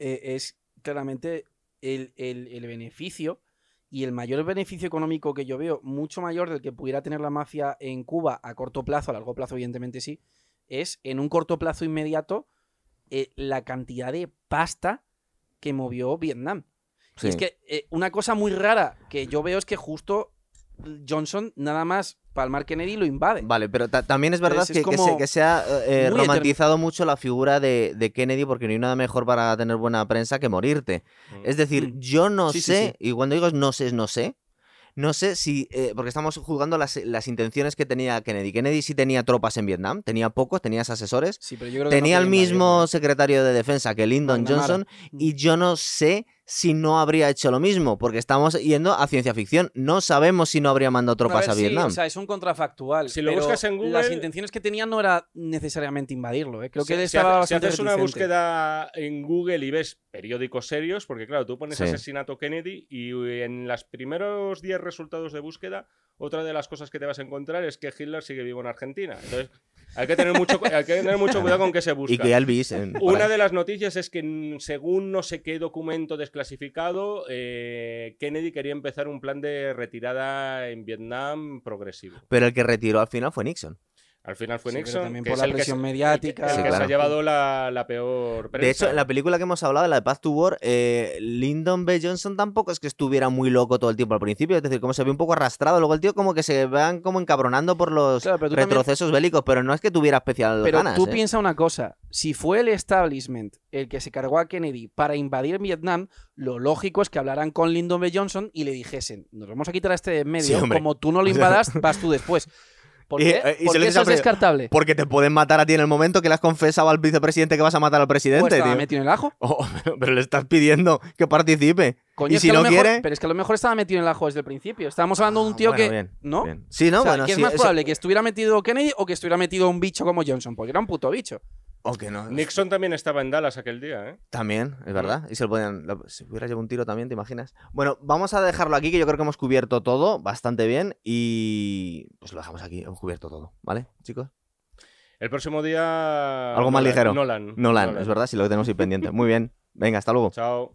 B: eh, es claramente el, el- el beneficio y el mayor beneficio económico que yo veo, mucho mayor del que pudiera tener la mafia en Cuba a corto plazo, a largo plazo evidentemente sí, es en un corto plazo inmediato eh, la cantidad de pasta que movió Vietnam. Y es que eh, una cosa muy rara que yo veo es que justo Johnson nada más palmar Kennedy lo invade.
A: Vale, pero ta- también es verdad
B: Entonces, es
A: que,
B: como
A: se, que se ha eh,
B: muy
A: romantizado mucho la figura de, de Kennedy porque no hay nada mejor para tener buena prensa que morirte.
C: Mm.
A: Es decir,
B: Mm.
A: yo no
B: Sí,
A: sé,
B: sí.
A: y cuando digo no sé, no sé. No sé si, eh, porque estamos juzgando las, las intenciones que tenía Kennedy. Kennedy sí tenía tropas en Vietnam, tenía pocos, tenía asesores.
B: Sí, pero yo creo que no
A: Tenía el mismo
B: ¿eh?
A: secretario de defensa que Lyndon
B: McNamara.
A: Johnson y yo no sé si no habría hecho lo mismo, porque estamos yendo a ciencia ficción. No sabemos si no habría mandado tropas
B: ver,
A: a,
B: sí,
A: Vietnam.
B: o sea, es un contrafactual.
C: Si lo
B: pero
C: buscas en
B: Las
C: Google-
B: intenciones que tenían no era necesariamente invadirlo. ¿eh? Creo que
C: Si- si
B: estaba
C: si
B: bastante
C: haces una búsqueda en Google y ves periódicos serios, porque claro, tú pones
A: Sí.
C: asesinato Kennedy y en los primeros 10 resultados de búsqueda, otra de las cosas que te vas a encontrar es que Hitler sigue vivo en Argentina. Entonces, hay que tener mucho, hay que tener mucho cuidado con qué se busca.
A: y que Elvis. en- por
C: Una de las noticias es que, según no sé qué documento desclasificado, eh, Kennedy quería empezar un plan de retirada en Vietnam progresivo.
A: Pero el que retiró al final fue Nixon.
C: Al final fue
B: Sí,
C: Nixon.
B: también
C: que
B: por
C: es
B: la
C: el que
B: presión
C: se-
B: mediática.
C: el que,
A: Sí,
C: se
A: claro.
C: ha llevado la, la peor prensa.
A: De hecho, en la película que hemos hablado, la de Path to War, eh, Lyndon B. Johnson tampoco es que estuviera muy loco todo el tiempo al principio. Es decir, como se ve un poco arrastrado. Luego el tío como que se van como encabronando por los
B: Claro, también-
A: retrocesos bélicos, pero no es que tuviera especial
B: Pero
A: ganas.
B: tú
A: ¿eh?
B: piensa una cosa, si fue el establishment el que se cargó a Kennedy para invadir Vietnam, lo lógico es que hablaran con Lyndon B. Johnson y le dijesen, nos vamos a quitar a este de en medio,
A: Sí,
B: como tú no lo invadas, vas tú después. ¿Por qué?
A: eh, y
B: eso es descartable.
A: Porque te pueden matar a ti en el momento que le has confesado al vicepresidente que vas a matar al
B: ¿O
A: presidente,
B: estaba
A: tío.
B: metido en el ajo?
A: Oh, pero, pero le estás pidiendo que participe.
B: Coño,
A: y si no
B: mejor-
A: quiere.
B: Pero es que a lo mejor estaba metido en el ajo desde el principio. Estábamos hablando de un
A: Ah,
B: tío
A: bueno,
B: que...
A: bien,
B: ¿No?
A: bien. Sí, no,
B: O sea,
A: bueno,
B: ¿qué es más
A: eso-
B: probable? ¿Que estuviera metido Kennedy o que estuviera metido un bicho como Johnson? Porque era un puto bicho.
A: O que no.
C: Nixon también estaba en Dallas aquel día, ¿eh?
A: También, es verdad. Y se lo podían. lo- si hubiera llevado un tiro también, ¿te imaginas? Bueno, vamos a dejarlo aquí, que yo creo que hemos cubierto todo bastante bien. Y. Pues lo dejamos aquí, hemos cubierto todo, ¿vale, chicos?
C: El próximo día.
A: Algo más
C: Nolan,
A: ligero.
C: Nolan.
A: Nolan, es verdad, si lo tenemos ahí pendiente. Muy bien. Venga, hasta luego.
C: Chao.